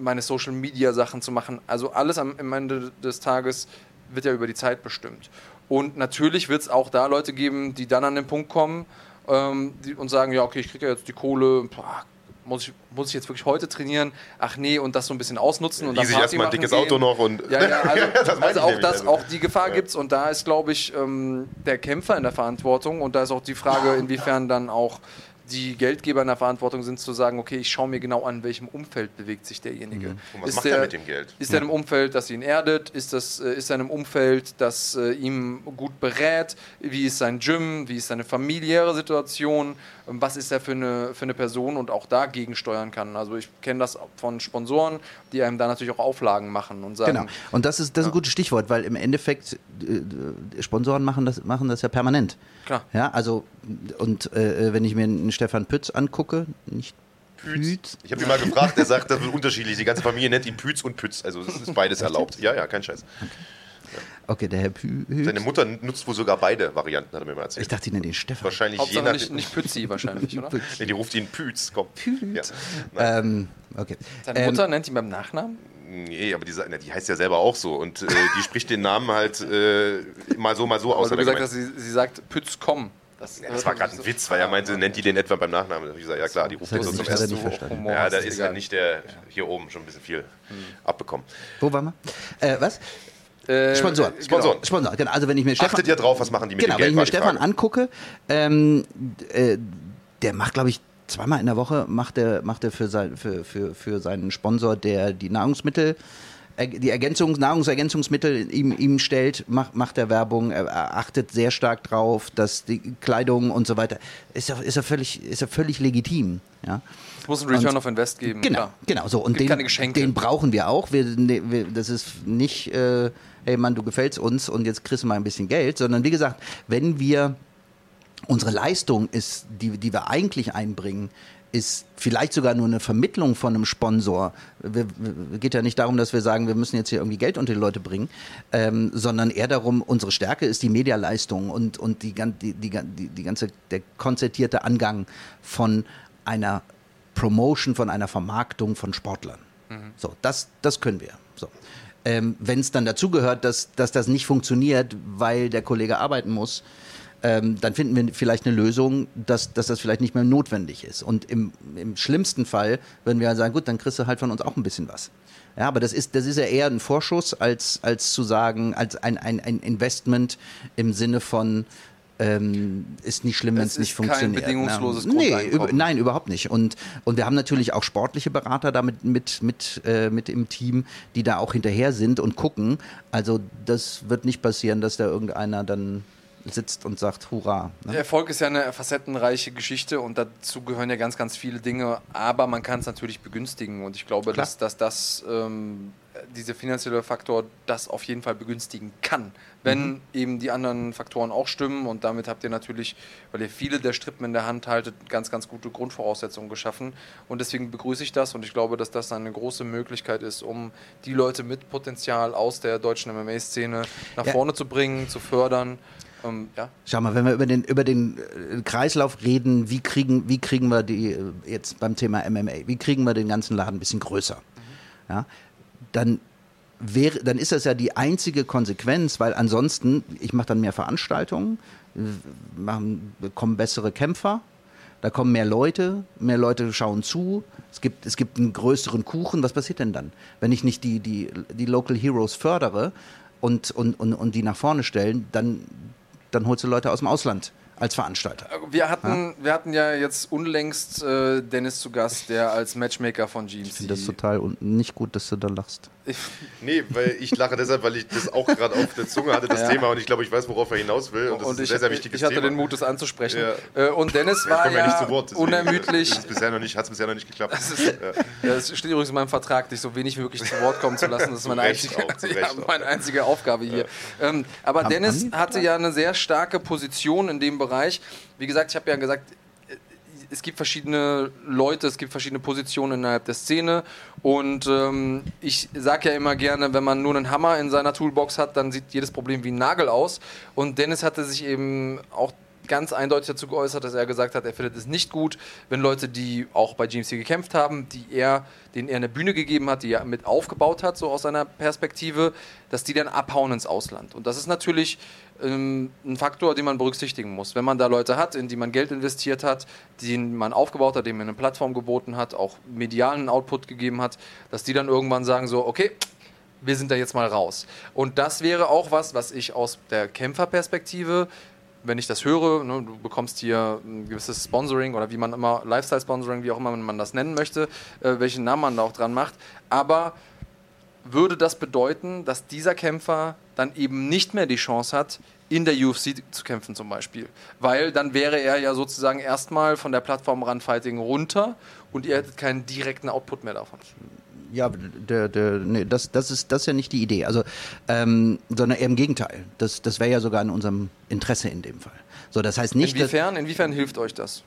meine Social Media Sachen zu machen. Also alles am, am Ende des Tages wird ja über die Zeit bestimmt. Und natürlich wird es auch da Leute geben, die dann an den Punkt kommen ähm, die, und sagen, ja, okay, ich kriege ja jetzt die Kohle, boah, muss ich, muss ich jetzt wirklich heute trainieren? Ach nee, und das so ein bisschen ausnutzen und dann sich erstmal ein dickes gehen. Auto noch und. Ja, ja, also, das also auch, das, auch die Gefahr ja. gibt es und da ist, glaube ich, ähm, der Kämpfer in der Verantwortung und da ist auch die Frage, inwiefern dann auch die Geldgeber in der Verantwortung sind, zu sagen, okay, ich schaue mir genau an, in welchem Umfeld bewegt sich derjenige. Mhm. Und was ist macht der, er mit dem Geld? Ist ja. er in einem Umfeld, das ihn erdet? Ist, das, äh, ist er in einem Umfeld, das äh, ihm gut berät? Wie ist sein Gym? Wie ist seine familiäre Situation? Was ist er für eine, für eine Person und auch da gegensteuern kann? Also ich kenne das von Sponsoren, die einem da natürlich auch Auflagen machen und sagen. Genau, und das ist, das ist ein gutes Stichwort, weil im Endeffekt äh, Sponsoren machen das, machen das ja permanent. Klar. Ja, also und äh, wenn ich mir einen Stefan Pütz angucke, nicht Pütz. Ich habe ihn mal gefragt, der sagt, das ist unterschiedlich. Die ganze Familie nennt ihn Pütz und Pütz. Also es ist beides erlaubt. Ja, ja, kein Scheiß. Okay. Okay, der Herr Pü Seine Mutter nutzt wohl sogar beide Varianten, hat er mir mal erzählt. Ich dachte, die nennt ihn Stefan. Wahrscheinlich Hauptsache je nach nicht, nicht Pützi wahrscheinlich, oder? nee, die ruft ihn Pütz, komm. Pütz. Ja. Ähm, okay. Seine Mutter ähm, nennt ihn beim Nachnamen? Nee, aber die, die heißt ja selber auch so und äh, die spricht den Namen halt äh, mal so, mal so aus. Aber du gesagt hast, sie, sie sagt Pütz, komm. Das, ja, das war gerade ein Witz, weil er meinte, nennt die den etwa beim Nachnamen. Da habe ich gesagt, ja klar, die ruft so zum ersten Mal. Ja, da ist ja nicht der hier oben schon ein bisschen viel hm. abbekommen. Wo waren wir? Äh, was? Äh, Sponsoren. Sponsoren. Genau. Sponsoren. Genau. Also wenn ich mir Stefan, Achtet ihr drauf, was machen die mit genau, dem Geld? Genau, wenn ich mir Stefan Frage. angucke, ähm, äh, der macht, glaube ich, zweimal in der Woche macht er, macht er für, sein, für, für, für seinen Sponsor, der die Nahrungsmittel die Ergänzungs Nahrungsergänzungsmittel ihm, ihm stellt, macht, macht er Werbung, er achtet sehr stark drauf, dass die Kleidung und so weiter, ist ja, ist ja, völlig, ist ja völlig legitim. Ja. Es muss ein Return und, of Invest geben. Genau, klar. genau so. Und den, den, brauchen wir auch. Wir, ne, wir, das ist nicht, äh, hey Mann, du gefällst uns und jetzt kriegst du mal ein bisschen Geld, sondern wie gesagt, wenn wir unsere Leistung ist, die, die wir eigentlich einbringen, ist vielleicht sogar nur eine Vermittlung von einem Sponsor. Es geht ja nicht darum, dass wir sagen, wir müssen jetzt hier irgendwie Geld unter die Leute bringen, ähm, sondern eher darum, unsere Stärke ist die Medialeistung und, und die, die, die, die ganze, der konzertierte Angang von einer Promotion, von einer Vermarktung von Sportlern. Mhm. So, das, das können wir. So. Ähm, Wenn es dann dazugehört, dass, dass das nicht funktioniert, weil der Kollege arbeiten muss, ähm, dann finden wir vielleicht eine Lösung, dass, dass das vielleicht nicht mehr notwendig ist. Und im, im schlimmsten Fall würden wir halt sagen, gut, dann kriegst du halt von uns auch ein bisschen was. Ja, aber das ist, das ist ja eher ein Vorschuss, als, als zu sagen, als ein, ein, ein Investment im Sinne von, ähm, ist nicht schlimm, wenn es nicht funktioniert. Kein bedingungsloses ne? nee, über, Nein, überhaupt nicht. Und, und wir haben natürlich auch sportliche Berater damit mit, mit, äh, mit im Team, die da auch hinterher sind und gucken. Also das wird nicht passieren, dass da irgendeiner dann sitzt und sagt Hurra. Ne? Erfolg ist ja eine facettenreiche Geschichte und dazu gehören ja ganz, ganz viele Dinge, aber man kann es natürlich begünstigen und ich glaube, dass, dass das ähm, dieser finanzielle Faktor das auf jeden Fall begünstigen kann, wenn mhm. eben die anderen Faktoren auch stimmen und damit habt ihr natürlich, weil ihr viele der Strippen in der Hand haltet, ganz, ganz gute Grundvoraussetzungen geschaffen und deswegen begrüße ich das und ich glaube, dass das eine große Möglichkeit ist, um die Leute mit Potenzial aus der deutschen MMA-Szene nach ja. vorne zu bringen, zu fördern. Um, ja. Schau mal, wenn wir über den, über den äh, Kreislauf reden, wie kriegen, wie kriegen wir die äh, jetzt beim Thema MMA, wie kriegen wir den ganzen Laden ein bisschen größer? Mhm. Ja, dann wäre, dann ist das ja die einzige Konsequenz, weil ansonsten, ich mache dann mehr Veranstaltungen, machen, bekommen bessere Kämpfer, da kommen mehr Leute, mehr Leute schauen zu, es gibt, es gibt einen größeren Kuchen, was passiert denn dann? Wenn ich nicht die, die, die Local Heroes fördere und, und, und, und die nach vorne stellen, dann, dann holst du Leute aus dem Ausland als Veranstalter. Wir hatten ja, wir hatten ja jetzt unlängst äh, Dennis zu Gast, der als Matchmaker von GMC. Ich finde das total nicht gut, dass du da lachst. Nee, weil ich lache deshalb, weil ich das auch gerade auf der Zunge hatte, das ja. Thema, und ich glaube, ich weiß, worauf er hinaus will. Und das und ist ein sehr, sehr wichtiges Thema. Ich hatte Thema. den Mut, das anzusprechen. Ja. Äh, und Dennis war ja, nicht zu Wort, unermüdlich. Hat bisher nicht, bisher noch nicht geklappt. Das, ist, ja. das steht übrigens in meinem Vertrag, dich so wenig wie möglich zu Wort kommen zu lassen. Das ist meine, einzige, auch, meine einzige Aufgabe hier. Ähm, aber Dennis hatte ja eine sehr starke Position in dem Bereich. Wie gesagt, ich habe ja gesagt, es gibt verschiedene Leute, es gibt verschiedene Positionen innerhalb der Szene. Und ähm, ich sage ja immer gerne, wenn man nur einen Hammer in seiner Toolbox hat, dann sieht jedes Problem wie ein Nagel aus. Und Dennis hatte sich eben auch ganz eindeutig dazu geäußert, dass er gesagt hat, er findet es nicht gut, wenn Leute, die auch bei GMC gekämpft haben, die er, denen er eine Bühne gegeben hat, die er mit aufgebaut hat, so aus seiner Perspektive, dass die dann abhauen ins Ausland. Und das ist natürlich ähm, ein Faktor, den man berücksichtigen muss. Wenn man da Leute hat, in die man Geld investiert hat, die man aufgebaut hat, denen man eine Plattform geboten hat, auch medialen Output gegeben hat, dass die dann irgendwann sagen so, okay, wir sind da jetzt mal raus. Und das wäre auch was, was ich aus der Kämpferperspektive, wenn ich das höre, ne, du bekommst hier ein gewisses Sponsoring oder wie man immer, Lifestyle-Sponsoring, wie auch immer man das nennen möchte, äh, welchen Namen man da auch dran macht, aber würde das bedeuten, dass dieser Kämpfer dann eben nicht mehr die Chance hat, in der UFC zu kämpfen zum Beispiel. Weil dann wäre er ja sozusagen erstmal von der Plattform Runfighting runter und ihr hättet keinen direkten Output mehr davon. Ja, der, der, nee, das, das, ist, das ist ja nicht die Idee. Also, ähm, sondern eher im Gegenteil. Das, das wäre ja sogar in unserem Interesse in dem Fall. So, das heißt nicht, inwiefern, inwiefern hilft euch das?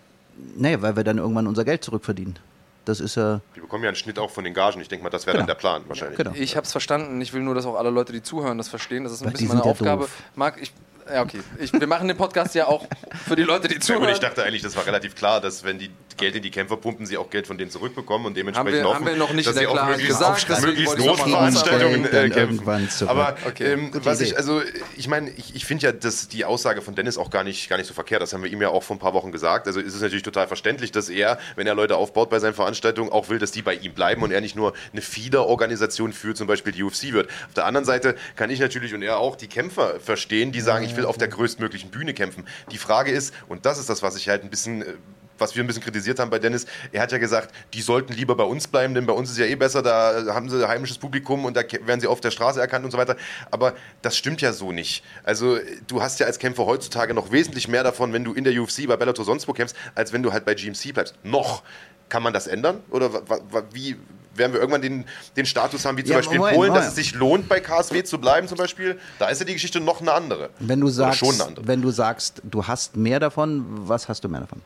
Naja, weil wir dann irgendwann unser Geld zurückverdienen. Das ist ja. Die bekommen ja einen Schnitt auch von den Gagen. Ich denke mal, das wäre genau. dann der Plan wahrscheinlich. Ja, genau. Ich habe es verstanden. Ich will nur, dass auch alle Leute, die zuhören, das verstehen. Das ist ein Weil bisschen meine Aufgabe. Doof. Marc, ich ja, okay. Ich, wir machen den Podcast ja auch für die Leute, die zuhören. Ja, gut, ich dachte eigentlich, das war relativ klar, dass wenn die Geld in die Kämpfer pumpen, sie auch Geld von denen zurückbekommen und dementsprechend haben wir, hoffen, haben wir noch nicht dass sie auch möglichst, gesagt, möglichst großen Veranstaltungen äh, kämpfen. Aber okay. ähm, was ich, also ich meine, ich, ich finde ja dass die Aussage von Dennis auch gar nicht, gar nicht so verkehrt. Das haben wir ihm ja auch vor ein paar Wochen gesagt. Also ist es natürlich total verständlich, dass er, wenn er Leute aufbaut bei seinen Veranstaltungen, auch will, dass die bei ihm bleiben und er nicht nur eine Feeder-Organisation für zum Beispiel die UFC wird. Auf der anderen Seite kann ich natürlich und er auch die Kämpfer verstehen, die sagen, ich will auf der größtmöglichen größtmöglichen Bühne kämpfen. Die Frage ist, und das ist das, was ich halt ein bisschen äh, was wir ein bisschen kritisiert haben bei Dennis, er hat ja gesagt, die sollten lieber bei uns bleiben, denn bei uns ist ja eh besser, da haben sie heimisches Publikum und da werden sie auf der Straße erkannt und so weiter. Aber das stimmt ja so nicht. Also du hast ja als Kämpfer heutzutage noch wesentlich mehr davon, wenn du in der UFC, bei Bellator sonst wo kämpfst, als wenn du halt bei GMC bleibst. Noch. Kann man das ändern? Oder wie, werden wir irgendwann den, den Status haben, wie zum ja, Beispiel in Polen, Moment. dass es sich lohnt, bei KSW zu bleiben zum Beispiel. Da ist ja die Geschichte noch eine andere. Wenn du sagst, wenn du sagst, du hast mehr davon, was hast du mehr davon?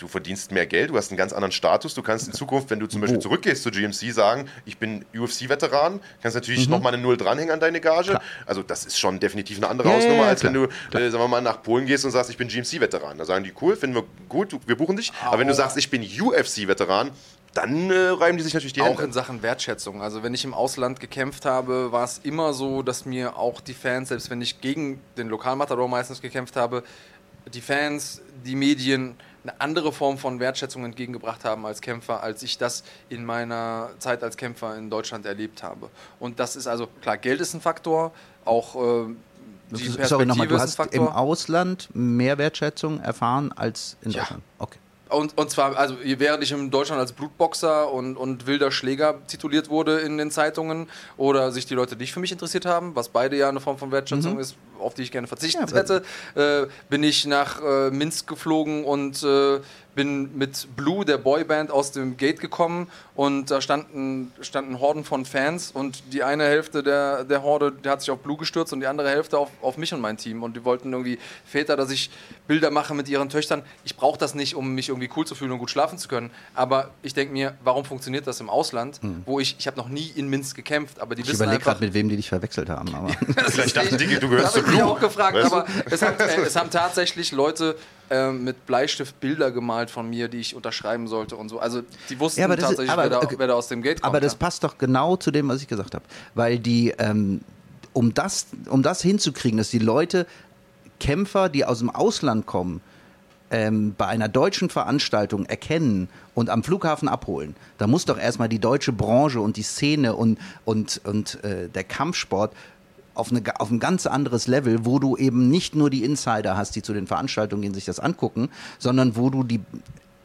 du verdienst mehr Geld, du hast einen ganz anderen Status. Du kannst in Zukunft, wenn du zum Beispiel zurückgehst zu GMC, sagen, ich bin UFC-Veteran, kannst natürlich mhm. nochmal eine Null dranhängen an deine Gage. Klar. Also das ist schon definitiv eine andere ja, Hausnummer, als klar. wenn du, äh, sagen wir mal, nach Polen gehst und sagst, ich bin GMC-Veteran. Da sagen die, cool, finden wir gut, wir buchen dich. Oh. Aber wenn du sagst, ich bin UFC-Veteran, dann äh, reiben die sich natürlich die auch Hände. Auch in Sachen Wertschätzung. Also wenn ich im Ausland gekämpft habe, war es immer so, dass mir auch die Fans, selbst wenn ich gegen den Lokalmatador meistens gekämpft habe, die Fans, die Medien eine andere Form von Wertschätzung entgegengebracht haben als Kämpfer, als ich das in meiner Zeit als Kämpfer in Deutschland erlebt habe. Und das ist also, klar, Geld ist ein Faktor, auch äh, die Perspektive Sorry, nochmal, du hast im Ausland mehr Wertschätzung erfahren als in Deutschland? Ja. Okay. Und, und zwar, also während ich in Deutschland als Blutboxer und, und wilder Schläger tituliert wurde in den Zeitungen oder sich die Leute nicht für mich interessiert haben, was beide ja eine Form von Wertschätzung mhm. ist, auf die ich gerne verzichtet ja, hätte, äh, bin ich nach äh, Minsk geflogen und äh, bin mit Blue, der Boyband, aus dem Gate gekommen und da standen, standen Horden von Fans und die eine Hälfte der, der Horde, der hat sich auf Blue gestürzt und die andere Hälfte auf, auf mich und mein Team und die wollten irgendwie Väter, dass ich Bilder mache mit ihren Töchtern. Ich brauche das nicht, um mich irgendwie cool zu fühlen und gut schlafen zu können, aber ich denke mir, warum funktioniert das im Ausland, hm. wo ich, ich habe noch nie in Minsk gekämpft, aber die ich wissen einfach... Ich überlege gerade, mit wem die dich verwechselt haben. Aber Vielleicht dachten die, du gehörst zu Blue. Ich auch gefragt, weißt du? aber es, hat, äh, es haben tatsächlich Leute äh, mit Bleistift Bilder gemalt von mir, die ich unterschreiben sollte und so. Also die wussten ja, tatsächlich, ist, aber, wer, da, okay. wer, da, aus dem Gate kommt. Aber das passt doch genau zu dem, was ich gesagt habe. Weil die, ähm, um, das, um das hinzukriegen, dass die Leute, Kämpfer, die aus dem Ausland kommen, ähm, bei einer deutschen Veranstaltung erkennen und am Flughafen abholen, da muss doch erstmal die deutsche Branche und die Szene und, und, und äh, der Kampfsport auf, eine, auf ein ganz anderes Level, wo du eben nicht nur die Insider hast, die zu den Veranstaltungen gehen, sich das angucken, sondern wo du die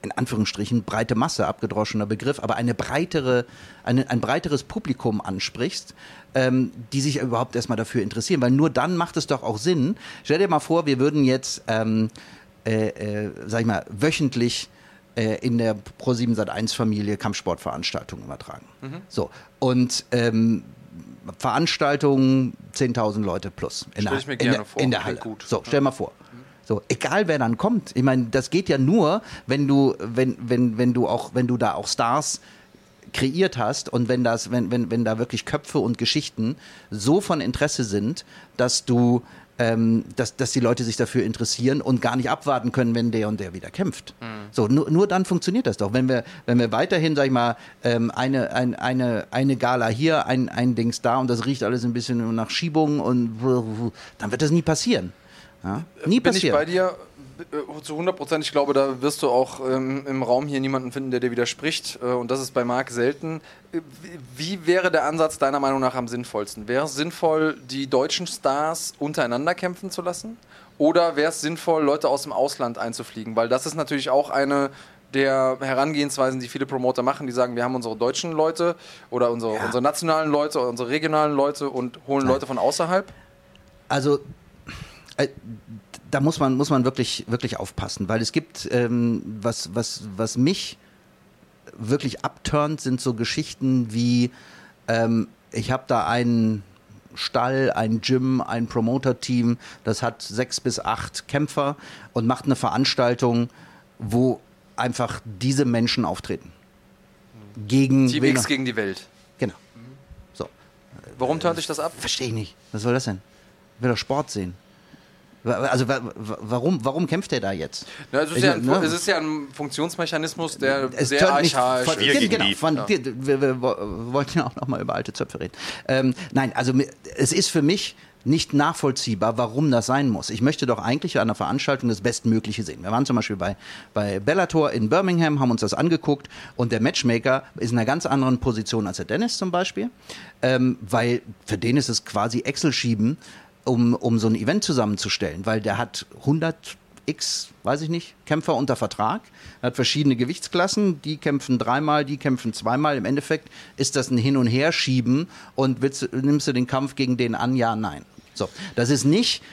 in Anführungsstrichen breite Masse, abgedroschener Begriff, aber eine breitere, eine, ein breiteres Publikum ansprichst, ähm, die sich überhaupt erstmal dafür interessieren. Weil nur dann macht es doch auch Sinn. Stell dir mal vor, wir würden jetzt, ähm, äh, äh, sag ich mal, wöchentlich äh, in der Pro7 Sat1 Familie Kampfsportveranstaltungen übertragen. Mhm. So. Und ähm, Veranstaltungen 10.000 Leute plus in, der, in, der, in der Halle. Gut. So, stell mal vor. So, egal wer dann kommt. Ich meine, das geht ja nur, wenn du, wenn, wenn, wenn du auch, wenn du da auch Stars kreiert hast und wenn das, wenn, wenn, wenn da wirklich Köpfe und Geschichten so von Interesse sind, dass du ähm, dass, dass die Leute sich dafür interessieren und gar nicht abwarten können, wenn der und der wieder kämpft. Mhm. So, nur, nur dann funktioniert das doch. Wenn wir, wenn wir weiterhin, sag ich mal, ähm, eine, ein, eine, eine Gala hier, ein, ein Dings da und das riecht alles ein bisschen nach Schiebung und dann wird das nie passieren. Ja? Nie Bin passieren. ich bei dir zu 100 Prozent. Ich glaube, da wirst du auch ähm, im Raum hier niemanden finden, der dir widerspricht. Äh, und das ist bei Marc selten. Äh, wie wäre der Ansatz deiner Meinung nach am sinnvollsten? Wäre es sinnvoll, die deutschen Stars untereinander kämpfen zu lassen? Oder wäre es sinnvoll, Leute aus dem Ausland einzufliegen? Weil das ist natürlich auch eine der Herangehensweisen, die viele Promoter machen, die sagen, wir haben unsere deutschen Leute oder unsere, ja. unsere nationalen Leute, unsere regionalen Leute und holen. Leute von außerhalb? Also äh, da muss man, muss man wirklich, wirklich aufpassen, weil es gibt, ähm, was, was, was mich wirklich abturnt, sind so Geschichten wie, ähm, ich habe da einen Stall, ein Gym, ein Promoter-Team, das hat sechs bis acht Kämpfer und macht eine Veranstaltung, wo einfach diese Menschen auftreten. Gegen TVX gegen die Welt. Genau. So. Warum turnt sich das ab? Verstehe ich nicht. Was soll das denn? Ich will doch Sport sehen. Also warum, warum kämpft er da jetzt? Na, es, ist ja ein, ne? es, ist ja ein, Funktionsmechanismus, der es sehr archaisch von, ist. Genau, von, ja. wir, wir, wollten ja auch noch mal über alte Zöpfe reden. Ähm, nein, also es ist für mich nicht nachvollziehbar, warum das sein muss. Ich möchte doch eigentlich an einer Veranstaltung das Bestmögliche sehen. Wir waren zum Beispiel bei, bei Bellator in Birmingham, haben uns das angeguckt und der Matchmaker ist in einer ganz anderen Position als der Dennis zum Beispiel, ähm, weil für den ist es quasi Excel schieben, um, um so ein Event zusammenzustellen, weil der hat 100 X, weiß ich nicht, Kämpfer unter Vertrag. Er hat verschiedene Gewichtsklassen, die kämpfen dreimal, die kämpfen zweimal. Im Endeffekt ist das ein Hin- und Herschieben und willst, nimmst du den Kampf gegen den an? Ja, nein. So, das ist nicht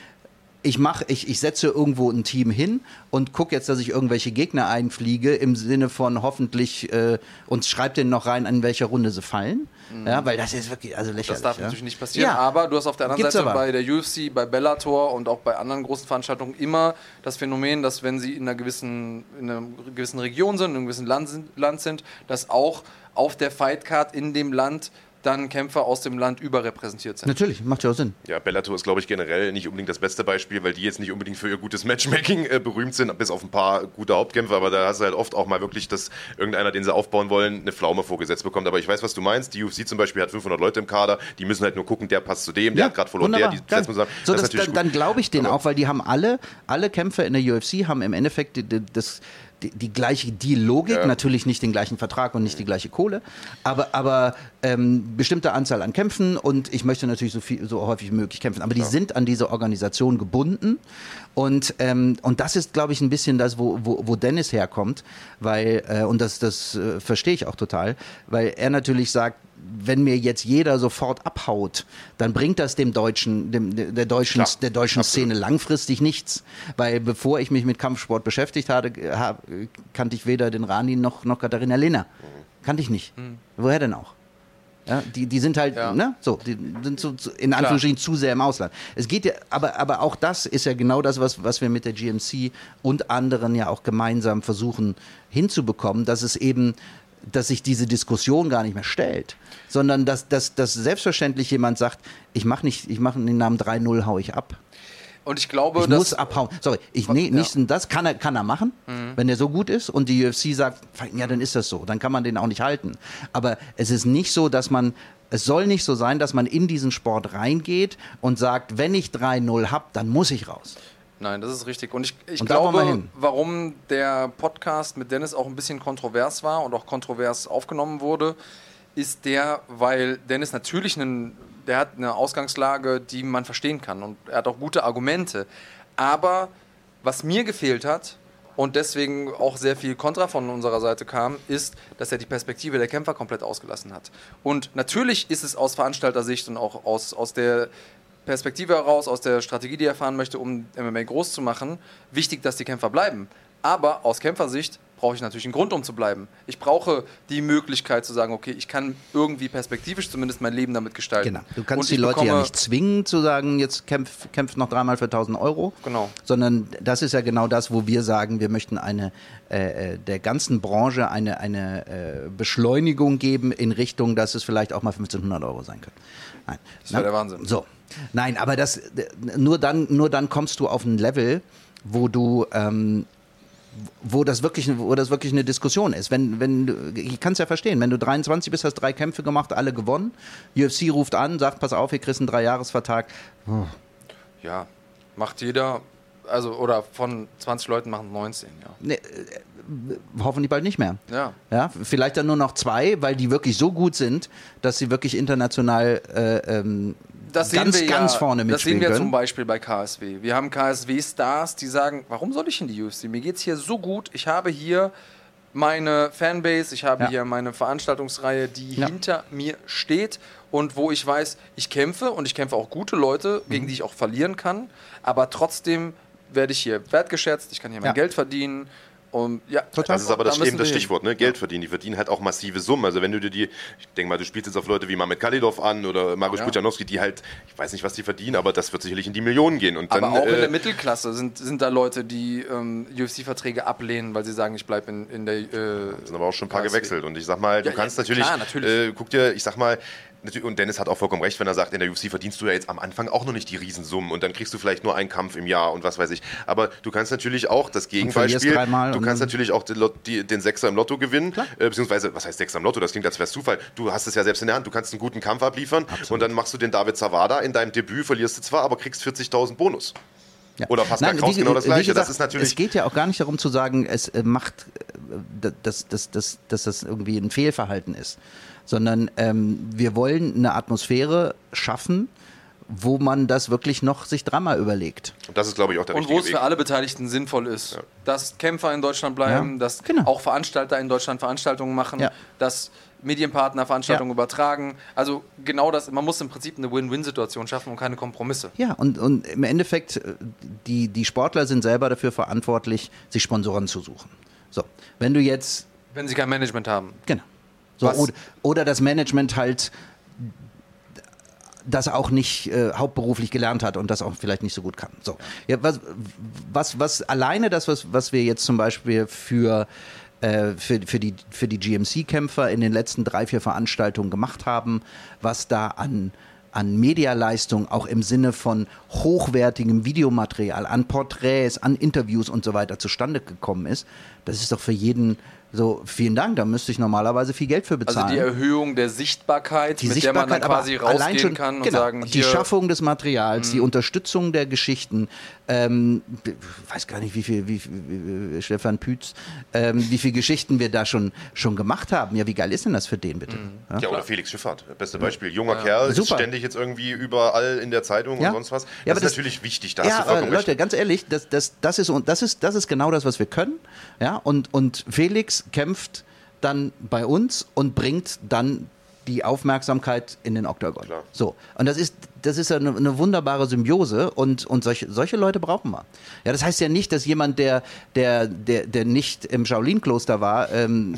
ich mache, ich, ich setze irgendwo ein Team hin und gucke jetzt, dass ich irgendwelche Gegner einfliege im Sinne von hoffentlich äh, und schreibe denen noch rein, an welcher Runde sie fallen. Mhm. Ja, weil das ist wirklich also lächerlich. Das darf ja. natürlich nicht passieren. Ja. Aber du hast auf der anderen Gibt's Seite aber. bei der UFC, bei Bellator und auch bei anderen großen Veranstaltungen immer das Phänomen, dass wenn sie in einer gewissen, in einer gewissen Region sind, in einem gewissen Land sind, Land sind dass auch auf der Fightcard in dem Land dann Kämpfer aus dem Land überrepräsentiert sind. Natürlich, macht ja auch Sinn. Ja, Bellator ist, glaube ich, generell nicht unbedingt das beste Beispiel, weil die jetzt nicht unbedingt für ihr gutes Matchmaking äh, berühmt sind, bis auf ein paar gute Hauptkämpfer, aber da hast du halt oft auch mal wirklich, dass irgendeiner, den sie aufbauen wollen, eine Pflaume vorgesetzt bekommt. Aber ich weiß, was du meinst. Die UFC zum Beispiel hat 500 Leute im Kader, die müssen halt nur gucken, der passt zu dem, der hat gerade verloren, wunderbar. der, die setzen zusammen. So, das, das dann, dann glaube ich denen auch, weil die haben alle, alle Kämpfer in der UFC haben im Endeffekt das die, die gleiche die Logik, ja. natürlich nicht den gleichen Vertrag und nicht die gleiche Kohle, aber, aber ähm, bestimmte Anzahl an Kämpfen und ich möchte natürlich so viel so häufig wie möglich kämpfen. Aber die ja. sind an diese Organisation gebunden und, ähm, und das ist, glaube ich, ein bisschen das, wo, wo, wo Dennis herkommt, weil, äh, und das, das äh, verstehe ich auch total, weil er natürlich sagt, wenn mir jetzt jeder sofort abhaut, dann bringt das dem deutschen, dem, der deutschen, Klar, der deutschen Szene langfristig nichts. Weil bevor ich mich mit Kampfsport beschäftigt hatte, hab, kannte ich weder den Rani noch, noch Katharina Lehner. Mhm. Kannte ich nicht. Mhm. Woher denn auch? Ja, die, die sind halt, ja. ne, so, die sind so, in Anführungsstrichen Klar. zu sehr im Ausland. Es geht ja, aber, aber auch das ist ja genau das, was, was wir mit der GMC und anderen ja auch gemeinsam versuchen hinzubekommen, dass es eben dass sich diese Diskussion gar nicht mehr stellt, sondern dass, dass, dass selbstverständlich jemand sagt, ich mache nicht, ich mache den Namen 3-0, hau ich ab. Und ich glaube, ich muss abhauen. Sorry, ich nee, ja. nicht das kann er kann er machen, mhm. wenn er so gut ist und die UFC sagt, ja, dann ist das so, dann kann man den auch nicht halten. Aber es ist nicht so, dass man es soll nicht so sein, dass man in diesen Sport reingeht und sagt, wenn ich 3-0 habe, dann muss ich raus. Nein, das ist richtig. Und ich, ich und glaube, warum der Podcast mit Dennis auch ein bisschen kontrovers war und auch kontrovers aufgenommen wurde, ist der, weil Dennis natürlich einen, der hat eine Ausgangslage, die man verstehen kann und er hat auch gute Argumente. Aber was mir gefehlt hat und deswegen auch sehr viel Kontra von unserer Seite kam, ist, dass er die Perspektive der Kämpfer komplett ausgelassen hat. Und natürlich ist es aus Veranstaltersicht und auch aus, aus der Perspektive heraus, aus der Strategie, die er fahren möchte, um MMA groß zu machen, wichtig, dass die Kämpfer bleiben. Aber aus Kämpfersicht brauche ich natürlich einen Grund, um zu bleiben. Ich brauche die Möglichkeit zu sagen, okay, ich kann irgendwie perspektivisch zumindest mein Leben damit gestalten. Genau. Du kannst die Leute ja nicht zwingen zu sagen, jetzt kämpf, kämpf noch dreimal für 1000 Euro. Genau. Sondern das ist ja genau das, wo wir sagen, wir möchten eine äh, äh, der ganzen Branche eine, eine äh, Beschleunigung geben in Richtung, dass es vielleicht auch mal 1500 Euro sein können. Nein. Das wäre der Wahnsinn. So. Nein, aber das, nur dann, nur dann kommst du auf ein Level, wo du, ähm, wo das wirklich, wo das wirklich eine Diskussion ist. Wenn, wenn, ich kann es ja verstehen, wenn du 23 bist, hast drei Kämpfe gemacht, alle gewonnen. UFC ruft an, sagt, pass auf, ihr kriegst einen Dreijahresvertrag. Oh. Ja, macht jeder, also oder von 20 Leuten machen 19, ja. Nee, äh, hoffentlich bald nicht mehr. Ja. ja. Vielleicht dann nur noch zwei, weil die wirklich so gut sind, dass sie wirklich international äh, ähm, das ganz, sehen wir ganz ja, vorne mitspielen Das sehen wir können. zum Beispiel bei KSW. Wir haben KSW-Stars, die sagen, warum soll ich in die UFC? Mir geht es hier so gut. Ich habe hier meine Fanbase, ich habe ja. hier meine Veranstaltungsreihe, die ja. hinter mir steht und wo ich weiß, ich kämpfe und ich kämpfe auch gute Leute, gegen mhm. die ich auch verlieren kann, aber trotzdem werde ich hier wertgeschätzt, ich kann hier mein ja. Geld verdienen und ja, Total. Das ist aber das, da eben das Stichwort, ne? Geld verdienen. Die verdienen halt auch massive Summen. Also wenn du dir die, ich denke mal, du spielst jetzt auf Leute wie Mamet Kalidov an oder Mariusz ja. Pujanowski, die halt, ich weiß nicht, was die verdienen, aber das wird sicherlich in die Millionen gehen. Und dann, aber auch äh, in der Mittelklasse sind, sind da Leute, die ähm, UFC-Verträge ablehnen, weil sie sagen, ich bleibe in, in der. Äh, sind aber auch schon ein paar gewechselt. Und ich sag mal, du ja, kannst natürlich, klar, natürlich. Äh, guck dir, ich sag mal, und Dennis hat auch vollkommen recht, wenn er sagt, in der UFC verdienst du ja jetzt am Anfang auch noch nicht die Riesensummen und dann kriegst du vielleicht nur einen Kampf im Jahr und was weiß ich. Aber du kannst natürlich auch das Gegenbeispiel, du kannst natürlich auch den, die, den, Sechser im Lotto gewinnen, äh, beziehungsweise, was heißt Sechser im Lotto? Das klingt, als wäre es Zufall. Du hast es ja selbst in der Hand, du kannst einen guten Kampf abliefern Absolut. und dann machst du den David Zawada in deinem Debüt, verlierst du zwar, aber kriegst 40.000 Bonus. Ja. Oder Pascal Kraus genau das Gleiche. Gesagt, das ist natürlich es geht ja auch gar nicht darum zu sagen, es äh, macht, äh, dass, dass, dass, dass das irgendwie ein Fehlverhalten ist sondern ähm, wir wollen eine Atmosphäre schaffen, wo man das wirklich noch sich dreimal überlegt. Und das ist, glaube ich, auch der Und wo es für alle Beteiligten sinnvoll ist, ja. dass Kämpfer in Deutschland bleiben, ja, dass genau. auch Veranstalter in Deutschland Veranstaltungen machen, ja. dass Medienpartner Veranstaltungen übertragen. Also genau das, man muss im Prinzip eine Win-Win-Situation schaffen und keine Kompromisse. Ja, und, und im Endeffekt, äh, die, die Sportler sind selber dafür verantwortlich, sich Sponsoren zu suchen. So, wenn du jetzt... Wenn sie kein Management haben. Genau. So, oder, oder das Management halt das auch nicht äh, hauptberuflich gelernt hat und das auch vielleicht nicht so gut kann. So, ja, was, was, was alleine das, was, was wir jetzt zum Beispiel für äh, für, für die, für die GMC-Kämpfer in den letzten drei, vier Veranstaltungen gemacht haben, was da an, an Medialeistung, auch im Sinne von hochwertigem Videomaterial, an Porträts, an Interviews und so weiter zustande gekommen ist, das ist doch für jeden so, vielen Dank, da müsste ich normalerweise viel Geld für bezahlen. Also die Erhöhung der Sichtbarkeit, die mit Sichtbarkeit, der man dann quasi rausgehen schon, kann und genau, sagen, die Schaffung des Materials, mh. die Unterstützung der Geschichten, ähm, weiß gar nicht, wie viel, wie, wie, wie Stefan Pütz, ähm, wie viele Geschichten wir da schon, schon gemacht haben. Ja, wie geil ist denn das für den bitte? Mhm. Ja? ja? oder Felix Schifffahrt, beste Beispiel. Junger ja. Kerl, Super. ist ständig jetzt irgendwie überall in der Zeitung ja. und sonst was. Das ja, ist das, natürlich wichtig, da ja, hast du vollkommen Leute, recht. ganz ehrlich, das, das, das, ist, das, ist, das ist genau das, was wir können. Ja, und, und Felix kämpft dann bei uns und bringt dann die Aufmerksamkeit in den Oktagon. Klar. So. Und das ist, das ist eine, eine, wunderbare Symbiose und, und solche, solche Leute brauchen wir. Ja, das heißt ja nicht, dass jemand, der, der, der, der nicht im Shaolin-Kloster war, ähm,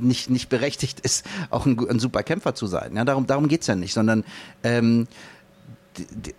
nicht, nicht berechtigt ist, auch ein, ein super Kämpfer zu sein. Ja, darum, darum geht es ja nicht, sondern ähm,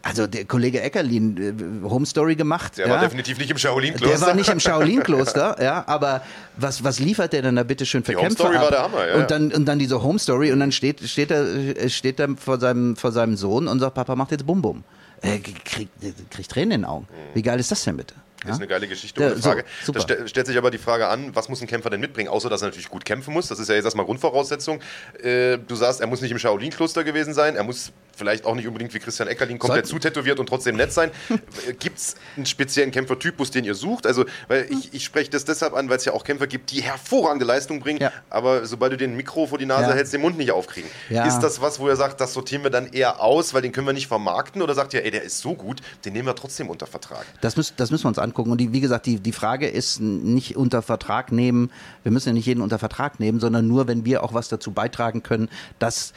also der Kollege Eckerlin, äh, Home Story gemacht. Der ja. war definitiv nicht im Shaolin-Kloster. Der war nicht im Shaolin-Kloster, ja, aber was, was liefert der denn da bitte schön für Die Kämpfe Home Story ab? war der Hammer, ja. Und dann, und dann diese Home Story und dann steht, steht er, steht er vor seinem, vor seinem Sohn und sagt, Papa macht jetzt Bum Bum. Äh, kriegt krieg Tränen in den Augen. Wie geil ist das denn bitte? Das ist eine geile Geschichte, ohne Frage. So, da st stellt sich aber die Frage an, was muss ein Kämpfer denn mitbringen, außer dass er natürlich gut kämpfen muss. Das ist ja jetzt erstmal Grundvoraussetzung. Äh, du sagst, er muss nicht im Shaolin-Kloster gewesen sein, er muss vielleicht auch nicht unbedingt wie Christian Eckerlin komplett zutätowiert und trotzdem nett sein. gibt es einen speziellen Kämpfertypus, den ihr sucht? Also, weil ich, ich spreche das deshalb an, weil es ja auch Kämpfer gibt, die hervorragende Leistung bringen, ja. aber sobald du den Mikro vor die Nase ja. hältst, den Mund nicht aufkriegen. Ja. Ist das was, wo ihr sagt, das sortieren wir dann eher aus, weil den können wir nicht vermarkten? Oder sagt ihr, ey, der ist so gut, den nehmen wir trotzdem unter Vertrag? Das, müß, das müssen wir uns angucken. Und die, wie gesagt, die, die Frage ist nicht unter Vertrag nehmen, wir müssen ja nicht jeden unter Vertrag nehmen, sondern nur, wenn wir auch was dazu beitragen können, dass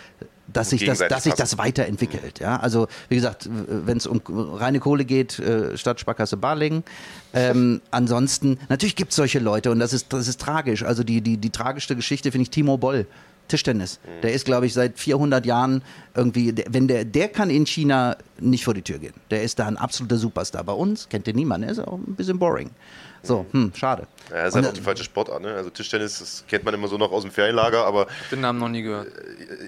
dass sich das, dass sich das weiterentwickelt. Ja? Also wie gesagt, wenn es um reine Kohle geht, äh, statt Sparkasse Barlingen. Ähm, ansonsten, natürlich gibt es solche Leute und das ist, das ist tragisch. Also die, die, die tragischste Geschichte finde ich Timo Boll. Tischtennis. Mhm. Der ist, glaube ich, seit 400 Jahren irgendwie, der, wenn der, der kann in China nicht vor die Tür gehen. Der ist da ein absoluter Superstar. Bei uns kennt den niemand. Er ist auch ein bisschen boring. So, hm, schade. Ja, ist halt auch die falsche Sportart, ne? Also Tischtennis, das kennt man immer so noch aus dem Ferienlager, aber. Den Namen noch nie gehört.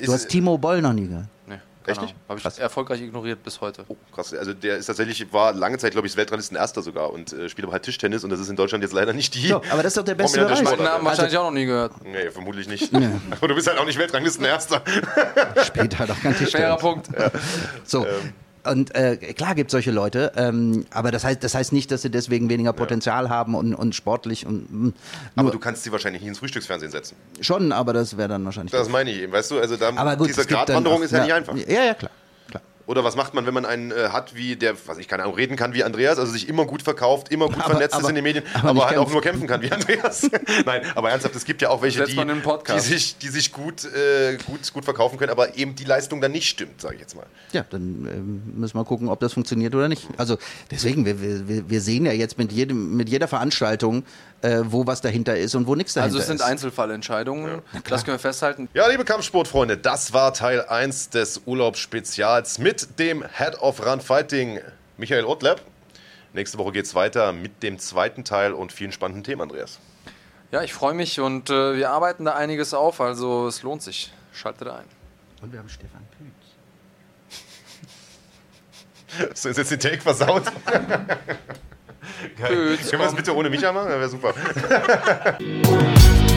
Du hast Timo Boll noch nie gehört. Nee. Echt nicht? Habe ich krass. erfolgreich ignoriert bis heute. Oh, krass. Also der ist tatsächlich, war lange Zeit, glaube ich, Weltranglisten Erster sogar und äh, spielt aber halt Tischtennis und das ist in Deutschland jetzt leider nicht die. So, aber das ist doch der beste Bereich. Namen also, wahrscheinlich auch noch nie gehört. Nee, vermutlich nicht. Nee. aber du bist halt auch nicht Weltranglisten Erster. Spielt halt auch kein Tischtennis. Fairer Punkt. Ja. So. Ähm. Und äh, klar gibt es solche Leute, ähm, aber das heißt, das heißt nicht, dass sie deswegen weniger Potenzial ja. haben und, und sportlich und. Mh, aber du kannst sie wahrscheinlich nicht ins Frühstücksfernsehen setzen. Schon, aber das wäre dann wahrscheinlich. Das meine ich eben, weißt du, also da, aber gut, diese Gratwanderung ist ja, ja nicht einfach. Ja, ja, klar. Oder was macht man, wenn man einen äh, hat, wie der, was ich keine Ahnung, reden kann wie Andreas, also sich immer gut verkauft, immer gut aber, vernetzt aber, ist in den Medien, aber, aber halt auch nur kämpfen kann wie Andreas. Nein, aber ernsthaft, es gibt ja auch welche, die, die, sich, die sich gut, äh, gut, gut verkaufen können, aber eben die Leistung dann nicht stimmt, sage ich jetzt mal. Ja, dann äh, müssen wir gucken, ob das funktioniert oder nicht. Also deswegen, wir, wir, wir sehen ja jetzt mit, jedem, mit jeder Veranstaltung, äh, wo was dahinter ist und wo nichts dahinter ist. Also es sind ist. Einzelfallentscheidungen, ja. das können wir festhalten. Ja, liebe Kampfsportfreunde, das war Teil 1 des Urlaubsspezials mit dem Head of Run Fighting, Michael Otleb. Nächste Woche geht es weiter mit dem zweiten Teil und vielen spannenden Themen, Andreas. Ja, ich freue mich und äh, wir arbeiten da einiges auf, also es lohnt sich. Schaltet ein. Und wir haben Stefan Pütz. so ist jetzt die Take versaut. Können wir das bitte ohne Micha machen? Das wäre super.